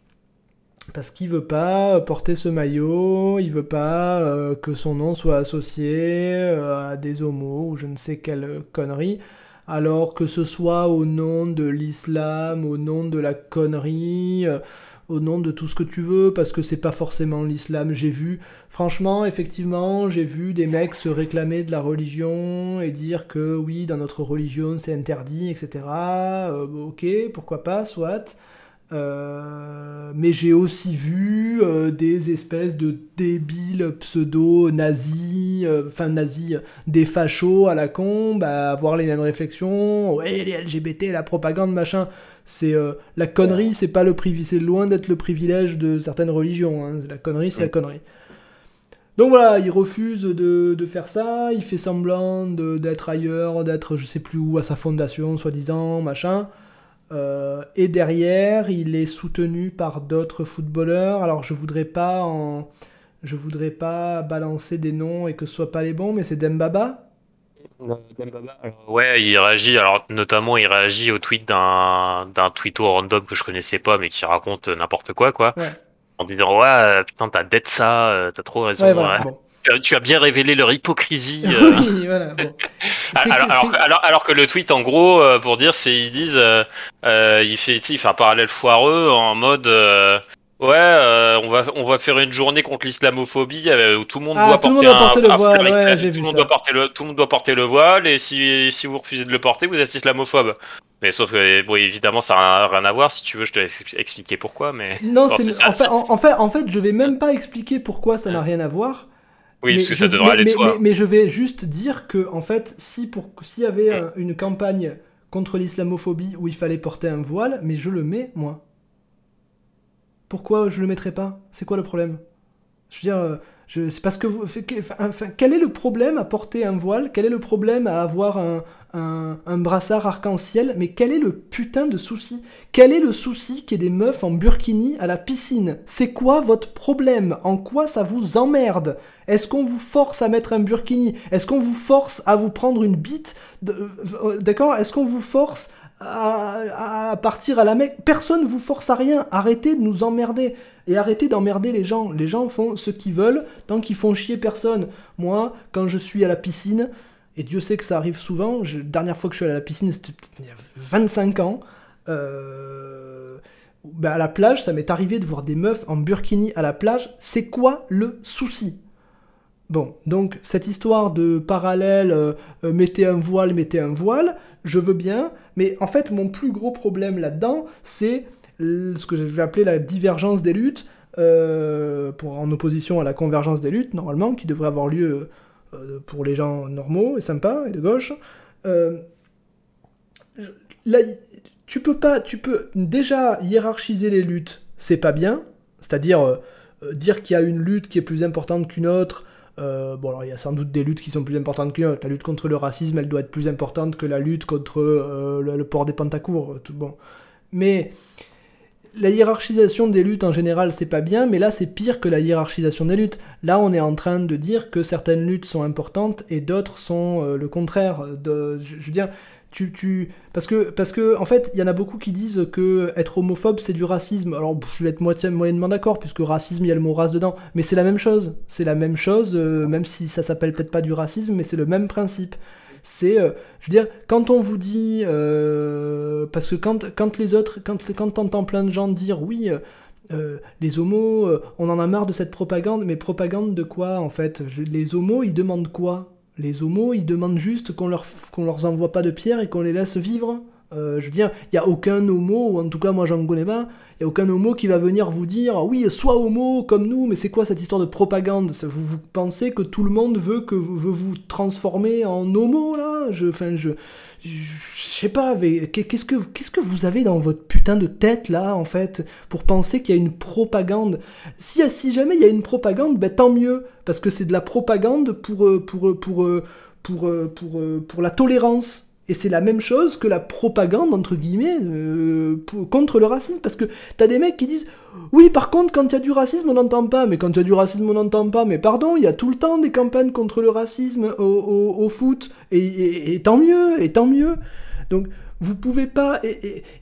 Parce qu'il veut pas porter ce maillot, il veut pas euh, que son nom soit associé euh, à des homos ou je ne sais quelle connerie. Alors que ce soit au nom de l'islam, au nom de la connerie, euh, au nom de tout ce que tu veux, parce que c'est pas forcément l'islam. J'ai vu, franchement, effectivement, j'ai vu des mecs se réclamer de la religion et dire que oui, dans notre religion c'est interdit, etc. Euh, ok, pourquoi pas, soit. Euh, mais j'ai aussi vu euh, des espèces de débiles pseudo-nazis, enfin nazis, des fachos à la con, bah, avoir les mêmes réflexions, ouais les LGBT, la propagande, machin. C'est euh, la connerie, c'est pas le privilège, c'est loin d'être le privilège de certaines religions. hein. La connerie, c'est la connerie. Donc voilà, il refuse de, de faire ça, il fait semblant d'être ailleurs, d'être je sais plus où à sa fondation, soi-disant, machin. Euh, et derrière, il est soutenu par d'autres footballeurs. Alors je voudrais pas en, je voudrais pas balancer des noms et que ce soit pas les bons, mais c'est Dembaba. Ouais, il réagit. Alors, notamment, il réagit au tweet d'un d'un tweeto random que je connaissais pas, mais qui raconte n'importe quoi, quoi. En disant ouais, putain, t'as d'être ça, t'as trop raison. Tu as bien révélé leur hypocrisie. oui, voilà. Bon. alors, que, le tweet, en gros, pour dire, c'est ils disent, il fait, il fait un parallèle foireux en mode. Ouais, euh, on va on va faire une journée contre l'islamophobie euh, où tout le monde doit porter, le voile. tout, le monde doit porter le, tout le monde doit porter le voile et si, si vous refusez de le porter, vous êtes islamophobe. Mais sauf que bon, évidemment, ça n'a rien à voir. Si tu veux, je te laisse expliquer pourquoi. Mais non, c'est en, fait, en, fait, en fait, je vais même pas expliquer pourquoi ça n'a rien à voir. Oui, parce que ça devrait aller mais. Mais, je vais juste dire que en fait, si pour s'il y avait une campagne contre l'islamophobie où il fallait porter un voile, mais je le mets moi. Pourquoi je le mettrais pas? C'est quoi le problème? Je veux dire, euh, c'est parce que vous. Quel est le problème à porter un voile? Quel est le problème à avoir un, un, brassard arc-en-ciel? Mais quel est le putain de souci? Quel est le souci qu'il y ait des meufs en burkini à la piscine? C'est quoi votre problème? En quoi ça vous emmerde? Est-ce qu'on vous force à mettre un burkini? Est-ce qu'on vous force à vous prendre une bite? Euh, D'accord? Est-ce qu'on vous force à, partir à la Mecque. Personne vous force à rien. Arrêtez de nous emmerder. Et arrêtez d'emmerder les gens. Les gens font ce qu'ils veulent tant qu'ils font chier personne. Moi, quand je suis à la piscine, et Dieu sait que ça arrive souvent, la dernière fois que je suis allé à la piscine, c'était il y a 25 ans. Euh, bah, à la plage, ça m'est arrivé de voir des meufs en burkini à la plage. C'est quoi le souci? Bon, donc cette histoire de parallèle, euh, euh, mettez un voile, mettez un voile, je veux bien, mais en fait mon plus gros problème là-dedans, c'est ce que je vais appeler la divergence des luttes, euh, pour, en opposition à la convergence des luttes, normalement, qui devrait avoir lieu pour les gens normaux et sympas et de gauche. là, tu peux pas, tu peux déjà hiérarchiser les luttes, c'est pas bien, c'est-à-dire dire qu'il y a une lutte qui est plus importante qu'une autre, euh, bon, alors il y a sans doute des luttes qui sont plus importantes que La lutte contre le racisme, elle doit être plus importante que la lutte contre euh, le, port des pantacours. Tout bon. Mais la hiérarchisation des luttes en général, c'est pas bien, mais là c'est pire que la hiérarchisation des luttes. Là, on est en train de dire que certaines luttes sont importantes et d'autres sont euh, le contraire. De, je veux dire, tu, tu, parce que, parce que, en fait, il y en a beaucoup qui disent que être homophobe c'est du racisme. Alors, je vais être moitié, moyennement d'accord, puisque racisme, il y a le mot race dedans. Mais c'est la même chose. C'est la même chose, euh, même si ça s'appelle peut-être pas du racisme, mais c'est le même principe. C'est, euh, je veux dire, quand on vous dit, euh, parce que quand, quand les autres, quand, quand t'entends plein de gens dire, oui, les homos, on en a marre de cette propagande, mais propagande de quoi en fait? Les homos, ils demandent quoi? Les homos, ils demandent juste qu'on leur, qu'on leur envoie pas de pierre et qu'on les laisse vivre. Euh, je veux dire, il n'y a aucun homo, ou en tout cas moi j'en connais pas, il n'y a aucun homo qui va venir vous dire oui, sois homo comme nous, mais c'est quoi cette histoire de propagande? Vous, vous, pensez que tout le monde veut, que, veut vous transformer en homo là? Je, je, je, sais pas, qu'est-ce que, qu'est-ce que vous avez dans votre putain de tête là en fait pour penser qu'il y a une propagande? Si, si jamais il y a une propagande, ben tant mieux, parce que c'est de la propagande pour, euh, pour, euh, pour, pour, pour, pour la tolérance et c'est la même chose que la propagande, entre guillemets, euh, contre le racisme. Parce que t'as des mecs qui disent Oui, par contre, quand il y a du racisme, on n'entend pas. Mais quand il y a du racisme, on n'entend pas. Mais pardon, il y a tout le temps des campagnes contre le racisme au, foot. Et, tant mieux, et tant mieux. Donc, vous pouvez pas.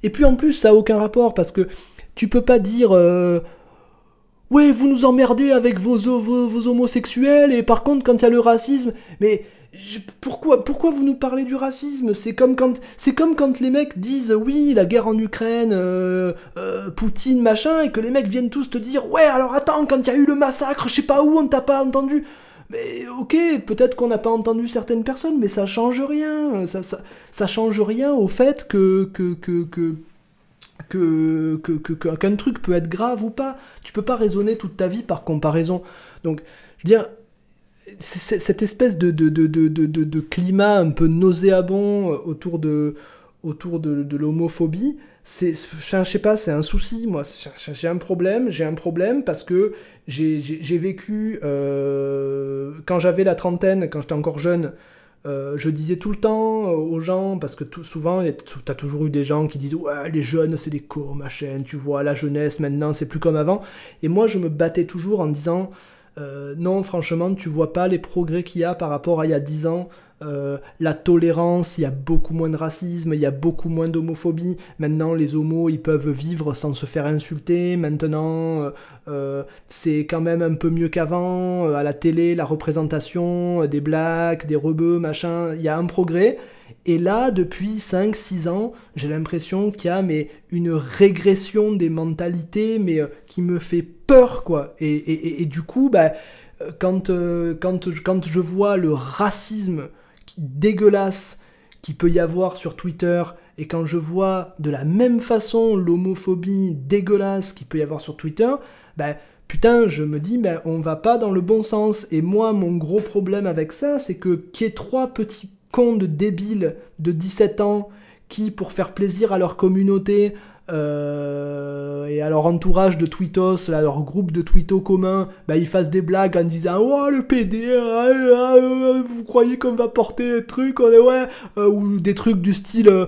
Et, puis en plus, ça a aucun rapport. Parce que tu peux pas dire. Euh, ouais, vous nous emmerdez avec vos, vos, vos homosexuels. Et par contre, quand il y a le racisme. Mais pourquoi, vous nous parlez du racisme? C'est comme quand, les mecs disent oui, la guerre en Ukraine, euh, euh, Poutine, machin, et que les mecs viennent tous te dire ouais, alors attends, quand il y a eu le massacre, je sais pas où, on t'a pas entendu. Mais ok, peut-être qu'on n'a pas entendu certaines personnes, mais ça change rien. Ça change rien au fait que que que que que qu'un truc peut être grave ou pas. Tu peux pas raisonner toute ta vie par comparaison. Donc, je veux dire, cette espèce de, de, de, de, climat un peu nauséabond euh, autour de, autour de, l'homophobie, c'est, je sais pas, c'est un souci, moi. J'ai un problème, j'ai un problème parce que j'ai vécu, euh, quand j'avais la trentaine, quand j'étais encore jeune, euh, je disais tout le temps aux gens, parce que tout, souvent, tu as toujours eu des gens qui disent Ouais, les jeunes, c'est des cons, machin, tu vois, la jeunesse, maintenant, c'est plus comme avant. Et moi, je me battais toujours en disant non, franchement, tu vois pas les progrès qu'il y a par rapport à il y a 10 ans. Euh, la tolérance, il y a beaucoup moins de racisme, il y a beaucoup moins d'homophobie. Maintenant, les homos, ils peuvent vivre sans se faire insulter. Maintenant, euh, euh, c'est quand même un peu mieux qu'avant. à la télé, la représentation des blacks, des rebeux, machin, il y a un progrès. Et là, depuis 5-6 ans, j'ai l'impression qu'il y a mais, une régression des mentalités, mais qui me fait peur, quoi. Et, du coup, bah, quand, quand, quand je vois le racisme dégueulasse qu'il peut y avoir sur Twitter, et quand je vois de la même façon l'homophobie dégueulasse qu'il peut y avoir sur Twitter, ben putain, je me dis, ben on va pas dans le bon sens. Et moi, mon gros problème avec ça, c'est que qu'il y ait trois petits cons de débiles de 17 ans qui, pour faire plaisir à leur communauté, euh, et à leur entourage de tweetos, à leur groupe de tweetos communs, bah, ils fassent des blagues en disant Oh le PD, ah, ah, ah, vous croyez qu'on va porter les trucs on ouais, euh, Ou des trucs du style euh,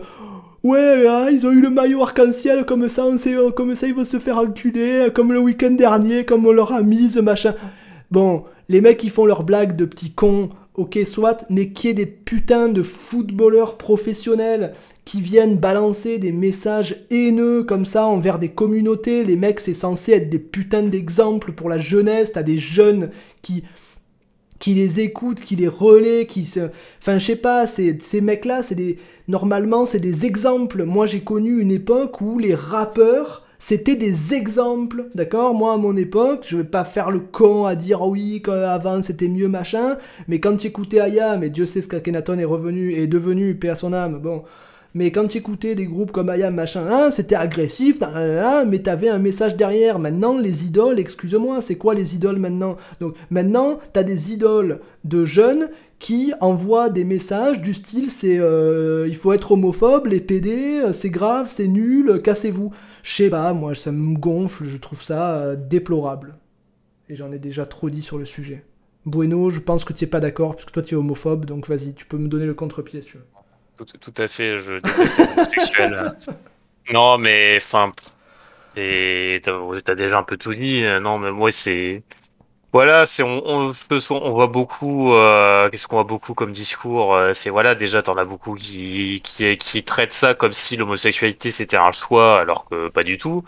Ouais, ils ont eu le maillot arc-en-ciel, comme ça, on sait, comme ça ils vont se faire enculer, comme le week-end dernier, comme on leur a mise, machin. Bon, les mecs ils font leurs blagues de petits cons, ok soit, mais qui est des putains de footballeurs professionnels qui viennent balancer des messages haineux comme ça envers des communautés. Les mecs, c'est censé être des putains d'exemples pour la jeunesse. T'as des jeunes qui qui les écoutent, qui les relaient, qui se... Enfin, je sais pas, ces, mecs-là, c'est des... Normalement, c'est des exemples. Moi, j'ai connu une époque où les rappeurs, c'était des exemples, d'accord? Moi, à mon époque, je vais pas faire le con à dire oh oui, avant c'était mieux, machin, mais quand tu écoutais Aya, mais Dieu sait ce qu'Akenaton est revenu, est devenu, paix à son âme, bon, mais quand tu écoutais des groupes comme Ayam, machin, hein, c'était agressif, mais t'avais un message derrière. Maintenant, les idoles, excuse-moi, c'est quoi les idoles maintenant? Donc maintenant, t'as des idoles de jeunes qui envoient des messages du style c'est euh, il faut être homophobe, les PD, euh, c'est grave, c'est nul, cassez-vous. Je sais pas, moi ça me gonfle, je trouve ça euh, déplorable. Et j'en ai déjà trop dit sur le sujet. Bueno, je pense que tu n'es pas d'accord, puisque toi tu es homophobe, donc vas-y, tu peux me donner le contre-pied si tu veux. Tout, à fait, je déteste les homosexuels. non, mais enfin, t'as déjà un peu tout dit. Non, mais moi c'est voilà, c'est on, on, on voit beaucoup. Euh, Qu'est-ce qu'on voit beaucoup comme discours euh, C'est voilà, déjà t'en as beaucoup qui, qui qui traitent ça comme si l'homosexualité c'était un choix, alors que pas du tout.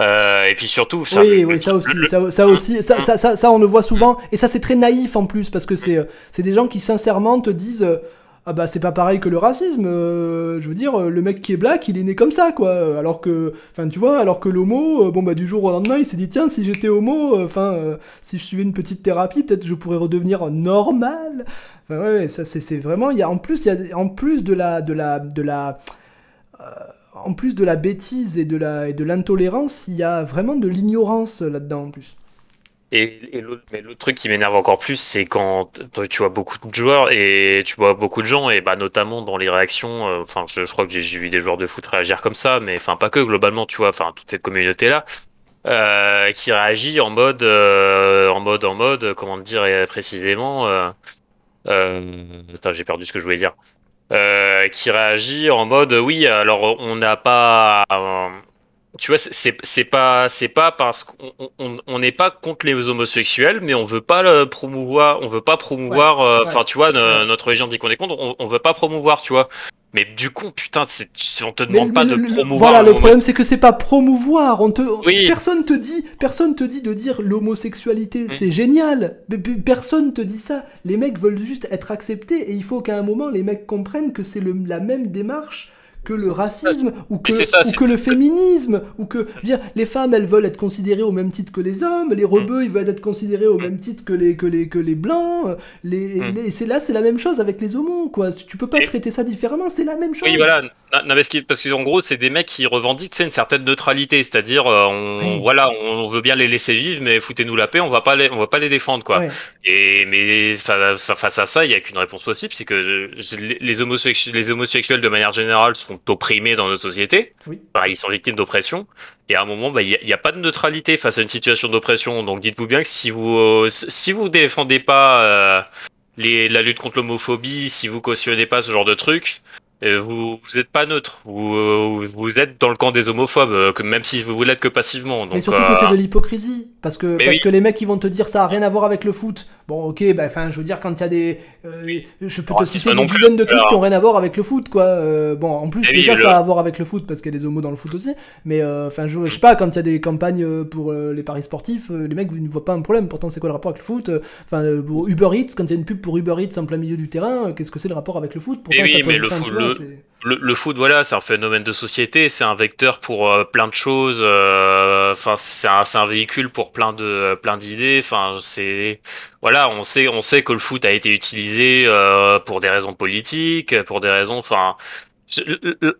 Euh, et puis surtout, ça, oui, oui, ça aussi, ça, ça, aussi, ça, ça, ça, ça, on le voit souvent, et ça c'est très naïf en plus parce que c'est, euh, c'est des gens qui sincèrement te disent, euh, ah bah c'est pas pareil que le racisme. Euh, je veux dire, le mec qui est black, il est né comme ça, quoi. Alors que, enfin, tu vois, alors que l'homo, euh, bah du jour au lendemain, il s'est dit tiens, si j'étais homo, euh, enfin, si je suivais une petite thérapie, peut-être je pourrais redevenir normal. Enfin ça c'est vraiment, il y en plus, il y a en plus de la de la de la bêtise et de la et de l'intolérance, il y a vraiment de l'ignorance là-dedans en plus. Et, l'autre, truc qui m'énerve encore plus, c'est quand tu vois beaucoup de joueurs et tu vois beaucoup de gens, et bah notamment dans les réactions, euh, enfin je, crois que j'ai, vu des joueurs de foot réagir comme ça, mais enfin pas que globalement, tu vois, enfin toute cette communauté là, euh, qui réagit en mode, euh, en mode, en mode, comment dire précisément, euh, attends, j'ai perdu ce que je voulais dire, qui réagit en mode, oui, alors on n'a pas tu vois, c'est pas c'est pas parce qu'on n'est pas contre les homosexuels, mais on veut pas le promouvoir, on veut pas promouvoir. Euh, enfin, tu vois, notre région dit qu'on est contre, on, on veut pas promouvoir, tu vois. Mais du coup, putain, on te demande pas de promouvoir. Voilà, le problème c'est que c'est pas promouvoir. On te, personne te dit, personne te dit de dire l'homosexualité, mm. c'est génial. Personne te dit ça. Les mecs veulent juste être acceptés et il faut qu'à un moment les mecs comprennent que c'est la même démarche que le racisme ou que, ou que le féminisme ou que dire, les femmes elles veulent être considérées au même titre que les hommes les mm. rebeux ils veulent être considérés au mm. même titre que les que les que les blancs les, mm. les c'est là c'est la même chose avec les homos quoi tu peux pas traiter ça différemment c'est la même chose oui voilà non, parce, parce qu'en gros c'est des mecs qui revendiquent une certaine neutralité c'est-à-dire euh, on voilà on veut bien les laisser vivre mais foutez-nous la paix on va pas les on va pas les défendre quoi et mais face à ça il y a qu'une réponse possible c'est que les homosexuels les homosexuels de manière générale sont opprimés dans notre société. ils sont victimes d'oppression. Et à un moment, bah, il n'y a, pas de neutralité face à une situation d'oppression. Donc dites-vous bien que si vous euh, si vous défendez pas euh, les, la lutte contre l'homophobie, si vous cautionnez pas ce genre de truc, euh, vous vous êtes pas neutre. Vous, vous êtes dans le camp des homophobes, que même si vous l'êtes que passivement. Donc, Mais surtout que c'est de l'hypocrisie. parce que, parce que les mecs qui vont te dire ça a rien à voir avec le foot. Bon, ok, bah, enfin, je veux dire, quand il y a des. Euh, je peux te citer une dizaine de trucs qui ont rien à voir avec le foot, quoi. Euh, bon, en plus, déjà, ça a à voir avec le foot parce qu'il y a des homos dans le foot aussi. Mais, euh, enfin, je, je, sais pas, quand il y a des campagnes pour les paris sportifs, les mecs ne voient pas un problème. Pourtant, c'est quoi le rapport avec le foot Enfin, Uber Eats, quand il y a une pub pour Uber Eats en plein milieu du terrain, qu'est-ce que c'est le rapport avec le foot? Pourtant, oui, mais le foot, le, foot, voilà, c'est un phénomène de société, c'est un vecteur pour plein de choses. Enfin, c'est un, un, véhicule pour plein de plein d'idées. Enfin, c'est voilà, on sait on sait que le foot a été utilisé euh, pour des raisons politiques, pour des raisons, enfin.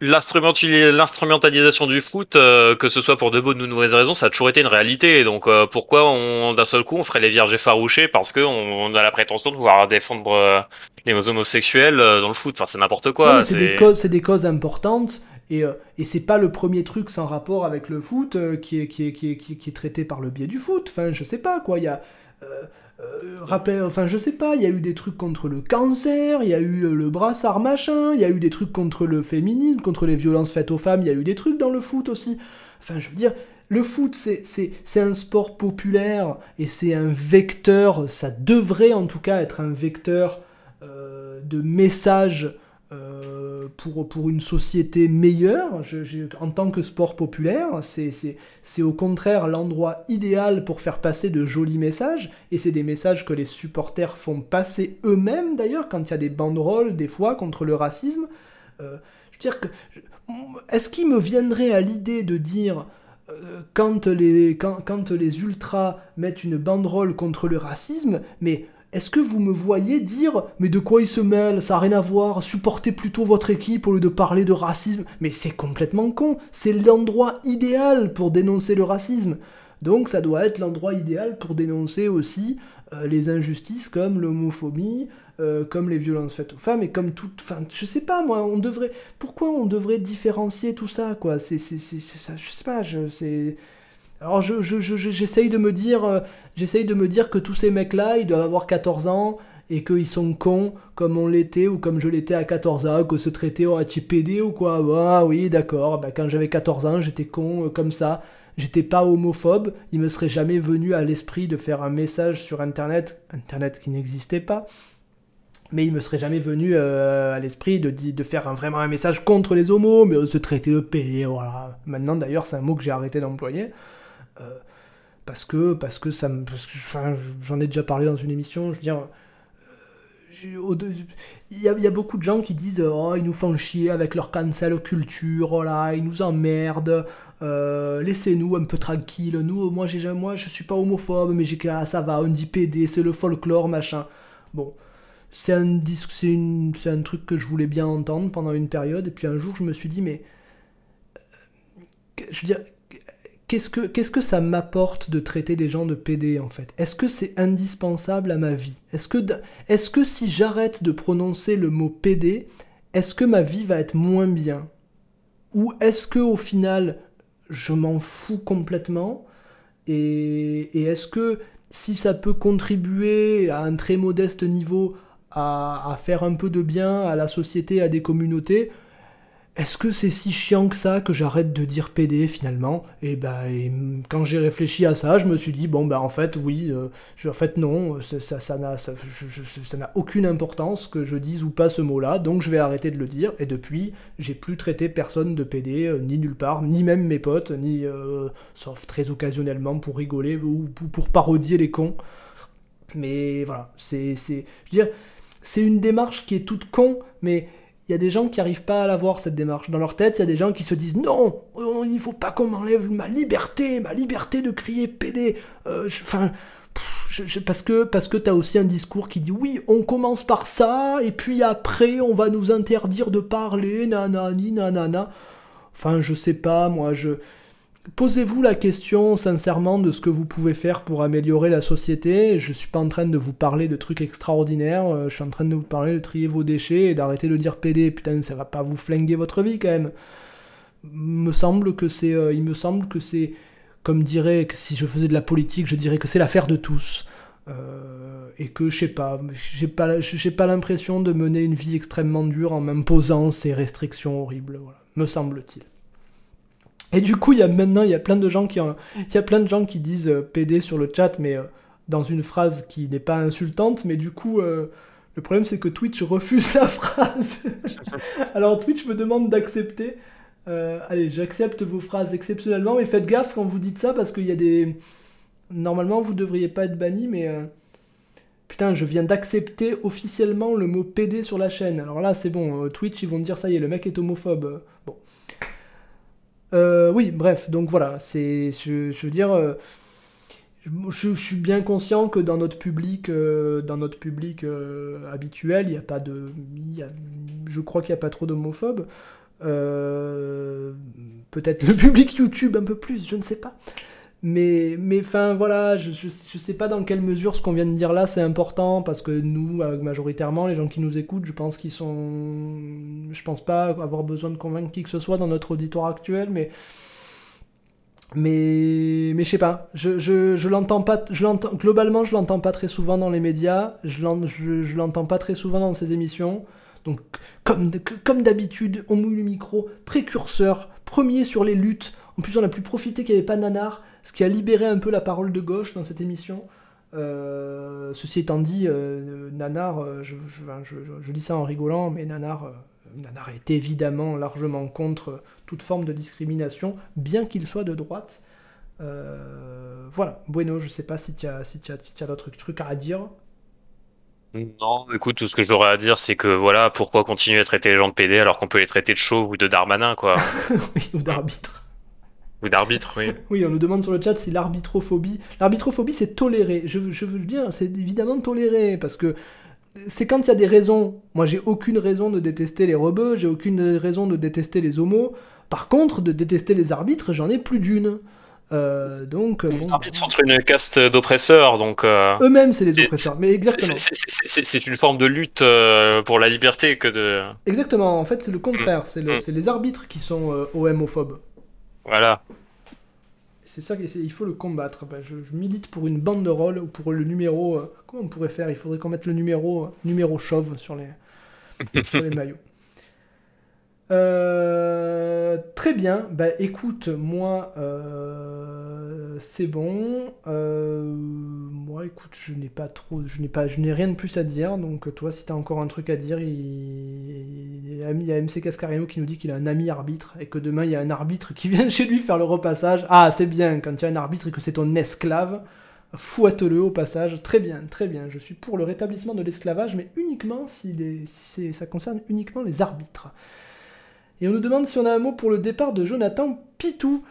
L'instrumentalisation du foot, euh, que ce soit pour de bonnes ou de mauvaises raisons, ça a toujours été une réalité. Donc euh, pourquoi on d'un seul coup on ferait les vierges effarouchées parce qu'on on a la prétention de pouvoir défendre les homosexuels dans le foot? Enfin c'est n'importe quoi. C'est des causes, c'est des causes importantes et, euh, et c'est pas le premier truc sans rapport avec le foot euh, qui, est, qui, est, qui, est, qui, est, traité par le biais du foot. Enfin, je sais pas quoi. Il y a. Euh, rappel, enfin, je sais pas, il y a eu des trucs contre le cancer, il y a eu le brassard machin, il y a eu des trucs contre le féminisme, contre les violences faites aux femmes, il y a eu des trucs dans le foot aussi. Enfin, je veux dire, le foot, c'est un sport populaire et c'est un vecteur, ça devrait en tout cas être un vecteur de message euh, pour, pour une société meilleure, en tant que sport populaire, c'est au contraire l'endroit idéal pour faire passer de jolis messages, et c'est des messages que les supporters font passer eux-mêmes d'ailleurs, quand il y a des banderoles des fois contre le racisme. Euh, je veux dire que, est-ce qu'il me viendrait à l'idée de dire euh, quand les, quand, quand les ultras mettent une banderole contre le racisme, mais est-ce que vous me voyez dire Mais de quoi il se mêle? Ça n'a rien à voir, supportez plutôt votre équipe au lieu de parler de racisme. Mais c'est complètement con, c'est l'endroit idéal pour dénoncer le racisme. Donc ça doit être l'endroit idéal pour dénoncer aussi euh, les injustices comme l'homophobie, euh, comme les violences faites aux femmes et comme tout. Enfin, je sais pas moi, on devrait. Pourquoi on devrait différencier tout ça quoi? C'est, je sais pas, je, c'est. Alors je, j'essaye de me dire, euh, j'essaye de me dire que tous ces mecs-là, ils doivent avoir 14 ans et qu'ils sont cons comme on l'était ou comme je l'étais à 14 ans, que ce traité aurait été pédé ou quoi. Ah oui, d'accord, bah, quand j'avais 14 ans, j'étais con euh, comme ça. J'étais pas homophobe, il me serait jamais venu à l'esprit de faire un message sur internet, internet qui n'existait pas, mais il me serait jamais venu euh, à l'esprit de, de faire un, vraiment un message contre les homos, mais ce traité de paix, voilà. Maintenant d'ailleurs c'est un mot que j'ai arrêté d'employer. Euh, parce que parce que ça me enfin, j'en ai déjà parlé dans une émission je veux dire euh, il y, a, beaucoup de gens qui disent oh ils nous font chier avec leur cancel culture oh là ils nous emmerdent euh, laissez-nous un peu tranquilles nous moi j'ai moi je suis pas homophobe mais j'ai ah, ça va on dit PD c'est le folklore machin. Bon c'est un disque c'est un truc que je voulais bien entendre pendant une période et puis un jour je me suis dit mais je veux dire qu'est-ce que, ça m'apporte de traiter des gens de PD en fait? Est-ce que c'est indispensable à ma vie? Est-ce que, si j'arrête de prononcer le mot PD, est-ce que ma vie va être moins bien? Ou est-ce que au final, je m'en fous complètement? Et, est-ce que si ça peut contribuer à un très modeste niveau à faire un peu de bien à la société, à des communautés, est-ce que c'est si chiant que ça que j'arrête de dire PD finalement? Et bah, quand j'ai réfléchi à ça, je me suis dit bon bah en fait oui, euh, en fait non, ça ça n'a aucune importance que je dise ou pas ce mot-là, donc je vais arrêter de le dire. Et depuis, j'ai plus traité personne de PD euh, ni nulle part, ni même mes potes, ni euh, sauf très occasionnellement pour rigoler ou pour parodier les cons. Mais voilà, c'est c'est je veux dire, c'est une démarche qui est toute con, mais il y a des gens qui n'arrivent pas à l'avoir, cette démarche. Dans leur tête, il y a des gens qui se disent non, oh, il ne faut pas qu'on m'enlève ma liberté, ma liberté de crier PD. Euh, enfin. parce que parce que t'as aussi un discours qui dit oui on commence par ça et puis après on va nous interdire de parler nanani nanana enfin je sais pas moi je Posez-vous la question sincèrement de ce que vous pouvez faire pour améliorer la société. Je suis pas en train de vous parler de trucs extraordinaires, euh, je suis en train de vous parler de trier vos déchets et d'arrêter de dire PD. Putain, ça va pas vous flinguer votre vie quand même. Me semble que c'est, euh, il me semble que c'est, comme dirait, que si je faisais de la politique, je dirais que c'est l'affaire de tous. Euh, et que je sais pas, j'ai pas, pas l'impression de mener une vie extrêmement dure en m'imposant ces restrictions horribles. Me semble-t-il. Et du coup, il y a maintenant, il y a plein de gens qui, il y a plein de gens qui disent euh, PD sur le chat, mais euh, dans une phrase qui n'est pas insultante. Mais du coup, euh, le problème c'est que Twitch refuse la phrase. Alors Twitch me demande d'accepter. allez, j'accepte vos phrases exceptionnellement, mais faites gaffe quand vous dites ça parce qu'il y a des. Normalement, vous devriez pas être banni, mais putain, je viens d'accepter officiellement le mot PD sur la chaîne. Alors là, c'est bon. Twitch, ils vont dire ça y est, le mec est homophobe. Bon. Euh, oui, bref, donc voilà, c'est, je, veux dire, euh, je, suis bien conscient que dans notre public, euh, dans notre public habituel, il n'y a pas de, je crois qu'il n'y a pas trop d'homophobes. peut-être le public YouTube un peu plus, je ne sais pas. Mais, mais enfin voilà, je, je, sais pas dans quelle mesure ce qu'on vient de dire là c'est important parce que nous, euh, majoritairement, les gens qui nous écoutent, je pense qu'ils sont. Je pense pas avoir besoin de convaincre qui que ce soit dans notre auditoire actuel, mais. Mais, mais je sais pas, je, je, je l'entends pas, je l'entends, globalement je l'entends pas très souvent dans les médias, je l'entends pas très souvent dans ces émissions. Donc, comme, comme d'habitude, on mouille le micro, précurseur, premier sur les luttes. En plus, on a plus profité qu'il n'y avait pas Nanar ce qui a libéré un peu la parole de gauche dans cette émission. Euh, ceci étant dit, euh, Nanar, euh, je, dis ça en rigolant, mais Nanar, Nanar est évidemment largement contre toute forme de discrimination, bien qu'il soit de droite. voilà, Bueno, je sais pas si tu as, si as, d'autres trucs à dire. Non, écoute, tout ce que j'aurais à dire, c'est que voilà, pourquoi continuer à traiter les gens de PD alors qu'on peut les traiter de chauve ou de darmanin, quoi. oui, ou d'arbitre. Ou d'arbitre, oui. oui, on nous demande sur le chat si l'arbitrophobie. L'arbitrophobie, c'est toléré. Je, veux dire, c'est évidemment toléré, parce que c'est quand il y a des raisons. Moi, j'ai aucune raison de détester les rebeux, j'ai aucune raison de détester les homos. Par contre, de détester les arbitres, j'en ai plus d'une. Euh, donc, les arbitres sont une caste d'oppresseurs, donc. Euh, Eux-mêmes, c'est les oppresseurs, mais exactement. C'est une forme de lutte euh, pour la liberté que de. Exactement. En fait, c'est le contraire. C'est le, mm. les arbitres qui sont homophobes. Voilà. C'est ça qu'il faut le combattre. Ben, je, milite pour une bande de rôle ou pour le numéro. Euh, comment on pourrait faire? Il faudrait qu'on mette le numéro, euh, numéro chauve sur les, sur les maillots. Euh, très bien. Bah écoute, moi, euh, c'est bon. Euh, moi, écoute, je n'ai pas trop, je n'ai pas, je n'ai rien de plus à dire. Donc toi, si tu as encore un truc à dire, il, il y a MC Cascarino qui nous dit qu'il a un ami arbitre et que demain il y a un arbitre qui vient chez lui faire le repassage. Ah, c'est bien. Quand il y a un arbitre et que c'est ton esclave. Fouette-le au passage. Très bien, très bien. Je suis pour le rétablissement de l'esclavage, mais uniquement si, les, si ça concerne uniquement les arbitres. Et on nous demande si on a un mot pour le départ de Jonathan Pitou.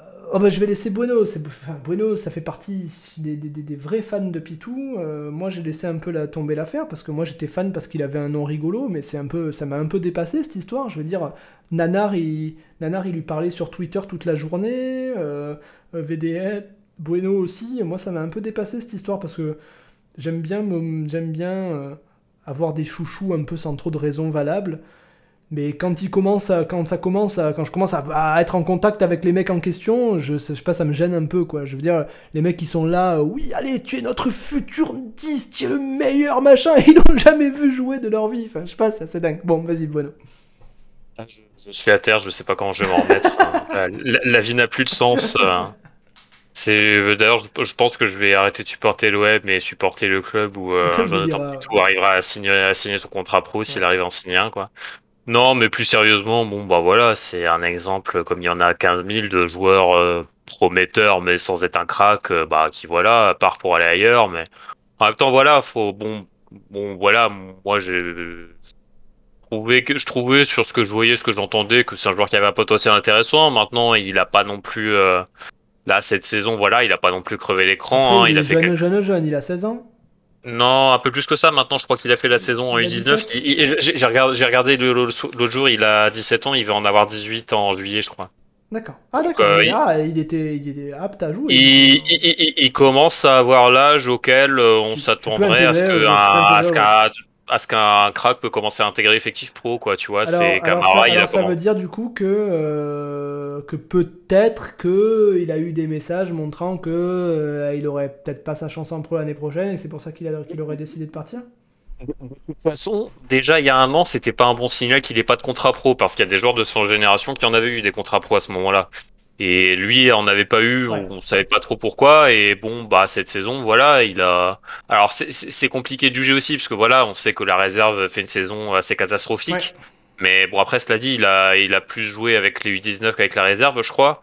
Euh, oh bah je vais laisser Bueno. Bueno, ça fait partie des, vrais fans de Pitou. Euh, moi, j'ai laissé un peu la, tomber l'affaire parce que moi, j'étais fan parce qu'il avait un nom rigolo, mais c'est un peu, ça m'a un peu dépassé cette histoire. Je veux dire, Nanar, il, il lui parlait sur Twitter toute la journée. Euh, VDL, Bueno aussi. Moi, ça m'a un peu dépassé cette histoire parce que j'aime bien, j'aime bien avoir des chouchous un peu sans trop de raisons valables. Mais quand il commence quand ça commence quand je commence à, être en contact avec les mecs en question, je, sais pas, ça me gêne un peu, quoi. Je veux dire, les mecs qui sont là, euh, oui, allez, tu es notre futur 10, tu es le meilleur machin, ils n'ont jamais vu jouer de leur vie. Enfin, je sais pas, c'est dingue. Bon, vas-y, Bueno. Ah, je, suis à terre, je sais pas comment je vais m'en remettre. Hein. la, vie n'a plus de sens. Euh. C'est euh, d'ailleurs, je pense que je vais arrêter de supporter le web, mais supporter le club où Jonathan Pitou arrivera à signer, à signer son contrat pro s'il arrive à en signer un, quoi. Non, mais plus sérieusement, bon, bah voilà, c'est un exemple comme il y en a 15 000 de joueurs euh, prometteurs, mais sans être un crack, euh, bah, qui voilà, part pour aller ailleurs. Mais en même temps, voilà, faut, bon, bon, voilà, moi j'ai trouvé que je trouvais sur ce que je voyais, ce que j'entendais, que c'est un joueur qui avait un potentiel intéressant. Maintenant, il a pas non plus, euh, là, cette saison, voilà, il a pas non plus crevé l'écran. Hein, il, a fait jeune, jeune, jeune, il a 16 ans. Non, un peu plus que ça. Maintenant, je crois qu'il a fait la saison en U19. J'ai regardé, regardé l'autre jour, il a 17 ans, il va en avoir 18 en juillet, je crois. D'accord. Ah, d'accord. Euh, ah, il... était, il était apte à jouer. Il, commence à avoir l'âge auquel euh, on s'attendrait à ce qu'un à ce qu'un crack peut commencer à intégrer effectif pro, quoi, tu vois. C'est Camara, il a ça veut dire du coup que, euh, que peut-être que il a eu des messages montrant que euh, il aurait peut-être pas sa chance en pro l'année prochaine et c'est pour ça qu'il qu'il aurait décidé de partir? De toute façon, déjà il y a un an, c'était pas un bon signal qu'il ait pas de contrat pro parce qu'il y a des joueurs de son génération qui en avaient eu des contrats pro à ce moment-là. Et lui en avait pas eu, on, savait pas trop pourquoi. Et bon, bah cette saison, voilà, il a. Alors c'est compliqué de juger aussi parce que voilà, on sait que la réserve fait une saison assez catastrophique. Mais bon après cela dit, il a il a plus joué avec les U19 qu'avec la réserve, je crois.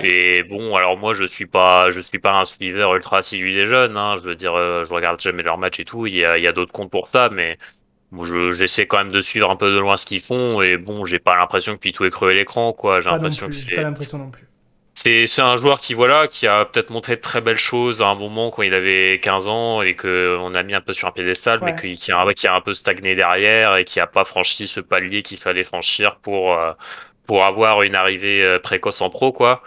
Et bon, alors moi je suis pas, je suis pas un suiveur ultra assidu des jeunes. Hein, je veux dire, euh, je regarde jamais leurs matchs et tout. Il y a, il y a d'autres comptes pour ça, mais j'essaie quand même de suivre un peu de loin ce qu'ils font. Et bon, j'ai pas l'impression que tout est crevé l'écran, quoi. J'ai l'impression que c'est. Pas l'impression non plus. C'est un joueur qui voilà qui a peut-être montré de très belles choses à un moment quand il avait 15 ans et que on a mis un peu sur un piédestal mais qui, qui, a, qui a un peu stagné derrière et qui a pas franchi ce palier qu'il fallait franchir pour euh, pour avoir une arrivée euh, précoce en pro quoi.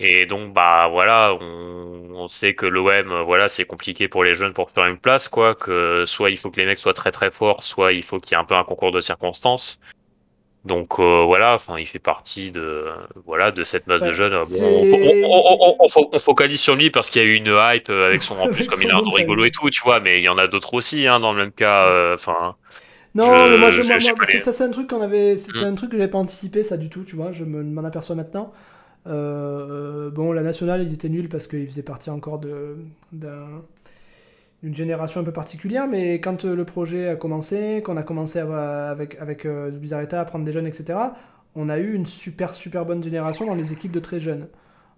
Et donc bah voilà, on, on sait que l'OM voilà, c'est compliqué pour les jeunes pour faire une place quoi, que soit il faut que les mecs soient très très forts, soit il faut qu'il y ait un peu un concours de circonstances. Donc euh, voilà, enfin, il fait partie de voilà de cette masse de jeunes. on, focalise sur lui parce qu'il y a eu une hype euh, avec son en plus comme il est un rigolo et tout, tu vois. Mais il y en a d'autres aussi, hein, dans le même cas. Euh, enfin. non, mais moi, je, ça c'est un truc qu'on avait, c'est un truc que j'avais pas anticipé ça du tout, tu vois. Je m'en aperçois maintenant. bon, la nationale, ils étaient nuls parce qu'ils faisaient partie encore de d'un une génération un peu particulière, mais quand euh, le projet a commencé, qu'on a commencé avec, avec euh, Zubizarreta à prendre des jeunes, etc., on a eu une super super bonne génération dans les équipes de très jeunes.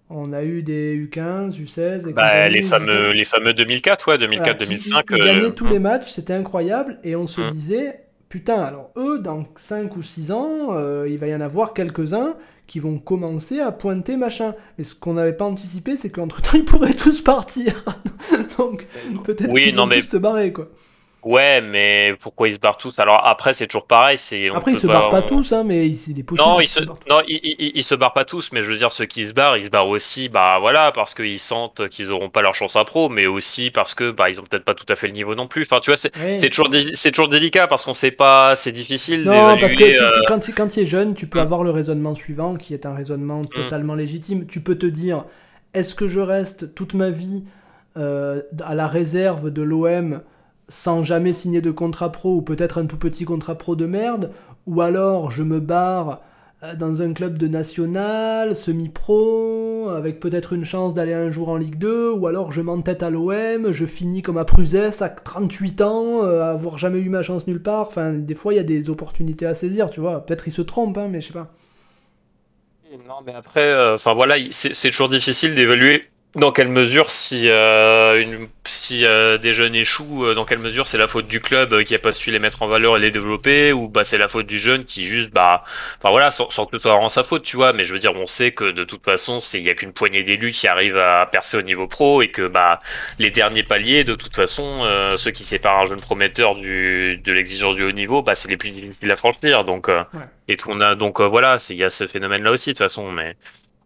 On a eu des U15, U16. Et bah, les, fameux, les fameux 2004, ouais, 2004-2005. Ils, gagnaient tous les matchs, c'était incroyable, et on se hum. disait, putain, alors eux, dans 5 ou 6 ans, euh, il va y en avoir quelques-uns qui vont commencer à pointer machin. Mais ce qu'on n'avait pas anticipé, c'est qu'entre temps, ils pourraient tous partir. Donc, peut-être qu'ils vont tous se barrer, quoi. Ouais, mais pourquoi ils se barrent tous? Alors après, c'est toujours pareil. C'est après ils se barrent pas tous, hein, mais c'est des possibles. Non, ils se, non, ils, se barrent pas tous, mais je veux dire ceux qui se barrent, ils se barrent aussi, bah voilà, parce qu'ils sentent qu'ils auront pas leur chance à pro, mais aussi parce que bah ils ont peut-être pas tout à fait le niveau non plus. Enfin, tu vois, c'est toujours c'est toujours délicat parce qu'on sait pas, c'est difficile. Non, parce que euh, quand quand tu es jeune, tu peux mm. avoir le raisonnement suivant, qui est un raisonnement mm. totalement légitime. Tu peux te dire, est-ce que je reste toute ma vie euh, à la réserve de l'OM sans jamais signer de contrat pro ou peut-être un tout petit contrat pro de merde, ou alors je me barre euh, dans un club de national, semi-pro, avec peut-être une chance d'aller un jour en Ligue 2, ou alors je m'entête à l'OM, je finis comme à Pruzès à 38 ans, euh, avoir jamais eu ma chance nulle part. Enfin, des fois, il y a des opportunités à saisir, tu vois. Peut-être il se trompe, hein, mais je sais pas. Non, mais après, euh, enfin voilà, c'est toujours difficile d'évaluer dans quelle mesure, si, euh, une, si euh, des jeunes échouent, euh, dans quelle mesure c'est la faute du club qui a pas su les mettre en valeur et les développer, ou bah c'est la faute du jeune qui juste, bah, enfin voilà, sans, sans, que ce soit vraiment sa faute, tu vois. Mais je veux dire, on sait que de toute façon, c'est il y a qu'une poignée d'élus qui arrivent à percer au niveau pro et que bah les derniers paliers, de toute façon, ceux qui séparent un jeune prometteur du de l'exigence du haut niveau, bah c'est les plus difficiles à franchir. Donc et tout, on a donc voilà, il y a ce phénomène là aussi de toute façon, mais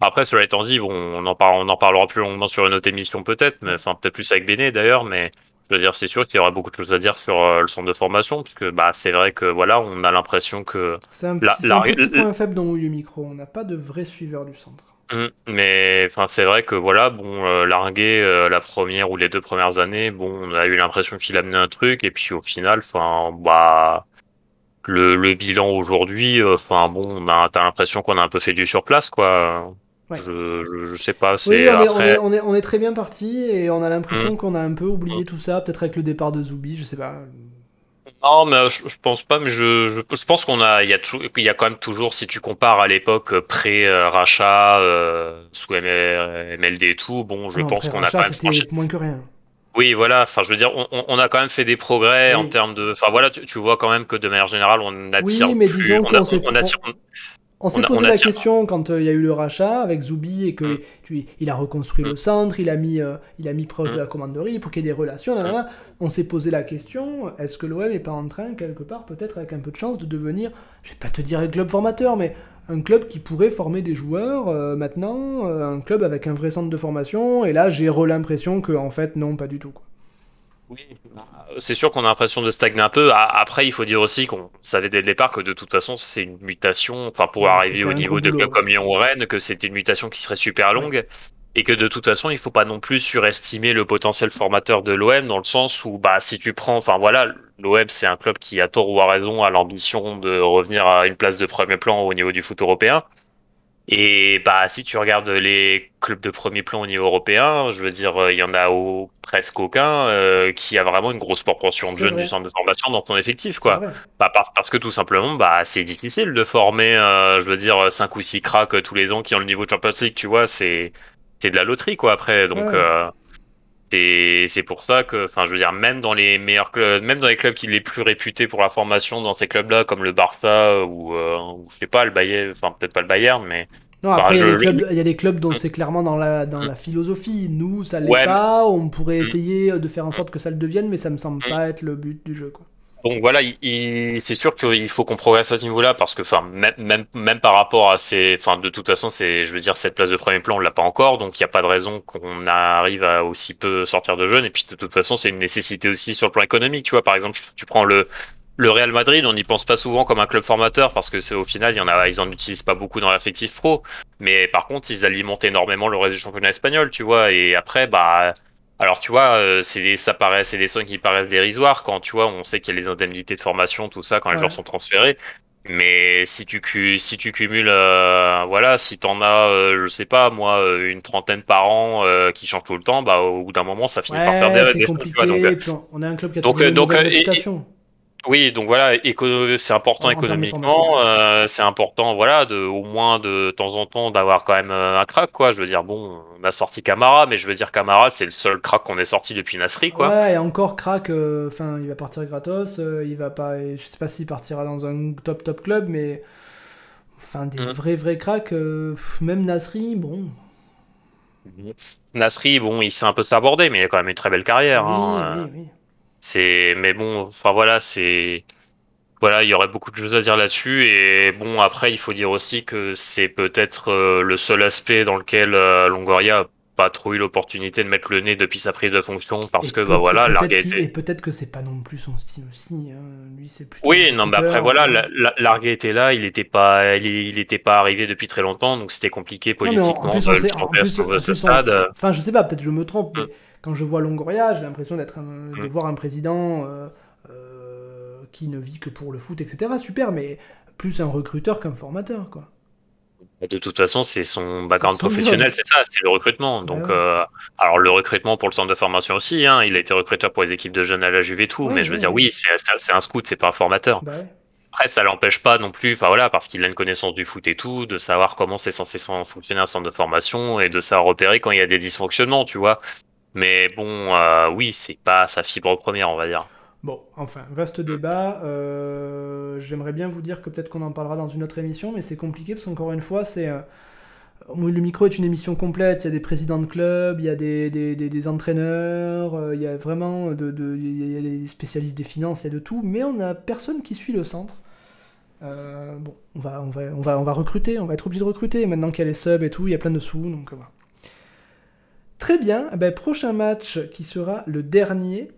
après, cela étant dit, bon, on en, on en parlera plus longuement sur une autre émission peut-être, mais enfin peut-être plus avec Béné d'ailleurs, mais je veux dire, c'est sûr qu'il y aura beaucoup de choses à dire sur euh, le centre de formation, parce que bah, c'est vrai que voilà, on a l'impression que. C'est un, petit point faible dans Mouille Micro, on n'a pas de vrai suiveur du centre. Hum, mais enfin, c'est vrai que voilà, bon, euh, Largué, euh, la première ou les deux premières années, bon, on a eu l'impression qu'il amenait un truc, et puis au final, enfin, bah. Le, le bilan aujourd'hui, enfin bon, on a, t'as l'impression qu'on a un peu fait du surplace, quoi. Je, sais pas. Oui, on, est, on, est, on, est, très bien parti et on a l'impression mm. qu'on a un peu oublié mm. tout ça, peut-être avec le départ de Zoubi, je sais pas. Non, mais je, pense pas, mais je, je, pense qu'on a, il y a, il y a quand même toujours, si tu compares à l'époque pré-rachat, euh, sous MLD et tout, bon, je pense qu'on a quand même franchi... moins que rien. Oui, voilà. Enfin, je veux dire, on, on, a quand même fait des progrès en termes de. Enfin, voilà, tu, tu, vois quand même que de manière générale, on attire. Oui, mais disons qu'on on s'est posé la question quand euh, il y a eu le rachat avec Zoubi et que mm. tu, il a reconstruit le mm. centre, il a mis, euh, il a mis proche de mm. la commanderie pour qu'il y ait des relations. On s'est posé la question est-ce que l'OM n'est pas en train, quelque part, peut-être avec un peu de chance, de devenir, je vais pas te dire un club formateur, mais un club qui pourrait former des joueurs euh, maintenant, un club avec un vrai centre de formation. Et là, j'ai l'impression que, en fait, non, pas du tout. Quoi. Oui, bah, c'est sûr qu'on a l'impression de stagner un peu. Après, il faut dire aussi qu'on savait dès le départ que de toute façon, c'est une mutation, enfin, pour arriver au niveau de clubs comme Lyon ou Rennes, que c'était une mutation qui serait super longue. et que de toute façon, il faut pas non plus surestimer le potentiel formateur de l'OM dans le sens où, bah, si tu prends, enfin voilà, l'OM c'est un club qui a tort ou a raison a l'ambition de revenir à une place de premier plan au niveau du foot européen. Et bah si tu regardes les clubs de premier plan au niveau européen, je veux dire, euh, il y en a au, presque aucun euh, qui a vraiment une grosse proportion de jeunes du centre de formation dans ton effectif, quoi. Bah, parce que tout simplement, bah c'est difficile de former, euh, je veux dire, cinq ou six cracks tous les ans qui ont le niveau de Champions League, tu vois, c'est c'est de la loterie, quoi. Après, donc. C'est pour ça que, enfin, je veux dire, même dans les meilleurs clubs, même dans les clubs qui les plus réputés pour la formation, dans ces clubs-là, comme le Barça ou, euh, je sais pas, le Bayern, enfin peut-être pas le Bayern, mais. Non, après, il, y a des clubs, dont mm. c'est clairement dans la, dans la mm. philosophie. Nous, ça l'est pas. On pourrait mm. essayer de faire en sorte que ça le devienne, mais ça me semble pas être le but du jeu, quoi. Donc voilà, c'est sûr qu'il faut qu'on progresse à ce niveau-là parce que, enfin, même, par rapport à ces, enfin, de toute façon, c'est, je veux dire, cette place de premier plan, on l'a pas encore, donc il n'y a pas de raison qu'on arrive à aussi peu sortir de jeunes. Et puis de toute façon, c'est une nécessité aussi sur le plan économique. Tu vois, par exemple, tu prends le le Real Madrid, on n'y pense pas souvent comme un club formateur parce que c'est au final, il y en a, ils en utilisent pas beaucoup dans l'affectif pro. Mais par contre, ils alimentent énormément le reste du championnat espagnol, tu vois. Et après, bah alors tu vois, euh, c'est des, ça paraît, c'est des sommes qui paraissent dérisoires quand tu vois, on sait qu'il y a les indemnités de formation, tout ça, quand les joueurs sont transférés. Mais si tu si tu cumules, euh, voilà, si t'en as, euh, je sais pas, moi, une trentaine par an qui changent tout le temps, bah au bout d'un moment, ça finit par faire des, des compliqué, donc, on a un club qui a donc, donc. Oui, donc voilà, c'est important économiquement, euh, c'est important, voilà, de au moins de temps en temps d'avoir quand même euh, un crack, quoi. Je veux dire, bon, on a sorti Camara, mais je veux dire Camara, c'est le seul crack qu'on ait sorti depuis Nasri, quoi. Ouais, et encore crack, euh, enfin, il va partir gratos, il va pas, je sais pas s'il partira dans un top top club, mais enfin des mmh. vrais vrais cracks, même Nasri, bon. Nasri, bon, il s'est un peu sabordé, mais il a quand même une très belle carrière. Oui, hein, oui, oui. C'est, mais bon, enfin voilà, c'est, voilà, il y aurait beaucoup de choses à dire là-dessus. Et bon, après, il faut dire aussi que c'est peut-être euh, le seul aspect dans lequel euh, Longoria a pas trop eu l'opportunité de mettre le nez depuis sa prise de fonction parce que bah voilà, Larguet Et peut-être que c'est pas non plus son style aussi. Hein. Lui, c'est plutôt. Oui, non, mais après voilà, Larguet était là, il était pas, il, était pas arrivé depuis très longtemps, donc c'était compliqué politiquement de ce stade. Enfin, je sais pas, peut-être je me trompe, mais mm quand je vois Longoria, j'ai l'impression d'être de mm. voir un président euh, euh, qui ne vit que pour le foot, etc. Super, mais plus un recruteur qu'un formateur, quoi. De toute façon, c'est son background professionnel, c'est ça, c'est le recrutement. Donc, euh, alors le recrutement pour le centre de formation aussi, hein, il a été recruteur pour les équipes de jeunes à la Juve et tout, mais je veux dire, oui, c'est un scout, c'est pas un formateur. Bah Après, ça l'empêche pas non plus, enfin voilà, parce qu'il a une connaissance du foot et tout, de savoir comment c'est censé fonctionner un centre de formation et de savoir repérer quand il y a des dysfonctionnements, tu vois. Mais bon, euh, oui, c'est pas sa fibre première, on va dire. Bon, enfin, vaste débat. Euh, j'aimerais bien vous dire que peut-être qu'on en parlera dans une autre émission, mais c'est compliqué parce qu'encore une fois, c'est. Euh, le micro est une émission complète, il y a des présidents de clubs, il y a des, des, entraîneurs, il y a vraiment de, des spécialistes des finances, il y a de tout, mais on n'a personne qui suit le centre. bon, on va, on, va, on, va, on va recruter, on va être obligé de recruter, maintenant qu'il y a les subs et tout, il y a plein de sous, donc voilà. Très bien, eh ben, prochain match qui sera le dernier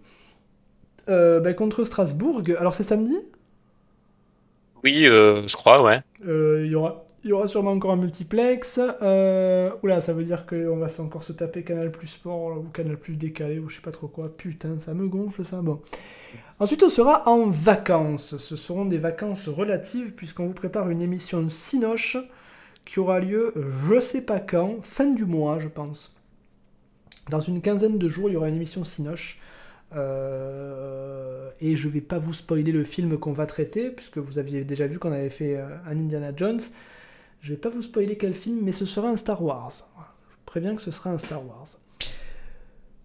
euh, ben, contre Strasbourg. Alors c'est samedi? Oui, euh, je crois, ouais. Euh, il y aura, y aura sûrement encore un multiplex. oula, ça veut dire qu'on va encore se taper Canal Plus Sport ou Canal Plus décalé ou je sais pas trop quoi. Putain, ça me gonfle ça. Bon. Ensuite, on sera en vacances. Ce seront des vacances relatives puisqu'on vous prépare une émission Sinoche qui aura lieu je sais pas quand, fin du mois, je pense. Dans une quinzaine de jours, il y aura une émission Sinoche. Euh, et je vais pas vous spoiler le film qu'on va traiter, puisque vous aviez déjà vu qu'on avait fait euh, un Indiana Jones. Je vais pas vous spoiler quel film, mais ce sera un Star Wars. Je préviens que ce sera un Star Wars.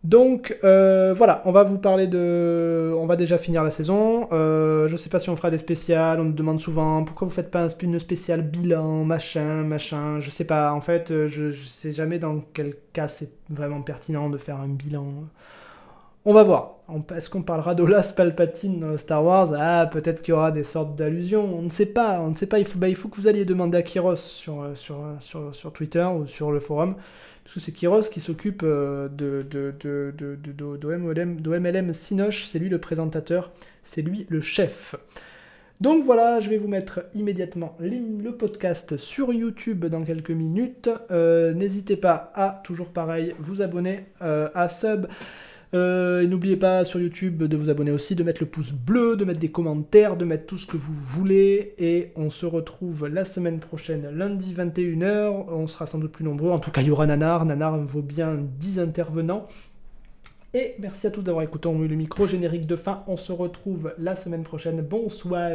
Donc euh, voilà, on va vous parler de... On va déjà finir la saison. Euh, je sais pas si on fera des spéciales, on nous demande souvent pourquoi vous faites pas une spéciale bilan, machin, machin. Je sais pas, en fait, euh, je, je sais jamais dans quel cas c'est vraiment pertinent de faire un bilan. On va voir. Est-ce qu'on parlera d'Olas Palpatine dans Star Wars? Ah, peut-être qu'il y aura des sortes d'allusions. On ne sait pas. On ne sait pas. Il faut, bah, que vous alliez demander à Kiros sur, sur, sur, sur Twitter ou sur le forum parce que c'est Kiros qui s'occupe euh, de, d'OMLM Sinoche, c'est lui le présentateur, c'est lui le chef. Donc voilà, je vais vous mettre immédiatement le podcast sur YouTube dans quelques minutes. Euh, n'hésitez pas à, toujours pareil, vous abonner euh, à Sub. Euh, n'oubliez pas sur YouTube de vous abonner aussi, de mettre le pouce bleu, de mettre des commentaires, de mettre tout ce que vous voulez. Et on se retrouve la semaine prochaine, lundi 21h. On sera sans doute plus nombreux. En tout cas, il y aura Nanar. Nanar vaut bien 10 intervenants. Et merci à tous d'avoir écouté. On le micro générique de fin. On se retrouve la semaine prochaine. Bonsoir.